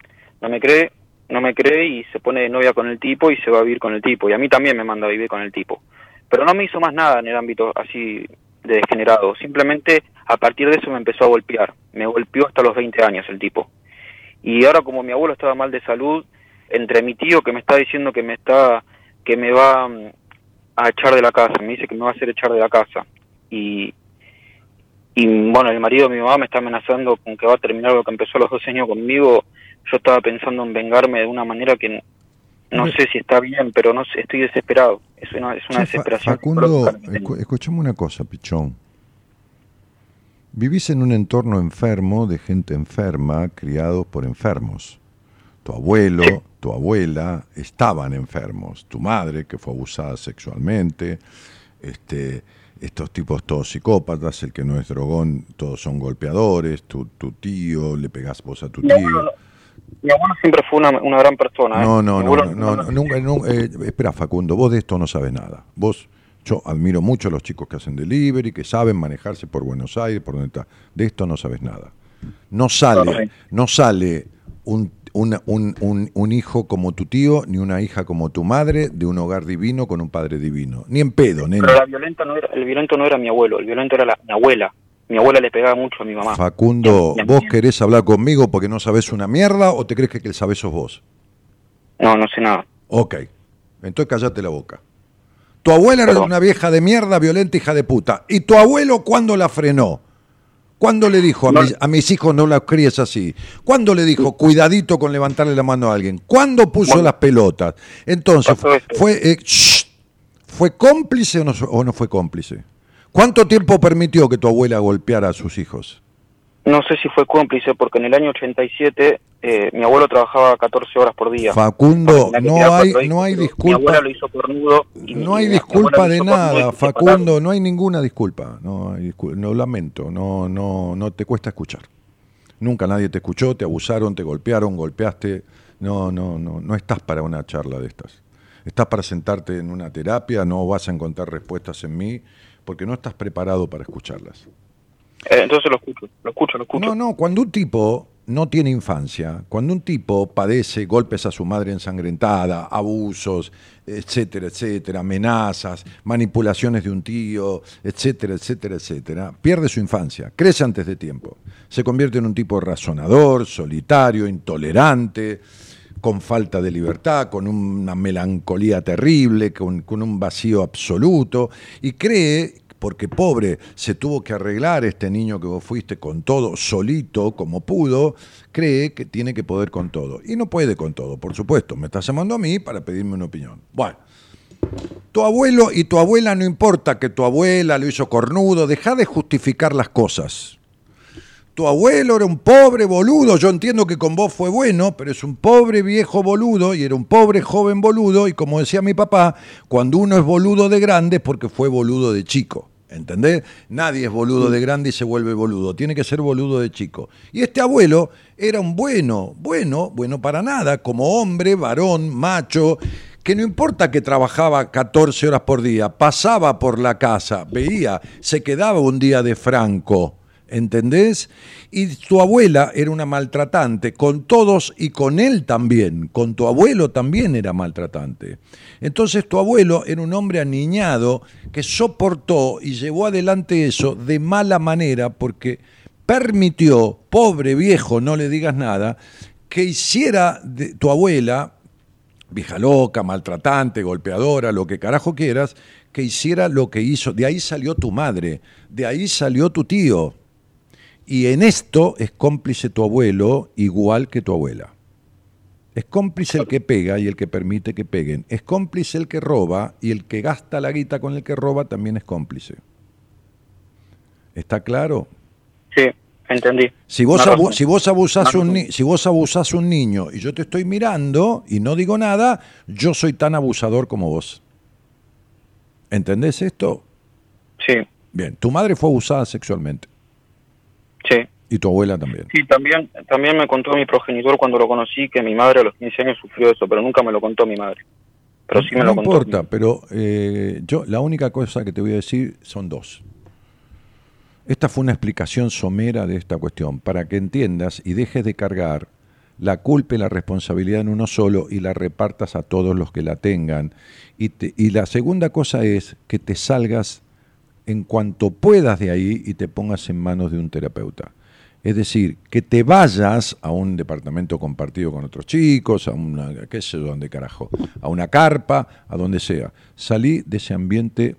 No me cree, no me cree y se pone de novia con el tipo y se va a vivir con el tipo. Y a mí también me manda a vivir con el tipo. Pero no me hizo más nada en el ámbito así de degenerado. Simplemente a partir de eso me empezó a golpear. Me golpeó hasta los 20 años el tipo. Y ahora como mi abuelo estaba mal de salud, entre mi tío que me está diciendo que me está que me va mm, a echar de la casa, me dice que me va a hacer echar de la casa. Y y bueno, el marido de mi mamá me está amenazando con que va a terminar lo que empezó a los 12 años conmigo. Yo estaba pensando en vengarme de una manera que no sé si está bien, pero no sé, estoy desesperado. Es una, es una desesperación. Facundo, escuchame una cosa, pichón. Vivís en un entorno enfermo de gente enferma, criados por enfermos. Tu abuelo, tu abuela estaban enfermos. Tu madre, que fue abusada sexualmente. Este, estos tipos todos psicópatas, el que no es drogón, todos son golpeadores. Tu, tu tío, le pegás vos a tu tío. no- mi abuelo siempre fue una, una gran persona. ¿eh? No, no, no, no, no, no, nunca, no, eh, espera, Facundo, vos de esto no sabes nada. Vos, yo admiro mucho a los chicos que hacen delivery, que saben manejarse por Buenos Aires, por donde está. De esto no sabes nada. No sale, no sale un, un, un- un hijo como tu tío, ni una hija como tu madre, de un hogar divino con un padre divino. Ni en pedo, nene. Pero la violenta no era, el violento no era mi abuelo, el violento era la, mi abuela. Mi abuela le pegaba mucho a mi mamá. Facundo, ¿vos querés hablar conmigo porque no sabés una mierda o te crees que el que sabés sos vos? No, no sé nada. Ok, entonces callate la boca. Tu abuela era una vieja de mierda, violenta, hija de puta. ¿Y tu abuelo cuándo la frenó? ¿Cuándo le dijo a, No. mis, a mis hijos no la críes así? ¿Cuándo le dijo cuidadito con levantarle la mano a alguien? ¿Cuándo puso Bueno. las pelotas? Entonces. ¿fue, eh, shh, ¿fue cómplice o no, o no fue cómplice? ¿Cuánto tiempo permitió que tu abuela golpeara a sus hijos? No sé si fue cómplice porque en el año 87 eh, mi abuelo trabajaba 14 horas por día. Facundo, no hay, no hay pero Mi disculpa. abuela lo hizo cornudo. y No mi- hay disculpa de nada, Facundo, no hay ninguna disculpa. No, hay discul- no lamento, no, no, no te cuesta escuchar. Nunca nadie te escuchó, te abusaron, te golpearon, golpeaste. No, no, no, no estás para una charla de estas. Estás para sentarte en una terapia, no vas a encontrar respuestas en mí, porque no estás preparado para escucharlas. Eh, entonces lo escucho, lo escucho, lo escucho. No, no, cuando un tipo no tiene infancia, cuando un tipo padece golpes a su madre ensangrentada, abusos, etcétera, etcétera, amenazas, manipulaciones de un tío, etcétera, etcétera, etcétera, pierde su infancia, crece antes de tiempo, se convierte en un tipo razonador, solitario, intolerante, con falta de libertad, con una melancolía terrible, con, un vacío absoluto, y cree porque pobre se tuvo que arreglar este niño que vos fuiste con todo, solito, como pudo, cree que tiene que poder con todo. Y no puede con todo, por supuesto. Me estás llamando a mí para pedirme una opinión. Bueno, tu abuelo y tu abuela, no importa que tu abuela lo hizo cornudo, deja de justificar las cosas. Tu abuelo era un pobre boludo, yo entiendo que con vos fue bueno, pero es un pobre viejo boludo y era un pobre joven boludo y como decía mi papá, cuando uno es boludo de grande es porque fue boludo de chico. ¿Entendés? Nadie es boludo de grande y se vuelve boludo. Tiene que ser boludo de chico. Y este abuelo era un bueno, bueno, bueno para nada, como hombre, varón, macho, que no importa que trabajaba 14 horas por día, pasaba por la casa, veía, se quedaba un día de franco. ¿Entendés? Y tu abuela era una maltratante con todos y con él también. Con tu abuelo también era maltratante. Entonces tu abuelo era un hombre aniñado que soportó y llevó adelante eso de mala manera porque permitió, pobre viejo, no le digas nada, que hiciera tu abuela vieja loca, maltratante, golpeadora, lo que carajo quieras, que hiciera lo que hizo. De ahí salió tu madre, de ahí salió tu tío. Y en esto es cómplice tu abuelo igual que tu abuela. Es cómplice el que pega y el que permite que peguen. Es cómplice el que roba y el que gasta la guita con el que roba también es cómplice. ¿Está claro? Sí, entendí. Si vos, abu- razón. si vos abusás Una un ni- si vos abusás un niño y yo te estoy mirando y no digo nada, yo soy tan abusador como vos. ¿Entendés esto? Sí, Bien, tu madre fue abusada sexualmente sí. y tu abuela también. Sí, también, también me contó mi progenitor cuando lo conocí que mi madre a los 15 años sufrió eso, pero nunca me lo contó mi madre. Pero sí me no lo contó. importa, pero eh, yo la única cosa que te voy a decir son dos. Esta fue una explicación somera de esta cuestión, para que entiendas y dejes de cargar la culpa y la responsabilidad en uno solo y la repartas a todos los que la tengan. Y, te- y la segunda cosa es que te salgas en cuanto puedas de ahí y te pongas en manos de un terapeuta. Es decir, que te vayas a un departamento compartido con otros chicos, a una, qué sé yo, dónde carajo, a una carpa, a donde sea. Salí de ese ambiente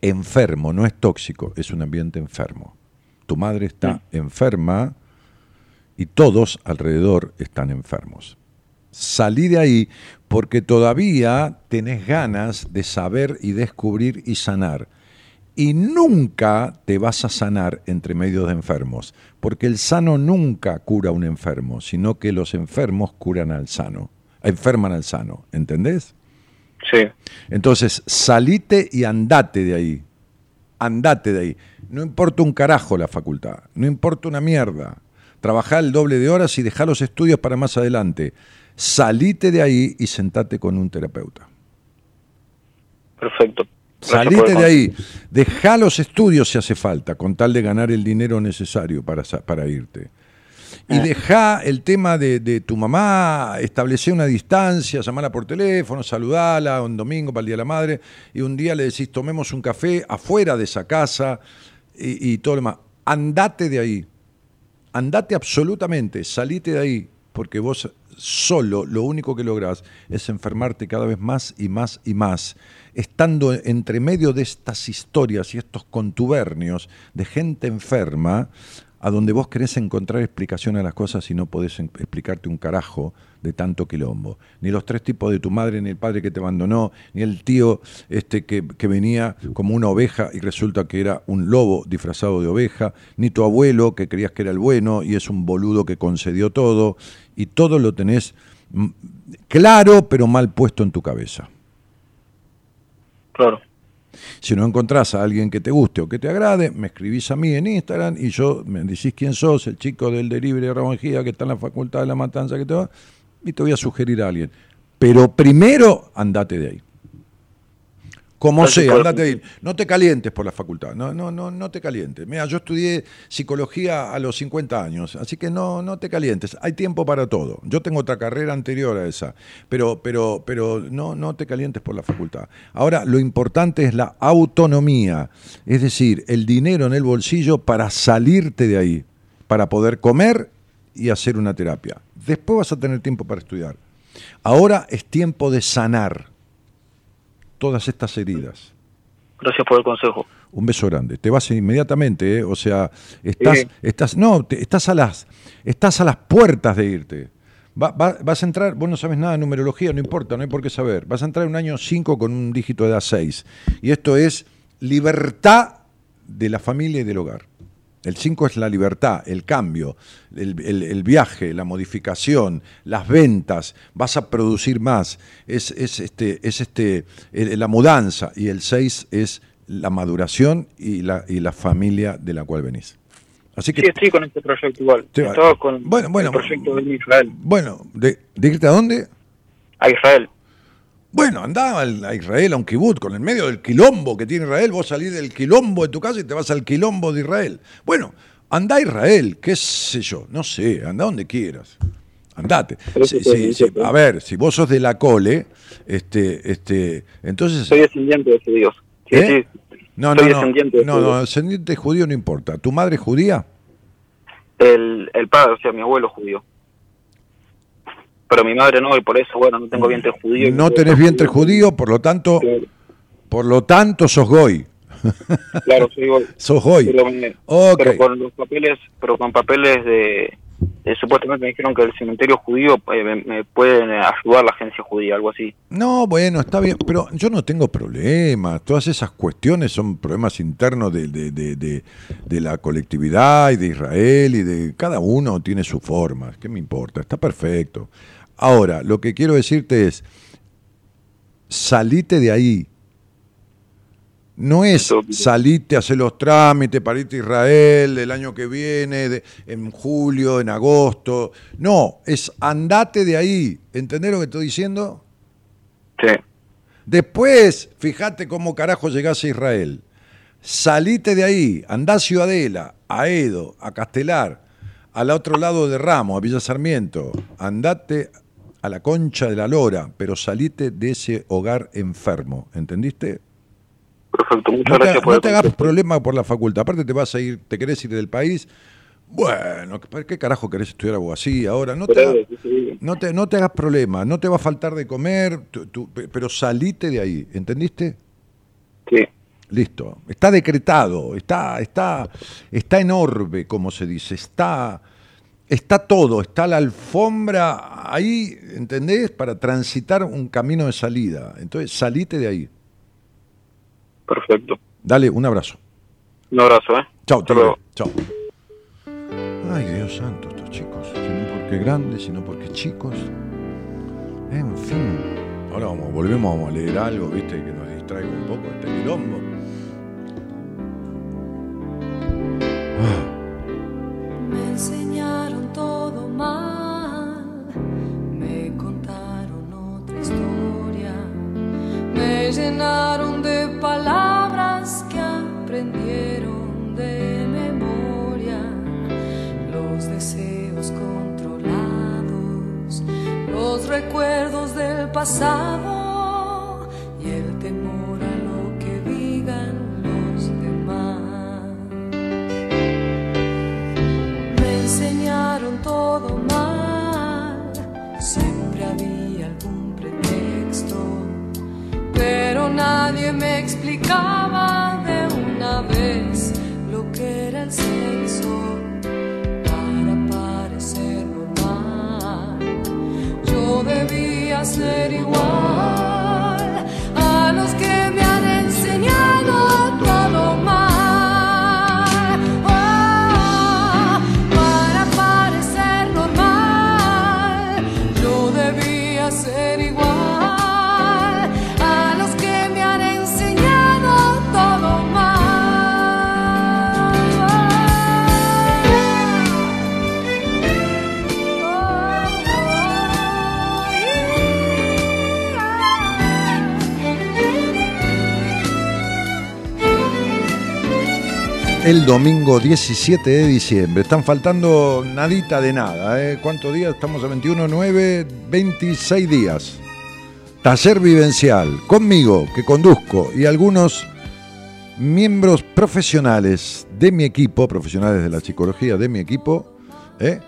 enfermo, no es tóxico, es un ambiente enfermo. Tu madre está enferma y todos alrededor están enfermos. Salí de ahí porque todavía tenés ganas de saber y descubrir y sanar. Y nunca te vas a sanar entre medios de enfermos, porque el sano nunca cura a un enfermo, sino que los enfermos curan al sano, enferman al sano, ¿entendés? Sí, Entonces, salite y andate de ahí. Andate de ahí. No importa un carajo la facultad, no importa una mierda. Trabajá el doble de horas y dejá los estudios para más adelante. Salite de ahí y sentate con un terapeuta. perfecto. Salite de ahí. Dejá los estudios si hace falta, con tal de ganar el dinero necesario para, para irte. Y dejá el tema de, de tu mamá, establecer una distancia, llamala por teléfono, saludala un domingo para el Día de la Madre, y un día le decís, tomemos un café afuera de esa casa y, y todo lo demás. Andate de ahí. Andate absolutamente, salite de ahí, porque vos solo lo único que lográs es enfermarte cada vez más y más y más, estando entre medio de estas historias y estos contubernios de gente enferma, a donde vos querés encontrar explicación a las cosas y no podés explicarte un carajo de tanto quilombo. Ni los tres tipos de tu madre, ni el padre que te abandonó, ni el tío este que, que venía como una oveja y resulta que era un lobo disfrazado de oveja, ni tu abuelo que creías que era el bueno y es un boludo que concedió todo, y todo lo tenés mm, claro pero mal puesto en tu cabeza. Claro. Si no encontrás a alguien que te guste o que te agrade, me escribís a mí en Instagram y yo me decís quién sos, el chico del delivery de Ramón Gía que está en la facultad de la matanza que te va, y te voy a sugerir a alguien. Pero primero andate de ahí. Como Gracias sea, andate ahí. No te calientes por la facultad, no, no, no, no te calientes. Mira, yo estudié psicología a los 50 años, así que no, no te calientes. Hay tiempo para todo. Yo tengo otra carrera anterior a esa, pero, pero, pero no, no te calientes por la facultad. Ahora, lo importante es la autonomía, es decir, el dinero en el bolsillo para salirte de ahí, para poder comer y hacer una terapia. Después vas a tener tiempo para estudiar. Ahora es tiempo de sanar todas estas heridas. Gracias por el consejo. Un beso grande. Te vas inmediatamente, ¿eh? o sea, estás, Sí. estás, no, te- estás a las, estás a las puertas de irte. Va- va- vas a entrar, vos no sabes nada de numerología, no importa, no hay por qué saber. Vas a entrar en un año 5 con un dígito de edad 6. Y esto es libertad de la familia y del hogar. El 5 es la libertad, el cambio, el, el- el viaje, la modificación, las ventas, vas a producir más, es, es este, es este, el- la mudanza y el 6 es la maduración y la, y la familia de la cual venís. Así que, Sí, estoy con este proyecto igual. Estaba con Bueno, bueno. el proyecto de Israel. bueno, ¿de, de irte a dónde? A Israel. Bueno, andá a Israel, a un kibut, con el medio del quilombo que tiene Israel, vos salís del quilombo de tu casa y te vas al quilombo de Israel. Bueno, andá a Israel, qué sé yo, no sé, andá donde quieras. Andate. Sí, eso- A ver, si vos sos de la cole, este, este, entonces. Soy descendiente de judíos. Sí, ¿Eh? sí. No, no, soy no, descendiente de no, no, descendiente judío no importa. ¿Tu madre es judía? El, el padre, o sea, mi abuelo judío. Pero mi madre no, y por eso, bueno, no tengo vientre judío. No tenés vientre judío, por lo tanto, por lo tanto sos goy. Claro, soy goy. Sos goy. Pero, pero con los papeles, pero con papeles de, de- supuestamente me dijeron que el cementerio judío eh, me, me pueden ayudar la agencia judía, algo así. No, bueno, está bien, pero yo no tengo problemas. Todas esas cuestiones son problemas internos de, de- de- de- de la colectividad y de Israel y de cada uno tiene su forma. ¿Qué me importa? Está perfecto. Ahora, lo que quiero decirte es, salite de ahí. No es salite, hacer los trámites para irte a Israel el año que viene, de- en julio, en agosto. No, es andate de ahí. ¿Entendés lo que estoy diciendo? Sí, Después, fíjate cómo carajo llegás a Israel. Salite de ahí, andá a Ciudadela, a Edo, a Castelar, al otro lado de Ramos, a Villa Sarmiento. Andate a la concha de la lora, pero salite de ese hogar enfermo. ¿Entendiste? perfecto, muchas No te, gracias por no el te hagas problema por la facultad. Aparte te vas a ir, te querés ir del país. Bueno, ¿para qué carajo querés estudiar abogacía ahora? No te, hagas- no te, no te hagas problema, no te va a faltar de comer, tú- tú- pero salite de ahí, ¿entendiste? Sí, Listo, está decretado, está, está, está en orbe, como se dice, está, está todo, está la alfombra ahí, ¿entendés? Para transitar un camino de salida. Entonces, salite de ahí. perfecto. Dale, un abrazo. Un abrazo, ¿eh? Chao, te luego. Chao. Ay, Dios santo, estos chicos. Si no porque grandes, sino porque chicos. En fin. Ahora vamos, volvemos vamos a leer algo, viste, que nos distraiga un poco este quilombo. Ah, Me enseñaron todo mal, me contaron otra historia, me llenaron de palabras que aprendieron de memoria, los deseos controlados, los recuerdos del pasado todo mal, siempre había algún pretexto, pero nadie me explicaba de una vez lo que era el sexo para parecer normal. Yo debía ser igual a los que El domingo 17 de diciembre. Están faltando nadita de nada. ¿eh? ¿Cuántos días? Estamos a 21, 9, 26 días. Taller vivencial. Conmigo, que conduzco, y algunos miembros profesionales de mi equipo, profesionales de la psicología de mi equipo, ¿eh?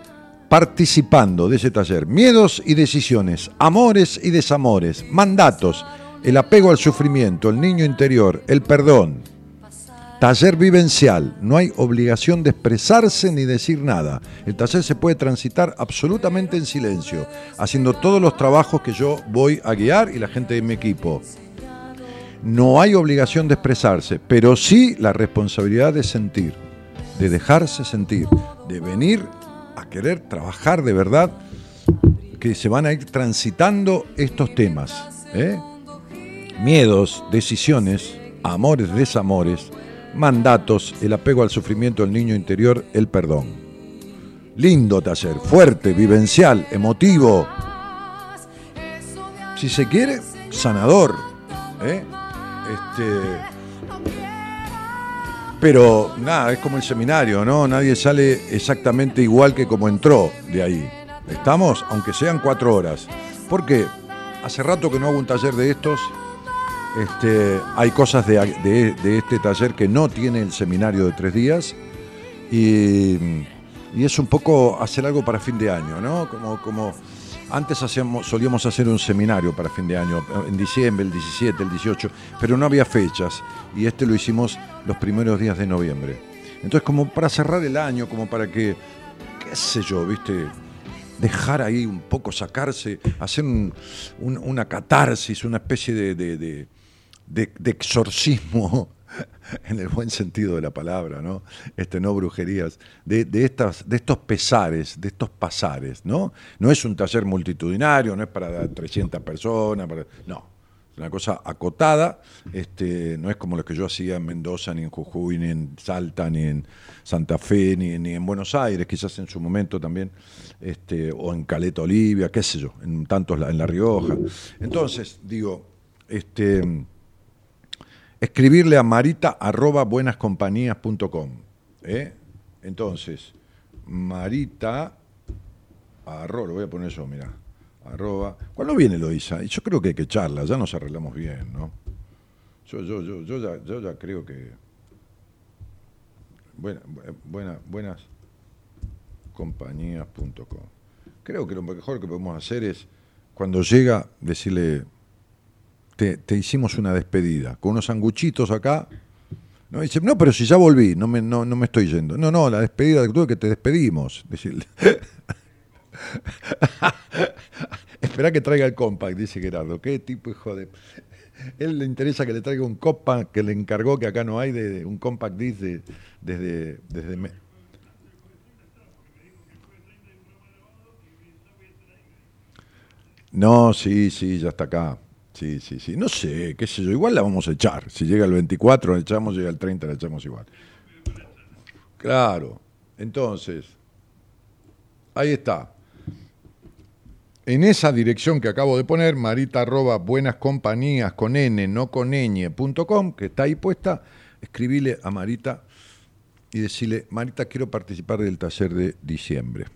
participando de ese taller. Miedos y decisiones, amores y desamores, mandatos, el apego al sufrimiento, el niño interior, el perdón. Taller vivencial, no hay obligación de expresarse ni decir nada. El taller se puede transitar absolutamente en silencio, haciendo todos los trabajos que yo voy a guiar y la gente de mi equipo. No hay obligación de expresarse, pero sí la responsabilidad de sentir, de dejarse sentir, de venir a querer trabajar de verdad, que se van a ir transitando estos temas. ¿eh? Miedos, decisiones, amores, desamores, mandatos, el apego al sufrimiento del niño interior, el perdón. Lindo taller, fuerte, vivencial, emotivo. Si se quiere, sanador. ¿eh? Este, pero nada, es como el seminario, ¿no? Nadie sale exactamente igual que como entró de ahí. ¿Estamos? Aunque sean cuatro horas. Porque hace rato que no hago un taller de estos. Este, hay cosas de, este taller que no tiene el seminario de tres días. Y, es un poco hacer algo para fin de año, ¿no? Como, Antes solíamos hacer un seminario para fin de año, en diciembre, el 17, el 18, pero no había fechas y este lo hicimos los primeros días de noviembre. Entonces, como para cerrar el año, como para que, qué sé yo, viste, dejar ahí un poco, sacarse, hacer un- un- una catarsis, una especie de- de- exorcismo, en el buen sentido de la palabra, ¿no? Este, no brujerías, de, de estas, de estos pesares, de estos pasares, ¿no? No es un taller multitudinario, no es para 300 personas, no. Es una cosa acotada, este, no es como lo que yo hacía en Mendoza, ni en Jujuy, ni en Salta, ni en Santa Fe, ni, ni en Buenos Aires, quizás en su momento también, este, o en Caleta Olivia, qué sé yo, en tantos en La Rioja. Entonces, digo, este, escribirle a marita arroba buenascompañías.com. ¿eh? Entonces, marita arroba, lo voy a poner yo, mira, arroba. ¿Cuándo viene Loisa? Yo creo que hay que charla, ya nos arreglamos bien, ¿no? Yo, yo, yo, yo, ya, yo ya creo que. Buena, buena, buenas compañías.com. Creo que lo mejor que podemos hacer es, cuando llega, decirle, te, hicimos una despedida, con unos sanguchitos acá. No, dice, no, pero si ya volví, no me, no, no me estoy yendo. No, no, la despedida de que te despedimos. Decirle. Espera que traiga el compact, dice Gerardo. Qué tipo hijo de. Él le interesa que le traiga un compact que le encargó, que acá no hay, de, un compact disc de- desde. desde me- No, sí, sí, ya está acá. Sí, sí, sí. No sé, qué sé yo. Igual la vamos a echar. Si llega el 24, la echamos, llega el 30, la echamos igual. Claro. Entonces, ahí está. En esa dirección que acabo de poner, marita arroba buenas compañías con n, no con ñ, punto com, que está ahí puesta, escribile a Marita y decirle, Marita, quiero participar del taller de diciembre.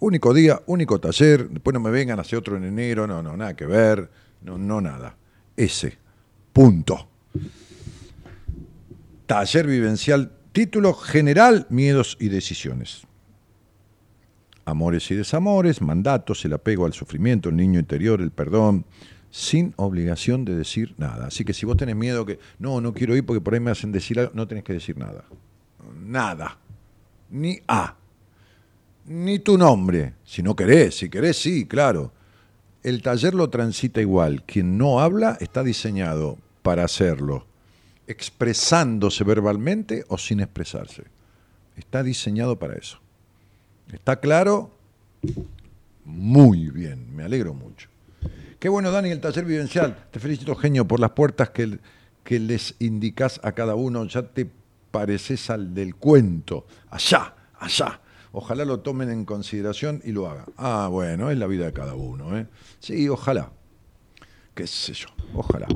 Único día, único taller, después no me vengan a hacer otro en enero, no, no, nada que ver, no, no nada. Ese, punto. Taller vivencial, título general, miedos y decisiones. Amores y desamores, mandatos, el apego al sufrimiento, el niño interior, el perdón, sin obligación de decir nada. Así que si vos tenés miedo que, no, no quiero ir porque por ahí me hacen decir algo, no tenés que decir nada. Nada. Ni A. Ni tu nombre. Si no querés, si querés, sí, claro. El taller lo transita igual. Quien no habla está diseñado para hacerlo expresándose verbalmente o sin expresarse. Está diseñado para eso. ¿Está claro? Muy bien, me alegro mucho. Qué bueno, Dani, el taller vivencial. Te felicito, genio, por las puertas que, que les indicás a cada uno. Ya te pareces al del cuento. Allá, allá. Ojalá lo tomen en consideración y lo hagan. Ah, bueno, es la vida de cada uno. ¿eh? Sí, ojalá. Qué sé yo, ojalá.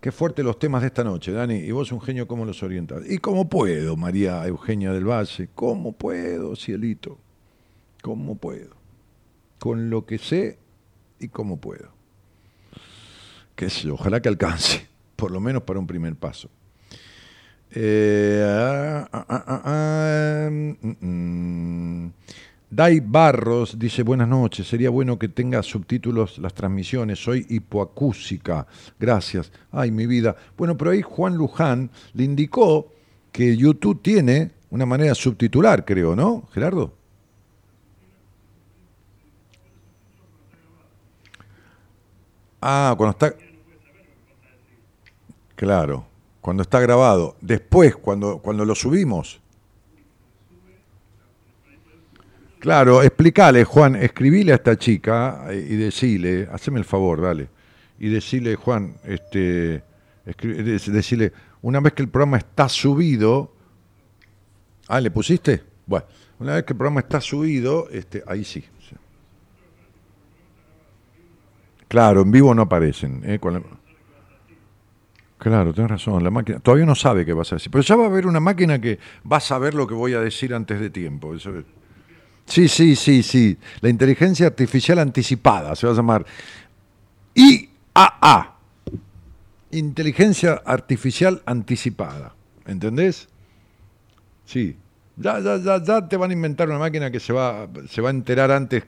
Qué fuerte los temas de esta noche, Dani. Y vos, un genio, ¿cómo los orientas? ¿Y cómo puedo, María Eugenia del Valle? ¿Cómo puedo, cielito? ¿Cómo puedo? Con lo que sé y cómo puedo. Qué sé yo, ojalá que alcance, por lo menos para un primer paso. Eh, ah, ah, ah, ah, ah, mm, mm. Dai Barros dice, buenas noches, sería bueno que tenga subtítulos las transmisiones, soy hipoacúsica, gracias. Ay, mi vida. Bueno, pero ahí Juan Luján le indicó que YouTube tiene una manera subtitular, creo, ¿no, Gerardo? Ah, cuando está... Claro, cuando está grabado. Después, cuando, cuando lo subimos. Claro, explícale, Juan, escribile a esta chica eh, y decile, haceme el favor, dale. Y decile, Juan, este, una vez que el programa está subido, ah, ¿le pusiste? Bueno, una vez que el programa está subido, este, ahí sí. Claro, en vivo no aparecen. ¿eh? La- Claro, tienes razón, la máquina todavía no sabe qué vas a decir, pero ya va a haber una máquina que va a saber lo que voy a decir antes de tiempo. Sí, sí, sí, sí. La inteligencia artificial anticipada se va a llamar IAA. Inteligencia artificial anticipada. ¿Entendés? Sí. Ya, ya, ya, ya te van a inventar una máquina que se va, se va a enterar antes.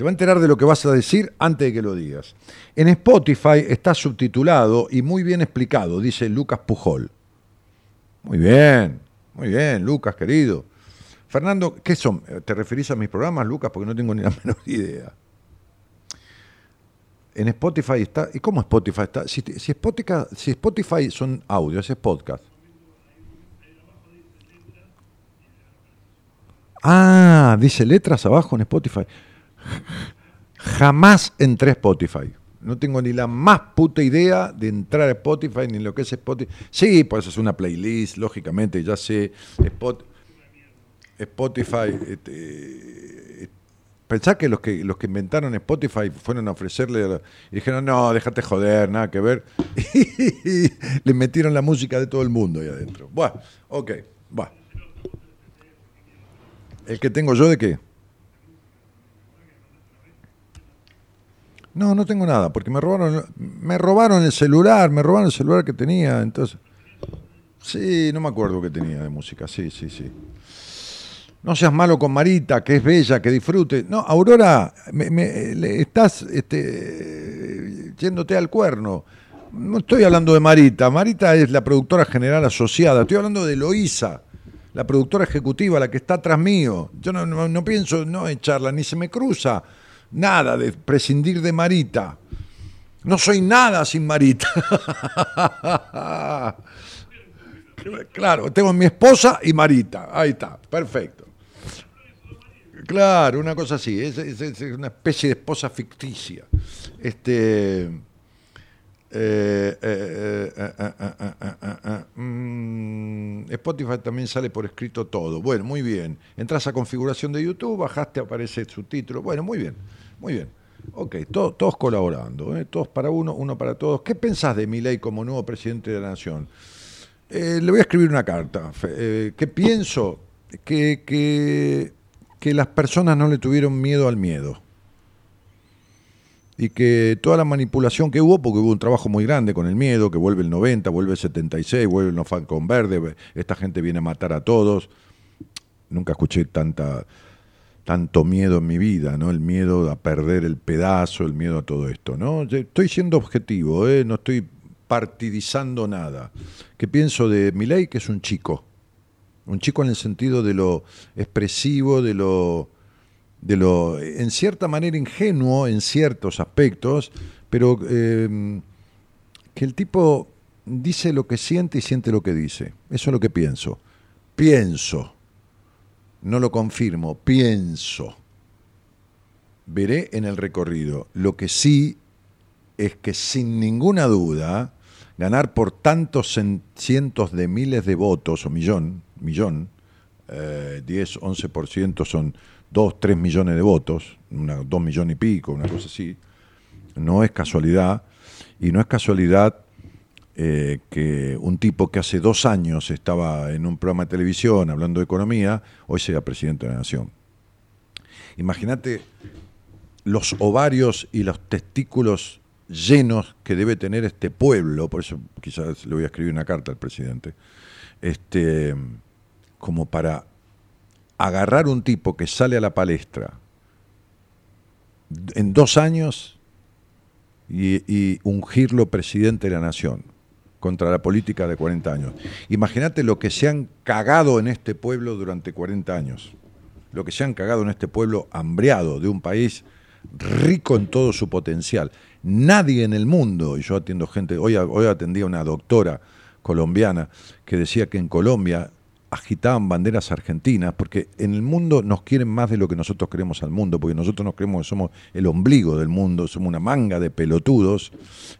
Te va a enterar de lo que vas a decir antes de que lo digas. En Spotify está subtitulado y muy bien explicado, dice Lucas Pujol. Muy bien, muy bien, Lucas, querido. Fernando, ¿qué son? ¿Te referís a mis programas, Lucas? Porque no tengo ni la menor idea. En Spotify está. ¿Y cómo Spotify está? Si, si Spotify, si Spotify son audios, es podcast. Ah, dice letras abajo en Spotify. Jamás entré a Spotify. No tengo ni la más puta idea de entrar a Spotify ni lo que es Spotify. Sí, pues es una playlist, lógicamente, ya sé. Spot- Spotify. Este, pensá que los que los que inventaron Spotify fueron a ofrecerle y dijeron, no, déjate joder, nada que ver. Y le metieron la música de todo el mundo ahí adentro. Bueno, ok, va. ¿El que tengo yo de qué? No, no tengo nada, porque me robaron, me robaron el celular, me robaron el celular que tenía, entonces. Sí, no me acuerdo qué tenía de música, sí, sí, sí. No seas malo con Marita, que es bella, que disfrute. No, Aurora, me, estás este, yéndote al cuerno. No estoy hablando de Marita. Marita es la productora general asociada. Estoy hablando de Loísa, la productora ejecutiva, la que está atrás mío. Yo no, no- no pienso no echarla, ni se me cruza nada de prescindir de Marita. No soy nada sin Marita. claro, tengo mi esposa y Marita. Ahí está, perfecto. Claro, una cosa así, es, una especie de esposa ficticia. Este, Spotify también sale por escrito todo. Bueno, muy bien. Entras a configuración de YouTube, bajaste, aparece el subtítulo. Bueno, muy bien, muy bien. Ok, to- todos colaborando, ¿eh? todos para uno, uno para todos. ¿Qué pensás de Milei como nuevo presidente de la nación? Eh, le voy a escribir una carta. Eh, que pienso que, que las personas no le tuvieron miedo al miedo. Y que toda la manipulación que hubo, porque hubo un trabajo muy grande con el miedo, que vuelve el 90, vuelve el 76, vuelve el no Falcon Verde, esta gente viene a matar a todos. Nunca escuché tanta, tanto miedo en mi vida, ¿no? El miedo a perder el pedazo, el miedo a todo esto, ¿no? Estoy siendo objetivo, ¿eh? No estoy partidizando nada. ¿Qué pienso de Milei? Que es un chico. Un chico en el sentido de lo expresivo, de lo, de lo en cierta manera ingenuo en ciertos aspectos, pero eh, que el tipo dice lo que siente y siente lo que dice. Eso es lo que pienso. Pienso. No lo confirmo, pienso. Veré en el recorrido. Lo que sí es que sin ninguna duda, ganar por tantos cientos de miles de votos, o millón, millón, eh, 10, 11% son 2, 3 millones de votos, una, 2 millones y pico, una cosa así, no es casualidad, y no es casualidad eh, que un tipo que hace dos años estaba en un programa de televisión hablando de economía, hoy sea presidente de la nación. Imagínate los ovarios y los testículos llenos que debe tener este pueblo, por eso quizás le voy a escribir una carta al presidente, este, como para agarrar un tipo que sale a la palestra en dos años y, ungirlo presidente de la nación contra la política de 40 años. Imagínate lo que se han cagado en este pueblo durante 40 años, lo que se han cagado en este pueblo hambriado de un país rico en todo su potencial. Nadie en el mundo, y yo atiendo gente, hoy, hoy atendí a una doctora colombiana que decía que en Colombia agitaban banderas argentinas, porque en el mundo nos quieren más de lo que nosotros queremos al mundo, porque nosotros nos creemos que somos el ombligo del mundo, somos una manga de pelotudos,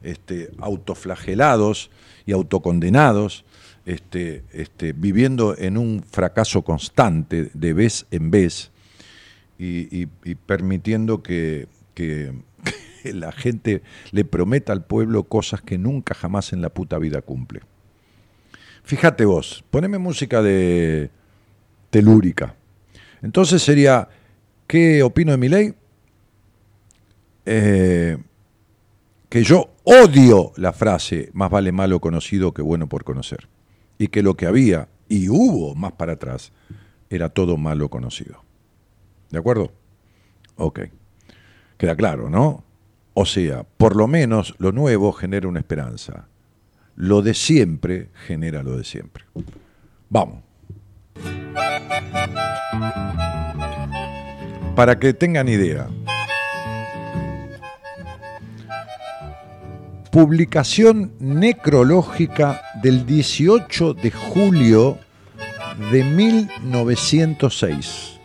este, autoflagelados y autocondenados, este, este, viviendo en un fracaso constante de vez en vez y, permitiendo que- que la gente le prometa al pueblo cosas que nunca jamás en la puta vida cumple. Fíjate vos, poneme música de telúrica. Entonces sería, ¿qué opino de mi ley? que yo odio la frase, más vale malo conocido que bueno por conocer. Y que lo que había, y hubo más para atrás, era todo malo conocido. ¿De acuerdo? Ok. Queda claro, ¿no? O sea, por lo menos lo nuevo genera una esperanza. Lo de siempre genera lo de siempre. Vamos. Para que tengan idea. Publicación necrológica del 18 de julio de 1906.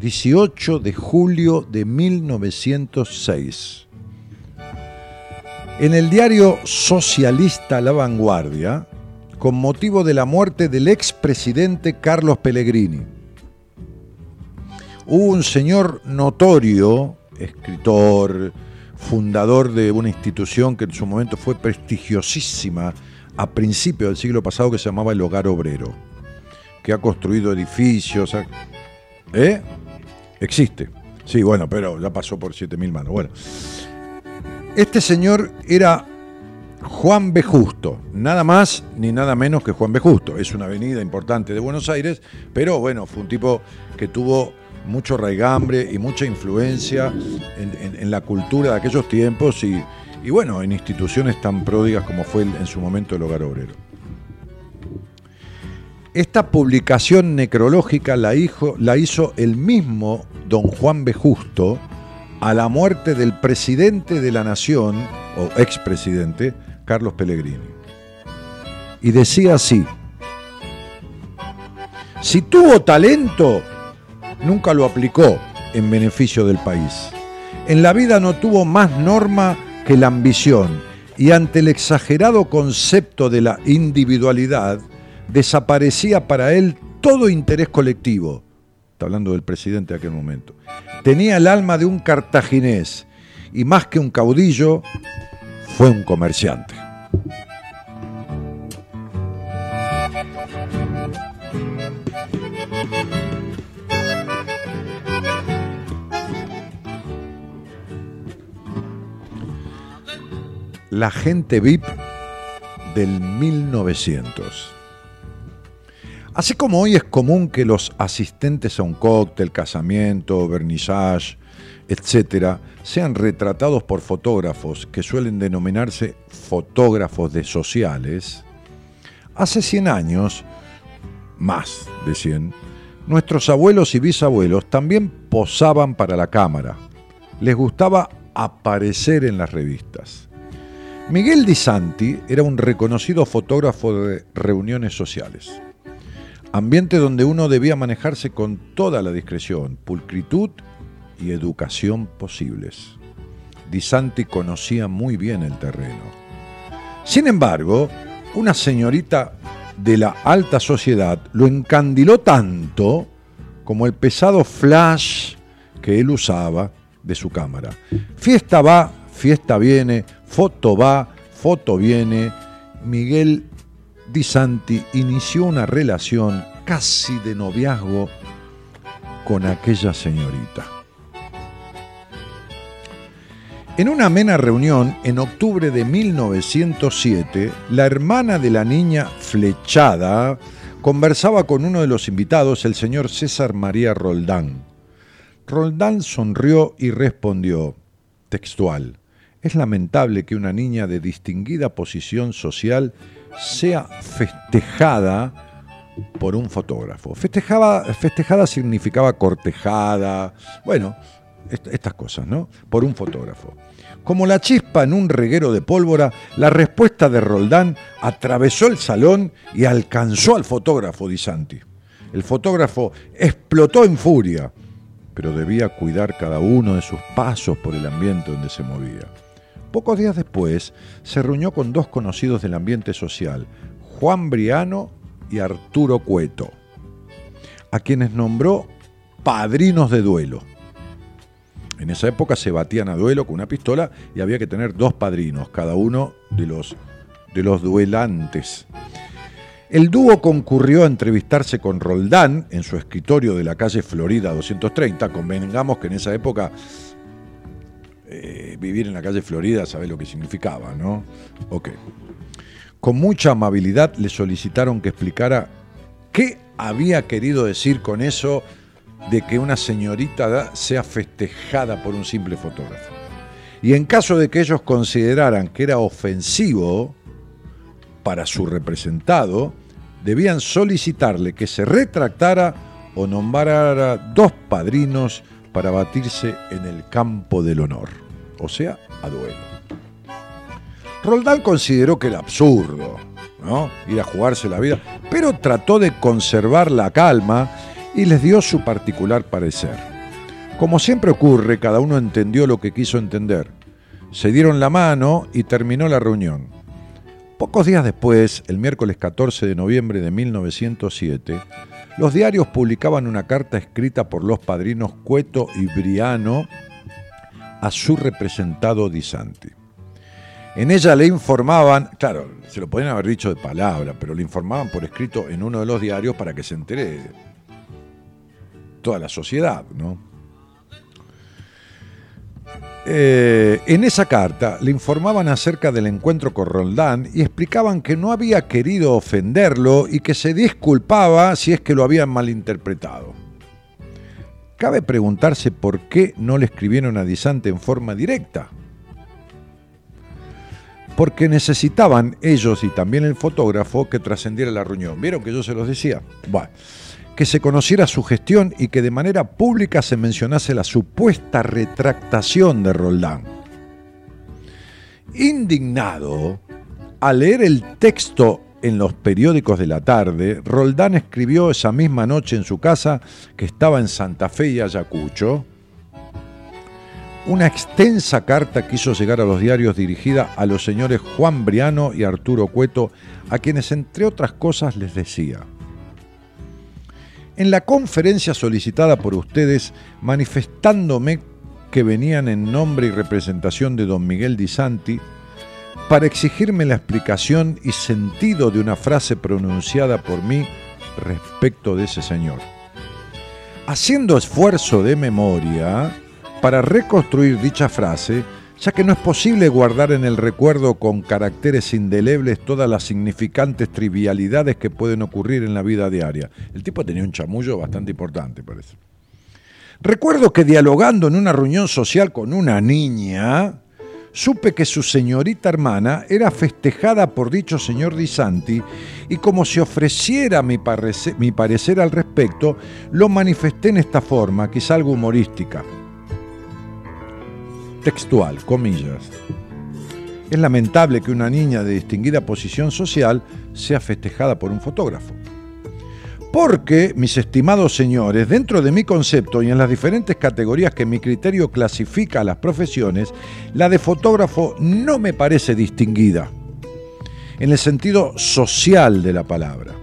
18 de julio de 1906. En el diario socialista La Vanguardia, con motivo de la muerte del expresidente Carlos Pellegrini. Hubo un señor notorio, escritor, fundador de una institución que en su momento fue prestigiosísima a principios del siglo pasado que se llamaba el Hogar Obrero, que ha construido edificios. ¿Eh? Existe. Sí, bueno, pero ya pasó por 7.000 manos. Bueno, este señor era Juan B. Justo, nada más ni nada menos que Juan B. Justo. Es una avenida importante de Buenos Aires, pero bueno, fue un tipo que tuvo mucho raigambre y mucha influencia en, la cultura de aquellos tiempos y, bueno, en instituciones tan pródigas como fue en su momento el Hogar Obrero. Esta publicación necrológica la, hijo- la hizo el mismo don Juan B. Justo a la muerte del presidente de la nación, o expresidente, Carlos Pellegrini. Y decía así, si tuvo talento, nunca lo aplicó en beneficio del país. En la vida no tuvo más norma que la ambición y ante el exagerado concepto de la individualidad, desaparecía para él todo interés colectivo. Está hablando del presidente de aquel momento. Tenía el alma de un cartaginés y más que un caudillo, fue un comerciante. La gente VIP del 1900. Así como hoy es común que los asistentes a un cóctel, casamiento, vernissage, etcétera, sean retratados por fotógrafos que suelen denominarse fotógrafos de sociales, hace 100 años, más de 100, nuestros abuelos y bisabuelos también posaban para la cámara. Les gustaba aparecer en las revistas. Miguel Di Santi era un reconocido fotógrafo de reuniones sociales. Ambiente donde uno debía manejarse con toda la discreción, pulcritud y educación posibles. Di Santi conocía muy bien el terreno. Sin embargo, una señorita de la alta sociedad lo encandiló tanto como el pesado flash que él usaba de su cámara. Fiesta va, fiesta viene, foto va, foto viene. Miguel Di Santi inició una relación casi de noviazgo con aquella señorita. En una amena reunión en octubre de 1907, la hermana de la niña flechada conversaba con uno de los invitados, el señor César María Roldán. Roldán sonrió y respondió, textual, es lamentable que una niña de distinguida posición social sea festejada por un fotógrafo. Festejada significaba cortejada, bueno, est- estas cosas, ¿no? Por un fotógrafo. Como la chispa en un reguero de pólvora, la respuesta de Roldán atravesó el salón y alcanzó al fotógrafo Di Santi. El fotógrafo explotó en furia, pero debía cuidar cada uno de sus pasos por el ambiente donde se movía. Pocos días después, se reunió con dos conocidos del ambiente social, Juan Briano y Arturo Cueto, a quienes nombró padrinos de duelo. En esa época se batían a duelo con una pistola y había que tener dos padrinos, cada uno de los, de los duelantes. El dúo concurrió a entrevistarse con Roldán en su escritorio de la calle Florida 230. Convengamos que en esa época eh, vivir en la calle Florida, sabés lo que significaba, ¿no? Ok. Con mucha amabilidad le solicitaron que explicara qué había querido decir con eso de que una señorita sea festejada por un simple fotógrafo. Y en caso de que ellos consideraran que era ofensivo para su representado, debían solicitarle que se retractara o nombrara dos padrinos para batirse en el campo del honor, o sea, a duelo. Roldán consideró que era absurdo, ¿no? Ir a jugarse la vida, pero trató de conservar la calma y les dio su particular parecer. Como siempre ocurre, cada uno entendió lo que quiso entender. Se dieron la mano y terminó la reunión. Pocos días después, el miércoles 14 de noviembre de 1907, los diarios publicaban una carta escrita por los padrinos Cueto y Briano a su representado Di Santi. En ella le informaban, claro, se lo podían haber dicho de palabra, pero le informaban por escrito en uno de los diarios para que se entere toda la sociedad, ¿no? Eh, en esa carta le informaban acerca del encuentro con Roldán y explicaban que no había querido ofenderlo y que se disculpaba si es que lo habían malinterpretado. Cabe preguntarse por qué no le escribieron a Disante en forma directa. Porque necesitaban ellos y también el fotógrafo que trascendiera la reunión. ¿Vieron que yo se los decía? Bueno, que se conociera su gestión y que de manera pública se mencionase la supuesta retractación de Roldán. Indignado, al leer el texto en los periódicos de la tarde, Roldán escribió esa misma noche en su casa, que estaba en Santa Fe y Ayacucho, una extensa carta que hizo llegar a los diarios dirigida a los señores Juan Briano y Arturo Cueto, a quienes entre otras cosas les decía, en la conferencia solicitada por ustedes, manifestándome que venían en nombre y representación de don Miguel Di Santi, para exigirme la explicación y sentido de una frase pronunciada por mí respecto de ese señor. Haciendo esfuerzo de memoria para reconstruir dicha frase, ya que no es posible guardar en el recuerdo con caracteres indelebles todas las significantes trivialidades que pueden ocurrir en la vida diaria. El tipo tenía un chamullo bastante importante, parece. Recuerdo que dialogando en una reunión social con una niña, supe que su señorita hermana era festejada por dicho señor Di Santi y como si ofreciera mi, mi parecer al respecto, lo manifesté en esta forma, quizá algo humorística. Textual, comillas. Es lamentable que una niña de distinguida posición social sea festejada por un fotógrafo. Porque, mis estimados señores, dentro de mi concepto y en las diferentes categorías que mi criterio clasifica a las profesiones, la de fotógrafo no me parece distinguida, en el sentido social de la palabra.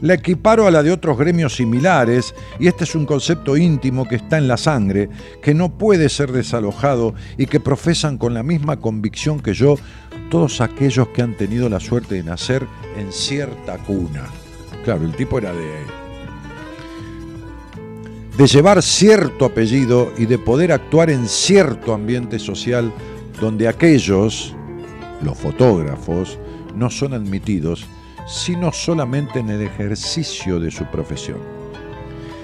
La equiparo a la de otros gremios similares y este es un concepto íntimo que está en la sangre, que no puede ser desalojado y que profesan con la misma convicción que yo todos aquellos que han tenido la suerte de nacer en cierta cuna. Claro, el tipo era de de llevar cierto apellido y de poder actuar en cierto ambiente social donde aquellos, los fotógrafos, no son admitidos sino solamente en el ejercicio de su profesión.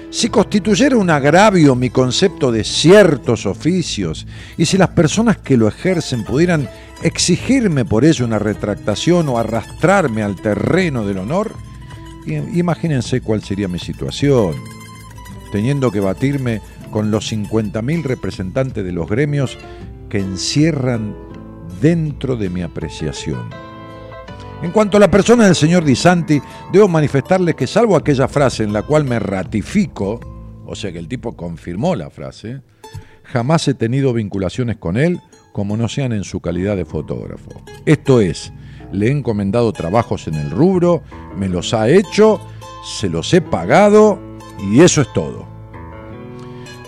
Si constituyera un agravio mi concepto de ciertos oficios y si las personas que lo ejercen pudieran exigirme por ello una retractación o arrastrarme al terreno del honor, imagínense cuál sería mi situación, teniendo que batirme con los 50.000 representantes de los gremios que encierran dentro de mi apreciación. En cuanto a la persona del señor Di Santi, debo manifestarles que salvo aquella frase en la cual me ratifico, o sea que el tipo confirmó la frase, jamás he tenido vinculaciones con él como no sean en su calidad de fotógrafo. Esto es, le he encomendado trabajos en el rubro, me los ha hecho, se los he pagado y eso es todo.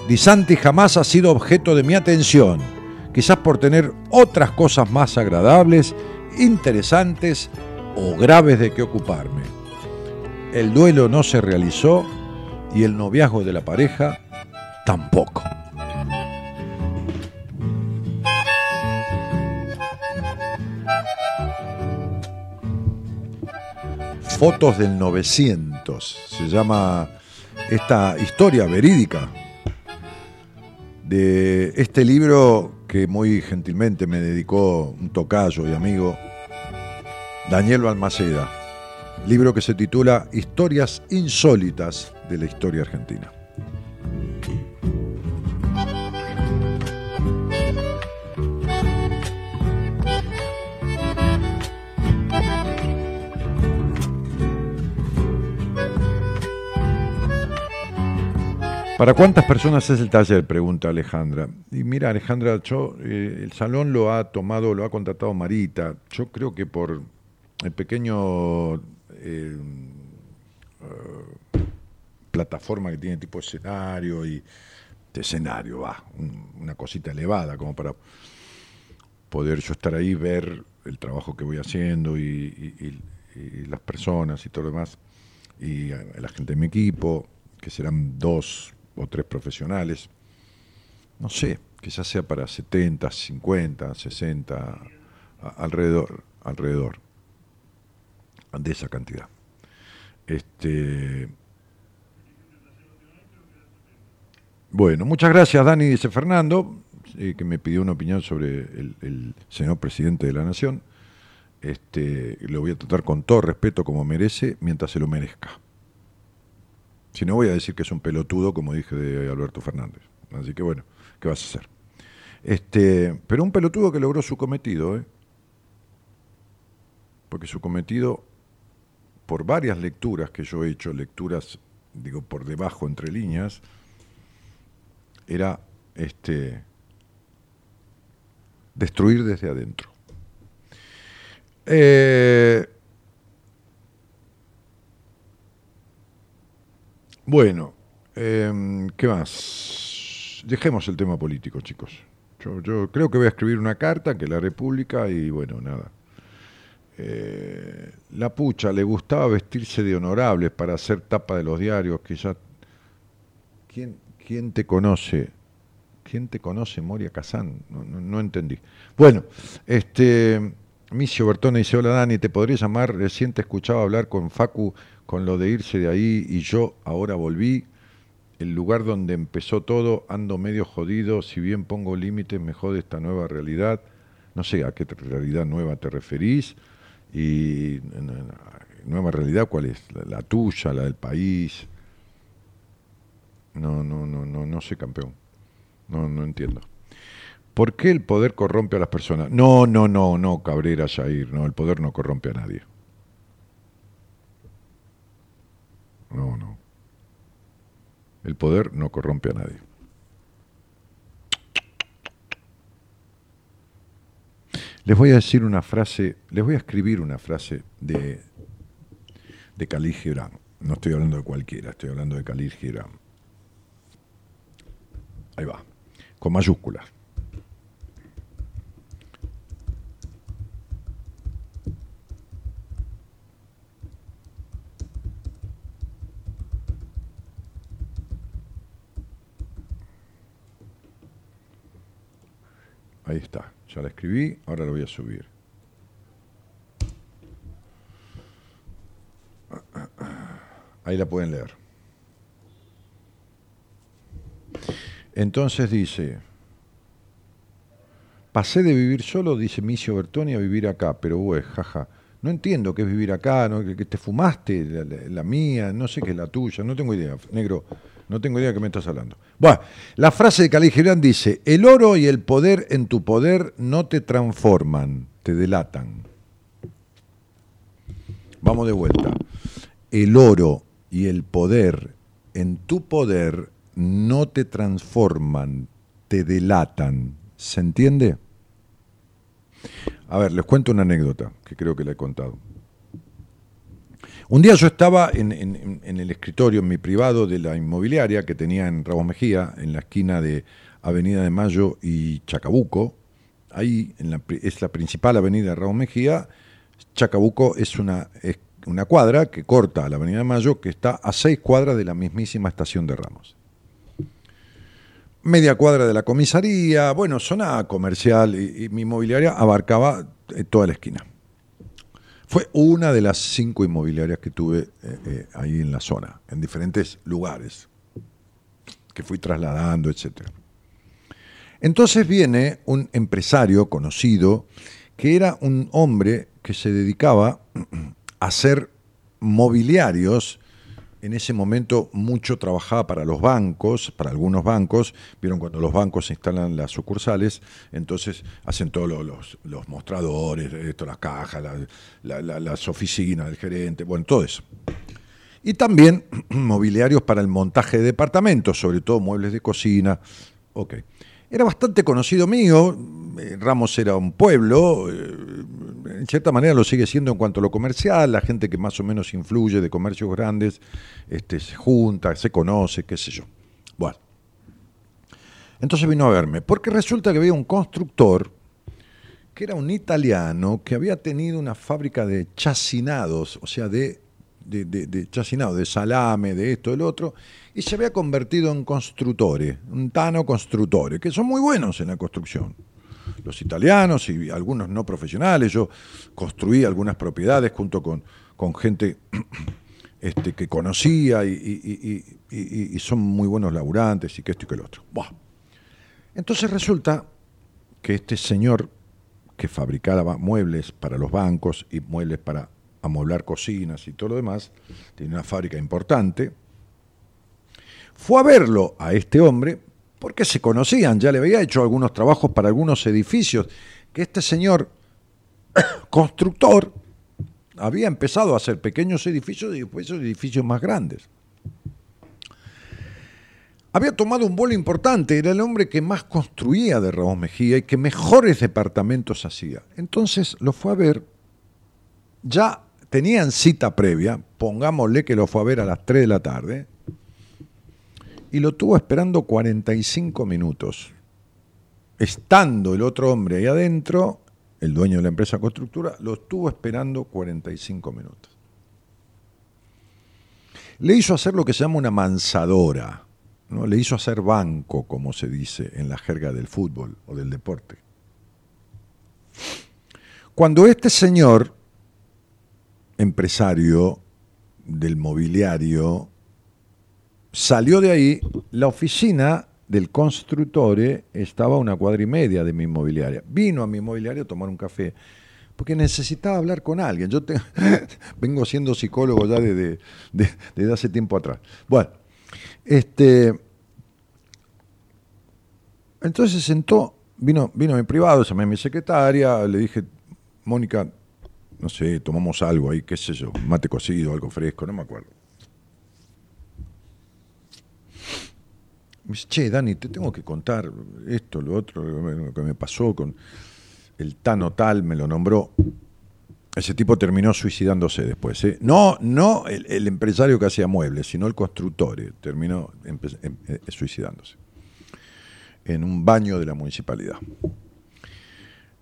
Di Santi jamás ha sido objeto de mi atención, quizás por tener otras cosas más agradables, interesantes o graves de que ocuparme. El duelo no se realizó y el noviazgo de la pareja tampoco. Fotos del 900, se llama esta historia verídica de este libro que muy gentilmente me dedicó un tocayo y amigo, Daniel Balmaceda. Libro que se titula Historias insólitas de la historia argentina. ¿Para cuántas personas es el taller? Pregunta Alejandra. Y mira, Alejandra, yo, eh, el salón lo ha tomado, lo ha contratado Marita. Yo creo que por el pequeño eh, plataforma que tiene tipo escenario y de escenario, va, un- una cosita elevada como para poder yo estar ahí, ver el trabajo que voy haciendo y, las personas y todo lo demás, y la gente de mi equipo, que serán dos o tres profesionales, no sé, quizás sea para 70, 50, 60, a- alrededor, alrededor de esa cantidad. Este, bueno, muchas gracias Dani, dice Fernando, eh, que me pidió una opinión sobre el, el señor presidente de la Nación. Este, lo voy a tratar con todo respeto como merece, mientras se lo merezca. Si no, voy a decir que es un pelotudo, como dije de Alberto Fernández. Así que bueno, ¿qué vas a hacer? Este, pero un pelotudo que logró su cometido, ¿eh? Porque su cometido, por varias lecturas que yo he hecho, lecturas, digo, por debajo, entre líneas, era este destruir desde adentro. Eh, Bueno, em, ¿qué más? Dejemos el tema político, chicos. Yo, yo creo que voy a escribir una carta que la República y bueno, nada. Eh, la pucha le gustaba vestirse de honorables para hacer tapa de los diarios, que ya... ¿Quién, quién te conoce? ¿Quién te conoce, Moria Kazán? No, no- no entendí. Bueno, este... Micio Bertone dice, hola Dani, ¿te podría llamar? Recién te escuchaba hablar con Facu con lo de irse de ahí y yo ahora volví. El lugar donde empezó todo, ando medio jodido, si bien pongo límites, me jode esta nueva realidad. No sé a qué realidad nueva te referís. Y nueva realidad, ¿cuál es? La, la tuya, la del país. No, no, no, no, no sé, campeón. No, no entiendo. ¿Por qué el poder corrompe a las personas? No, no, no, no, Cabrera, Jair, no, el poder no corrompe a nadie. No, no. El poder no corrompe a nadie. Les voy a decir una frase, les voy a escribir una frase de, de Khalil Gibran. No estoy hablando de cualquiera, estoy hablando de Khalil Gibran. Ahí va, con mayúsculas. Ahí está, ya la escribí, ahora la voy a subir. Ahí la pueden leer. Entonces dice, pasé de vivir solo, dice Micio Bertoni, a vivir acá, pero güey, jaja. No entiendo qué es vivir acá, ¿no? que, te fumaste la- la mía, no sé qué es la tuya, no tengo idea, negro, no tengo idea de qué me estás hablando. Bueno, la frase de Khalil Gibran dice, el oro y el poder en tu poder no te transforman, te delatan. Vamos de vuelta. El oro y el poder en tu poder no te transforman, te delatan. ¿Se entiende? A ver, les cuento una anécdota que creo que la he contado. Un día yo estaba en, el escritorio, en mi privado de la inmobiliaria que tenía en Ramos Mejía, en la esquina de Avenida de Mayo y Chacabuco. Ahí es la principal avenida de Ramos Mejía. Chacabuco es una, cuadra que corta a la Avenida de Mayo, que está a seis cuadras de la mismísima estación de Ramos media cuadra de la comisaría, bueno, zona comercial y, y mi inmobiliaria abarcaba eh, toda la esquina. Fue una de las cinco inmobiliarias que tuve eh, eh, ahí en la zona, en diferentes lugares, que fui trasladando, etc. Entonces viene un empresario conocido, que era un hombre que se dedicaba a hacer mobiliarios en ese momento mucho trabajaba para los bancos, para algunos bancos. Vieron cuando los bancos instalan las sucursales, entonces hacen todos los, los, mostradores, esto, las cajas, la, las oficinas del gerente, bueno, todo eso. Y también mobiliarios para el montaje de departamentos, sobre todo muebles de cocina. Ok. Era bastante conocido mío, eh, Ramos era un pueblo, eh, en cierta manera lo sigue siendo en cuanto a lo comercial, la gente que más o menos influye de comercios grandes este, se junta, se conoce, qué sé yo. Bueno, entonces vino a verme, porque resulta que había un constructor que era un italiano que había tenido una fábrica de chacinados, o sea, de, de, de, de chacinados, de salame, de esto, del otro, y se había convertido en constructores, un tano constructores, que son muy buenos en la construcción los italianos y algunos no profesionales. Yo construí algunas propiedades junto con, con gente este, que conocía y, son muy buenos laburantes y que esto y que lo otro. Entonces resulta que este señor que fabricaba muebles para los bancos y muebles para amueblar cocinas y todo lo demás, tiene una fábrica importante, fue a verlo a este hombre porque se conocían, ya le había hecho algunos trabajos para algunos edificios, que este señor constructor había empezado a hacer pequeños edificios y después edificios más grandes. Había tomado un vuelo importante, era el hombre que más construía de Ramos Mejía y que mejores departamentos hacía. Entonces lo fue a ver, ya tenían cita previa, pongámosle que lo fue a ver a las 3 de la tarde, y lo tuvo esperando 45 minutos. Estando el otro hombre ahí adentro, el dueño de la empresa constructora, lo estuvo esperando 45 minutos. Le hizo hacer lo que se llama una mansadora, ¿no? le hizo hacer banco, como se dice en la jerga del fútbol o del deporte. Cuando este señor, empresario del mobiliario, Salió de ahí, la oficina del constructore estaba a una cuadra y media de mi inmobiliaria. Vino a mi inmobiliaria a tomar un café porque necesitaba hablar con alguien. Yo vengo siendo psicólogo ya desde, hace tiempo atrás. Bueno, este, entonces sentó, vino, vino mi privado, llamé a mi secretaria, le dije, Mónica, no sé, tomamos algo ahí, qué sé yo, mate cocido, algo fresco, no me acuerdo. Me dice, che, Dani, te tengo que contar esto, lo otro, lo que me pasó con el Tano tal, me lo nombró. Ese tipo terminó suicidándose después. ¿eh? No, no el, empresario que hacía muebles, sino el constructor. ¿eh? Terminó em, eh, suicidándose. En un baño de la municipalidad.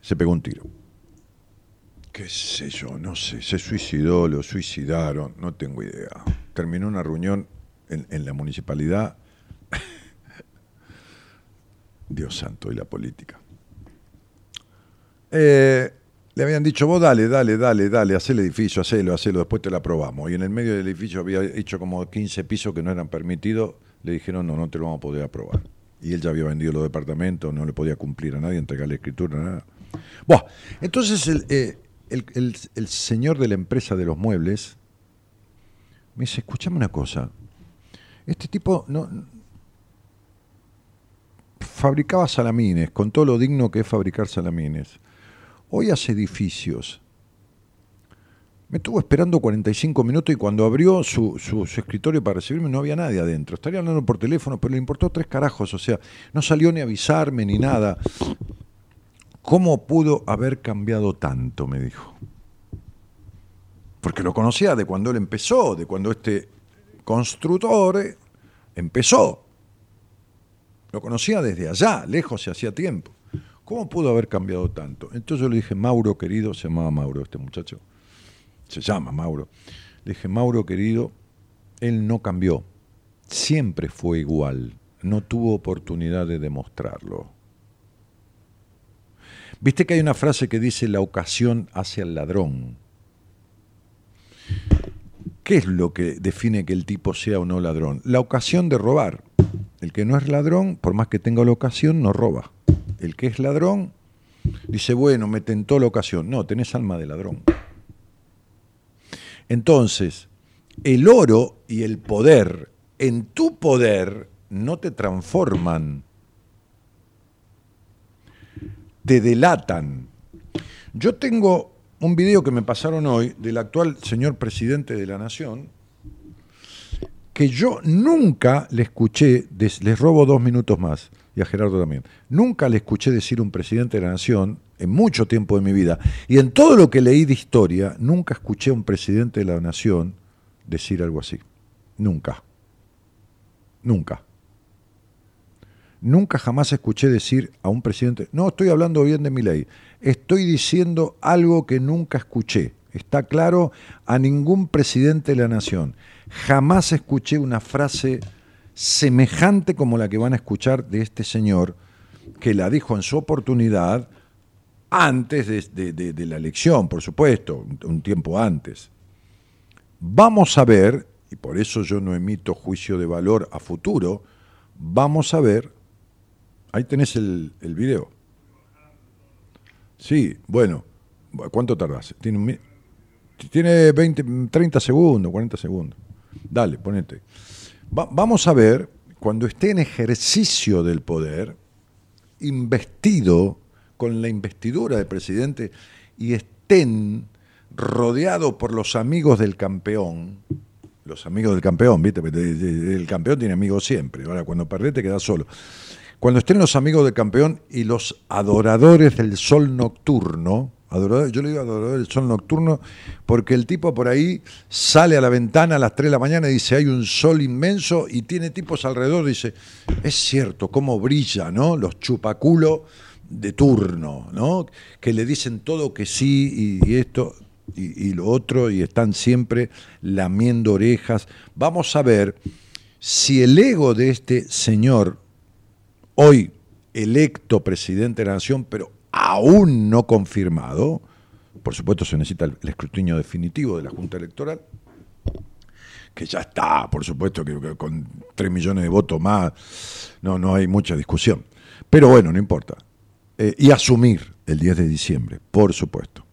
Se pegó un tiro. Qué sé yo, no sé. Se suicidó, lo suicidaron, no tengo idea. Terminó una reunión en, en la municipalidad Dios santo y la política. Eh, le habían dicho, vos dale, dale, dale, dale, haz el edificio, hacelo, hacelo, después te lo aprobamos. Y en el medio del edificio había hecho como 15 pisos que no eran permitidos, le dijeron, no, no te lo vamos a poder aprobar. Y él ya había vendido los departamentos, no le podía cumplir a nadie, entregarle escritura, nada. Bueno, entonces eh, el, el señor de la empresa de los muebles me dice, escúchame una cosa, este tipo no, fabricaba salamines, con todo lo digno que es fabricar salamines. Hoy hace edificios. Me estuvo esperando 45 minutos y cuando abrió su, escritorio para recibirme no había nadie adentro. Estaría hablando por teléfono, pero le importó tres carajos. O sea, no salió ni avisarme ni nada. ¿Cómo pudo haber cambiado tanto? Me dijo. Porque lo conocía de cuando él empezó, de cuando este constructor empezó. Lo conocía desde allá, lejos y hacía tiempo. ¿Cómo pudo haber cambiado tanto? Entonces yo le dije, Mauro querido, se llamaba Mauro este muchacho, se llama Mauro. Le dije, Mauro querido, él no cambió, siempre fue igual, no tuvo oportunidad de demostrarlo. Viste que hay una frase que dice, la ocasión hace al ladrón. ¿Qué es lo que define que el tipo sea o no ladrón? La ocasión de robar. El que no es ladrón, por más que tenga la ocasión, no roba. El que es ladrón dice, bueno, me tentó la ocasión. No, tenés alma de ladrón. Entonces, el oro y el poder en tu poder no te transforman, te delatan. Yo tengo un video que me pasaron hoy del actual señor presidente de la Nación, que yo nunca le escuché, les robo dos minutos más, y a Gerardo también, nunca le escuché decir un presidente de la Nación en mucho tiempo de mi vida, y en todo lo que leí de historia, nunca escuché a un presidente de la Nación decir algo así. Nunca. Nunca. Nunca jamás escuché decir a un presidente, no estoy hablando bien de mi ley, estoy diciendo algo que nunca escuché. Está claro a ningún presidente de la nación. Jamás escuché una frase semejante como la que van a escuchar de este señor, que la dijo en su oportunidad antes de, la elección, por supuesto, un- tiempo antes. Vamos a ver, y por eso yo no emito juicio de valor a futuro, vamos a ver, ahí tenés el, video. Sí, bueno, ¿cuánto tardás? Tiene, tiene 20, 30 segundos, 40 segundos. Dale, ponete. Va- vamos a ver, cuando esté en ejercicio del poder, investido con la investidura de presidente y estén rodeados por los amigos del campeón, los amigos del campeón, ¿viste? El campeón tiene amigos siempre, ahora cuando perdés te quedás solo. Cuando estén los amigos del campeón y los adoradores del sol nocturno, adoradores, yo le digo adoradores del sol nocturno porque el tipo por ahí sale a la ventana a las 3 de la mañana y dice hay un sol inmenso y tiene tipos alrededor, dice, es cierto, cómo brilla, ¿no? Los chupaculos de turno, ¿no? Que le dicen todo que sí y, y esto y, y lo otro y están siempre lamiendo orejas. Vamos a ver si el ego de este señor hoy electo presidente de la nación, pero aún no confirmado, por supuesto se necesita el, escrutinio definitivo de la Junta Electoral, que ya está, por supuesto, que, que con 3 millones de votos más, no, no hay mucha discusión. Pero bueno, no importa. Eh, y asumir el 10 de diciembre, por supuesto.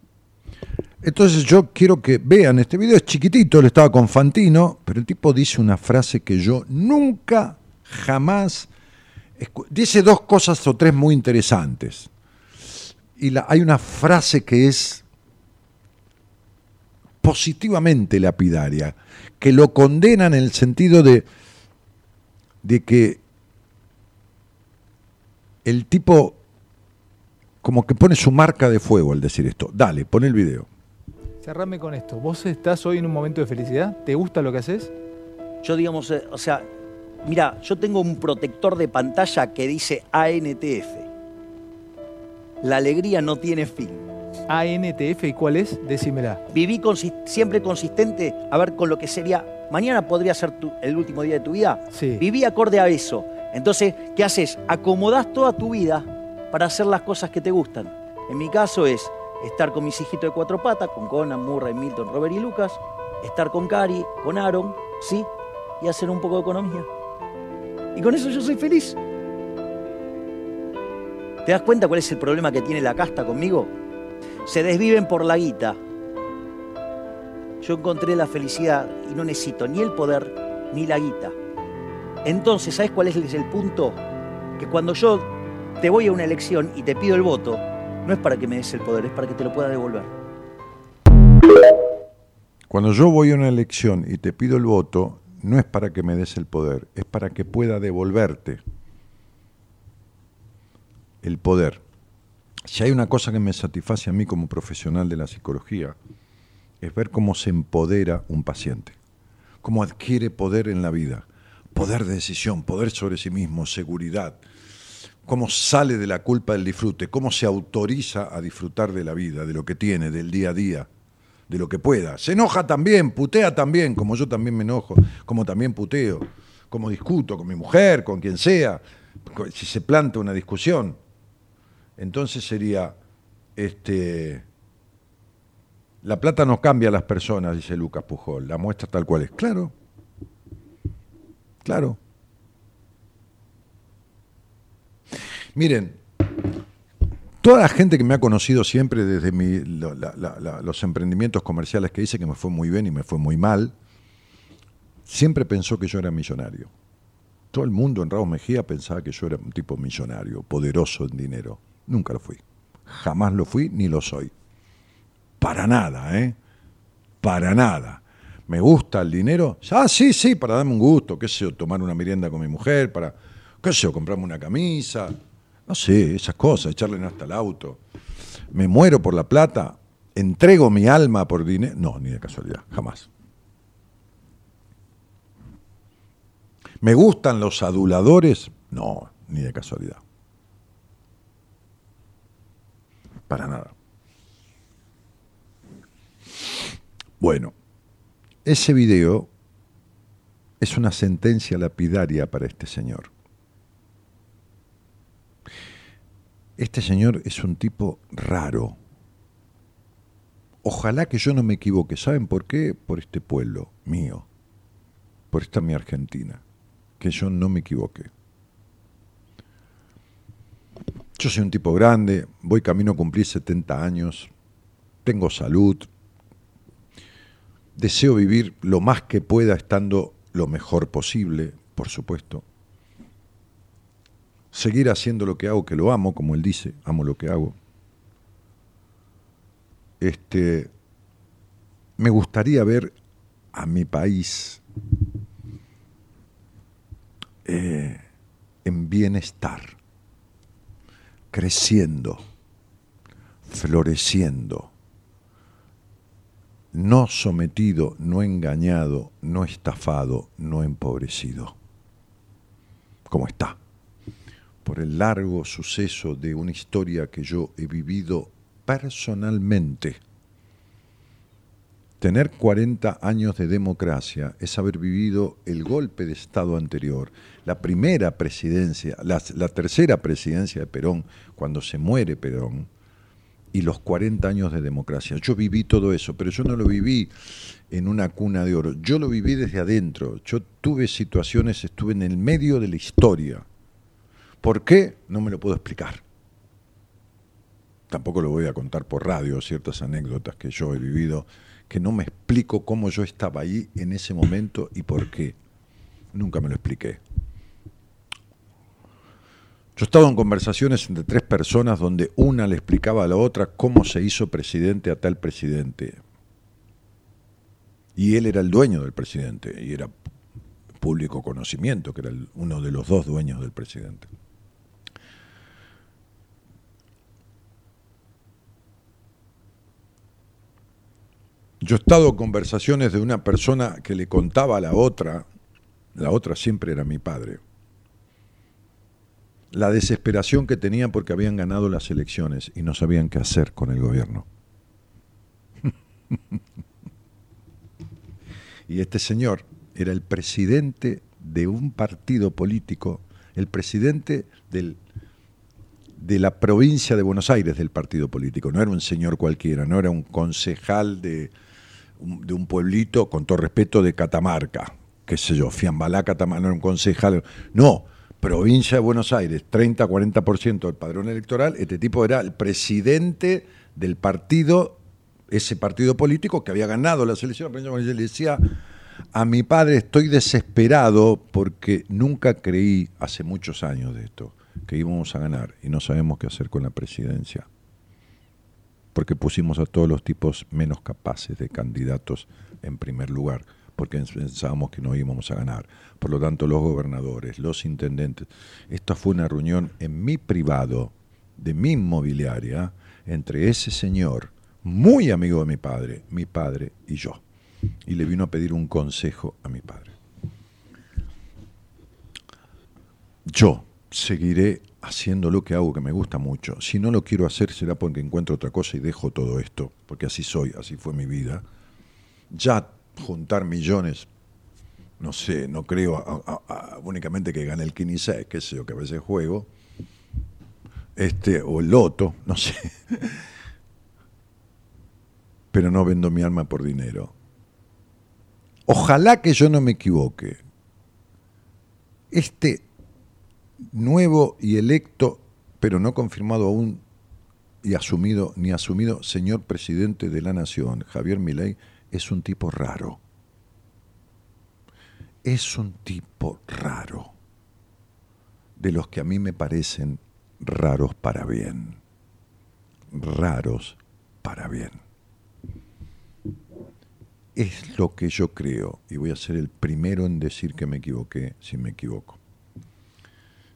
Entonces yo quiero que vean, este video es chiquitito, él estaba con Fantino, pero el tipo dice una frase que yo nunca, jamás Dice dos cosas o tres muy interesantes. Y la- hay una frase que es positivamente lapidaria, que lo condena en el sentido de, de que el tipo como que pone su marca de fuego al decir esto. Dale, pon el video. Cerrame con esto. ¿Vos estás hoy en un momento de felicidad? ¿Te gusta lo que haces? Yo digamos, eh, o sea, mira, yo tengo un protector de pantalla que dice ANTF. La alegría no tiene fin. ANTF, ¿y cuál es? Decímela. Viví siempre consistente, a ver, con lo que sería, mañana podría ser tu- el último día de tu vida. Sí. Viví acorde a eso. Entonces, ¿qué haces? Acomodás toda tu vida para hacer las cosas que te gustan. En mi caso es estar con mis hijitos de cuatro patas, con Conan, Murray, Milton, Robert y Lucas, estar con Cari, con Aaron, ¿sí? Y hacer un poco de economía. Y con eso yo soy feliz. ¿Te das cuenta cuál es el problema que tiene la casta conmigo? Se desviven por la guita. Yo encontré la felicidad y no necesito ni el poder ni la guita. Entonces, ¿sabes cuál es el punto? Que cuando yo te voy a una elección y te pido el voto, no es para que me des el poder, es para que te lo pueda devolver. Cuando yo voy a una elección y te pido el voto, no es para que me des el poder, es para que pueda devolverte el poder. Si hay una cosa que me satisface a mí como profesional de la psicología, es ver cómo se empodera un paciente, cómo adquiere poder en la vida, poder de decisión, poder sobre sí mismo, seguridad, cómo sale de la culpa del disfrute, cómo se autoriza a disfrutar de la vida, de lo que tiene, del día a día, de lo que pueda. Se enoja también, putea también, como yo también me enojo, como también puteo, como discuto con mi mujer, con quien sea, si se planta una discusión. Entonces sería, este, La plata no cambia a las personas, dice Lucas Pujol, la muestra tal cual es. Claro, claro. Miren, toda la gente que me ha conocido siempre desde mi- los emprendimientos comerciales que hice, que me fue muy bien y me fue muy mal, siempre pensó que yo era millonario. Todo el mundo en Raúl Mejía pensaba que yo era un tipo millonario, poderoso en dinero. Nunca lo fui. Jamás lo fui ni lo soy. Para nada, ¿eh? Para nada. ¿Me gusta el dinero? Ah, sí, sí, para darme un gusto, qué sé yo, tomar una merienda con mi mujer, para, qué sé yo, comprarme una camisa, no sé, esas cosas, echarle hasta el auto. ¿Me muero por la plata? ¿Entrego mi alma por dinero? No, ni de casualidad, jamás. ¿Me gustan los aduladores? No, ni de casualidad. Para nada. Bueno, ese video es una sentencia lapidaria para este señor. Este señor es un tipo raro. Ojalá que yo no me equivoque. ¿Saben por qué? Por este pueblo mío. Por esta mi Argentina. Que yo no me equivoque. Yo soy un tipo grande, voy camino a cumplir 70 años, tengo salud, deseo vivir lo más que pueda estando lo mejor posible, por supuesto. Seguir haciendo lo que hago, que lo amo, como él dice, amo lo que hago. Este, me gustaría ver a mi país eh, en bienestar, creciendo, floreciendo, no sometido, no engañado, no estafado, no empobrecido, como está, por el largo suceso de una historia que yo he vivido personalmente. Tener 40 años de democracia es haber vivido el golpe de Estado anterior, la primera presidencia, la, tercera presidencia de Perón, cuando se muere Perón, y los 40 años de democracia. Yo viví todo eso, pero yo no lo viví en una cuna de oro, yo lo viví desde adentro. Yo tuve situaciones, estuve en el medio de la historia. ¿Por qué? No me lo puedo explicar. Tampoco lo voy a contar por radio, ciertas anécdotas que yo he vivido, que no me explico cómo yo estaba ahí en ese momento y por qué. Nunca me lo expliqué. Yo he estado en conversaciones entre tres personas donde una le explicaba a la otra cómo se hizo presidente a tal presidente. Y él era el dueño del presidente y era público conocimiento, que era uno de los dos dueños del presidente. Yo he estado en conversaciones de una persona que le contaba a la otra, la otra siempre era mi padre, la desesperación que tenían porque habían ganado las elecciones y no sabían qué hacer con el gobierno. y este señor era el presidente de un partido político, el presidente del, de la provincia de Buenos Aires del partido político. No era un señor cualquiera, no era un concejal de, de un pueblito, con todo respeto, de Catamarca, qué sé yo, Fiambalá, Catamarca, un concejal. No, provincia de Buenos Aires, 30-40% del padrón electoral, este tipo era el presidente del partido, ese partido político que había ganado las elecciones. Yo le decía a mi padre, estoy desesperado porque nunca creí hace muchos años de esto que íbamos a ganar y no sabemos qué hacer con la presidencia. Porque pusimos a todos los tipos menos capaces de candidatos en primer lugar, porque pensábamos que no íbamos a ganar. Por lo tanto, los gobernadores, los intendentes. Esta fue una reunión en mi privado, de mi inmobiliaria, entre ese señor, muy amigo de mi padre, mi padre y yo. Y le vino a pedir un consejo a mi padre. Yo seguiré haciendo lo que hago que me gusta mucho. Si no lo quiero hacer será porque encuentro otra cosa y dejo todo esto, porque así soy, así fue mi vida. Ya juntar millones, no sé, no creo únicamente que gane el 15, qué sé yo, que a veces juego, este, o el loto, no sé. pero no vendo mi alma por dinero. Ojalá que yo no me equivoque. Este nuevo y electo, pero no confirmado aún y asumido ni asumido señor presidente de la nación, Javier Milei, es un tipo raro. Es un tipo raro. De los que a mí me parecen raros para bien. Raros para bien. Es lo que yo creo y voy a ser el primero en decir que me equivoqué si me equivoco.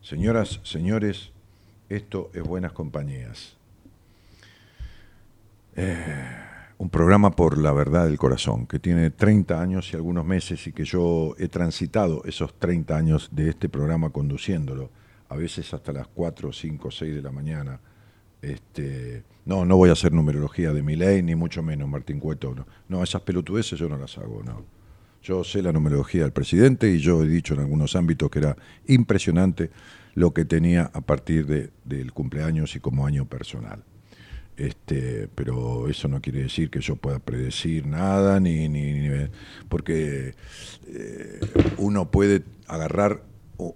Señoras, señores, esto es Buenas Compañías. Eh, un programa por la verdad del corazón, que tiene 30 años y algunos meses y que yo he transitado esos 30 años de este programa conduciéndolo, a veces hasta las 4, 5, 6 de la mañana. Este, no, no voy a hacer numerología de mi ley, ni mucho menos Martín Cueto. No. no, esas pelotudeces yo no las hago, no. Yo sé la numerología del presidente y yo he dicho en algunos ámbitos que era impresionante lo que tenía a partir de, del cumpleaños y como año personal. Este, pero eso no quiere decir que yo pueda predecir nada, ni, ni, porque eh, uno puede agarrar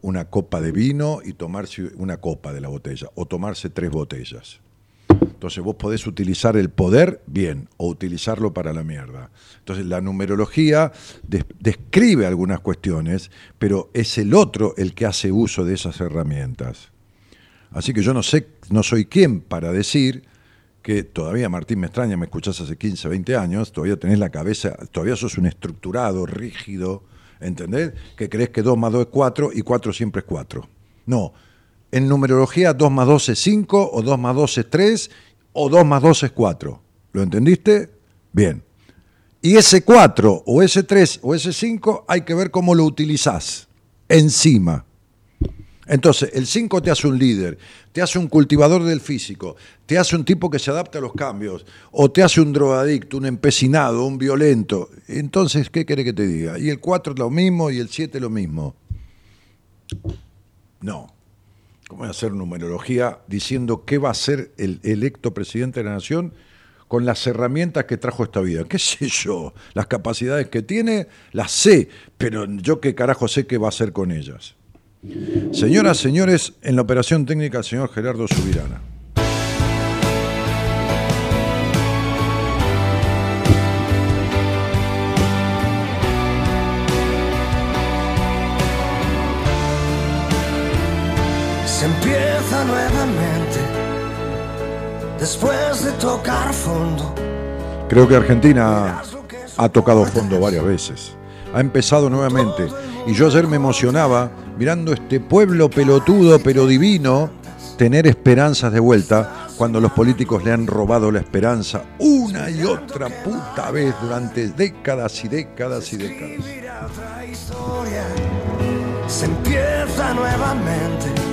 una copa de vino y tomarse una copa de la botella, o tomarse tres botellas. Entonces vos podés utilizar el poder bien o utilizarlo para la mierda. Entonces la numerología des- describe algunas cuestiones, pero es el otro el que hace uso de esas herramientas. Así que yo no sé, no soy quien para decir que todavía Martín me extraña, me escuchás hace 15, 20 años, todavía tenés la cabeza, todavía sos un estructurado, rígido, ¿entendés? Que crees que 2 más 2 es 4 y 4 siempre es 4. No, en numerología 2 más 2 es 5 o 2 más 2 es 3 o 2 más 2 es 4. ¿Lo entendiste? Bien. Y ese 4 o ese 3 o ese 5 hay que ver cómo lo utilizás encima. Entonces, el 5 te hace un líder, te hace un cultivador del físico, te hace un tipo que se adapta a los cambios, o te hace un drogadicto, un empecinado, un violento. Entonces, ¿qué quiere que te diga? Y el 4 es lo mismo y el 7 lo mismo. No. ¿Cómo voy a hacer numerología diciendo qué va a ser el electo presidente de la nación con las herramientas que trajo esta vida? ¿Qué sé yo? Las capacidades que tiene, las sé, pero yo qué carajo sé qué va a hacer con ellas. Señoras, señores, en la operación técnica el señor Gerardo Subirana. Se empieza nuevamente después de tocar fondo. Creo que Argentina ha tocado fondo varias veces. Ha empezado nuevamente. Y yo ayer me emocionaba mirando este pueblo pelotudo pero divino tener esperanzas de vuelta cuando los políticos le han robado la esperanza una y otra puta vez durante décadas y décadas y décadas. se empieza nuevamente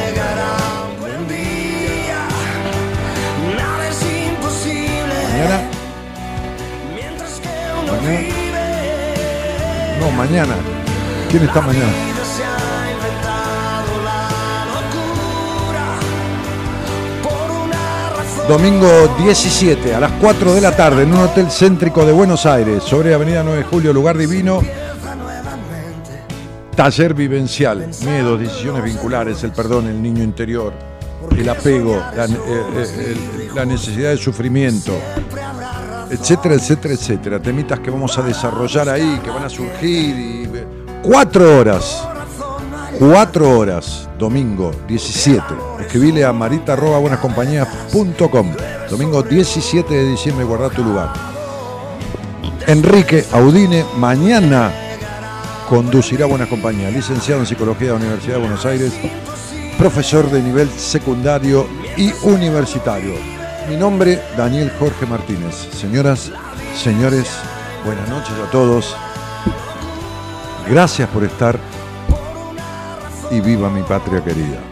No, mañana. ¿Quién está mañana? Domingo 17 a las 4 de la tarde en un hotel céntrico de Buenos Aires, sobre Avenida 9 de Julio, lugar divino. Taller vivencial, miedos, decisiones vinculares, el perdón, el niño interior, el apego, la, eh, eh, la necesidad de sufrimiento, etcétera, etcétera, etcétera. Temitas que vamos a desarrollar ahí, que van a surgir. Cuatro horas, cuatro horas, domingo 17. Escribile a marita.buenascompañías.com. Domingo 17 de diciembre, guarda tu lugar. Enrique Audine, mañana conducirá Buenas Compañías, licenciado en Psicología de la Universidad de Buenos Aires, profesor de nivel secundario y universitario. Mi nombre, Daniel Jorge Martínez. Señoras, señores, Buenas noches a todos. Gracias por estar y viva mi patria querida.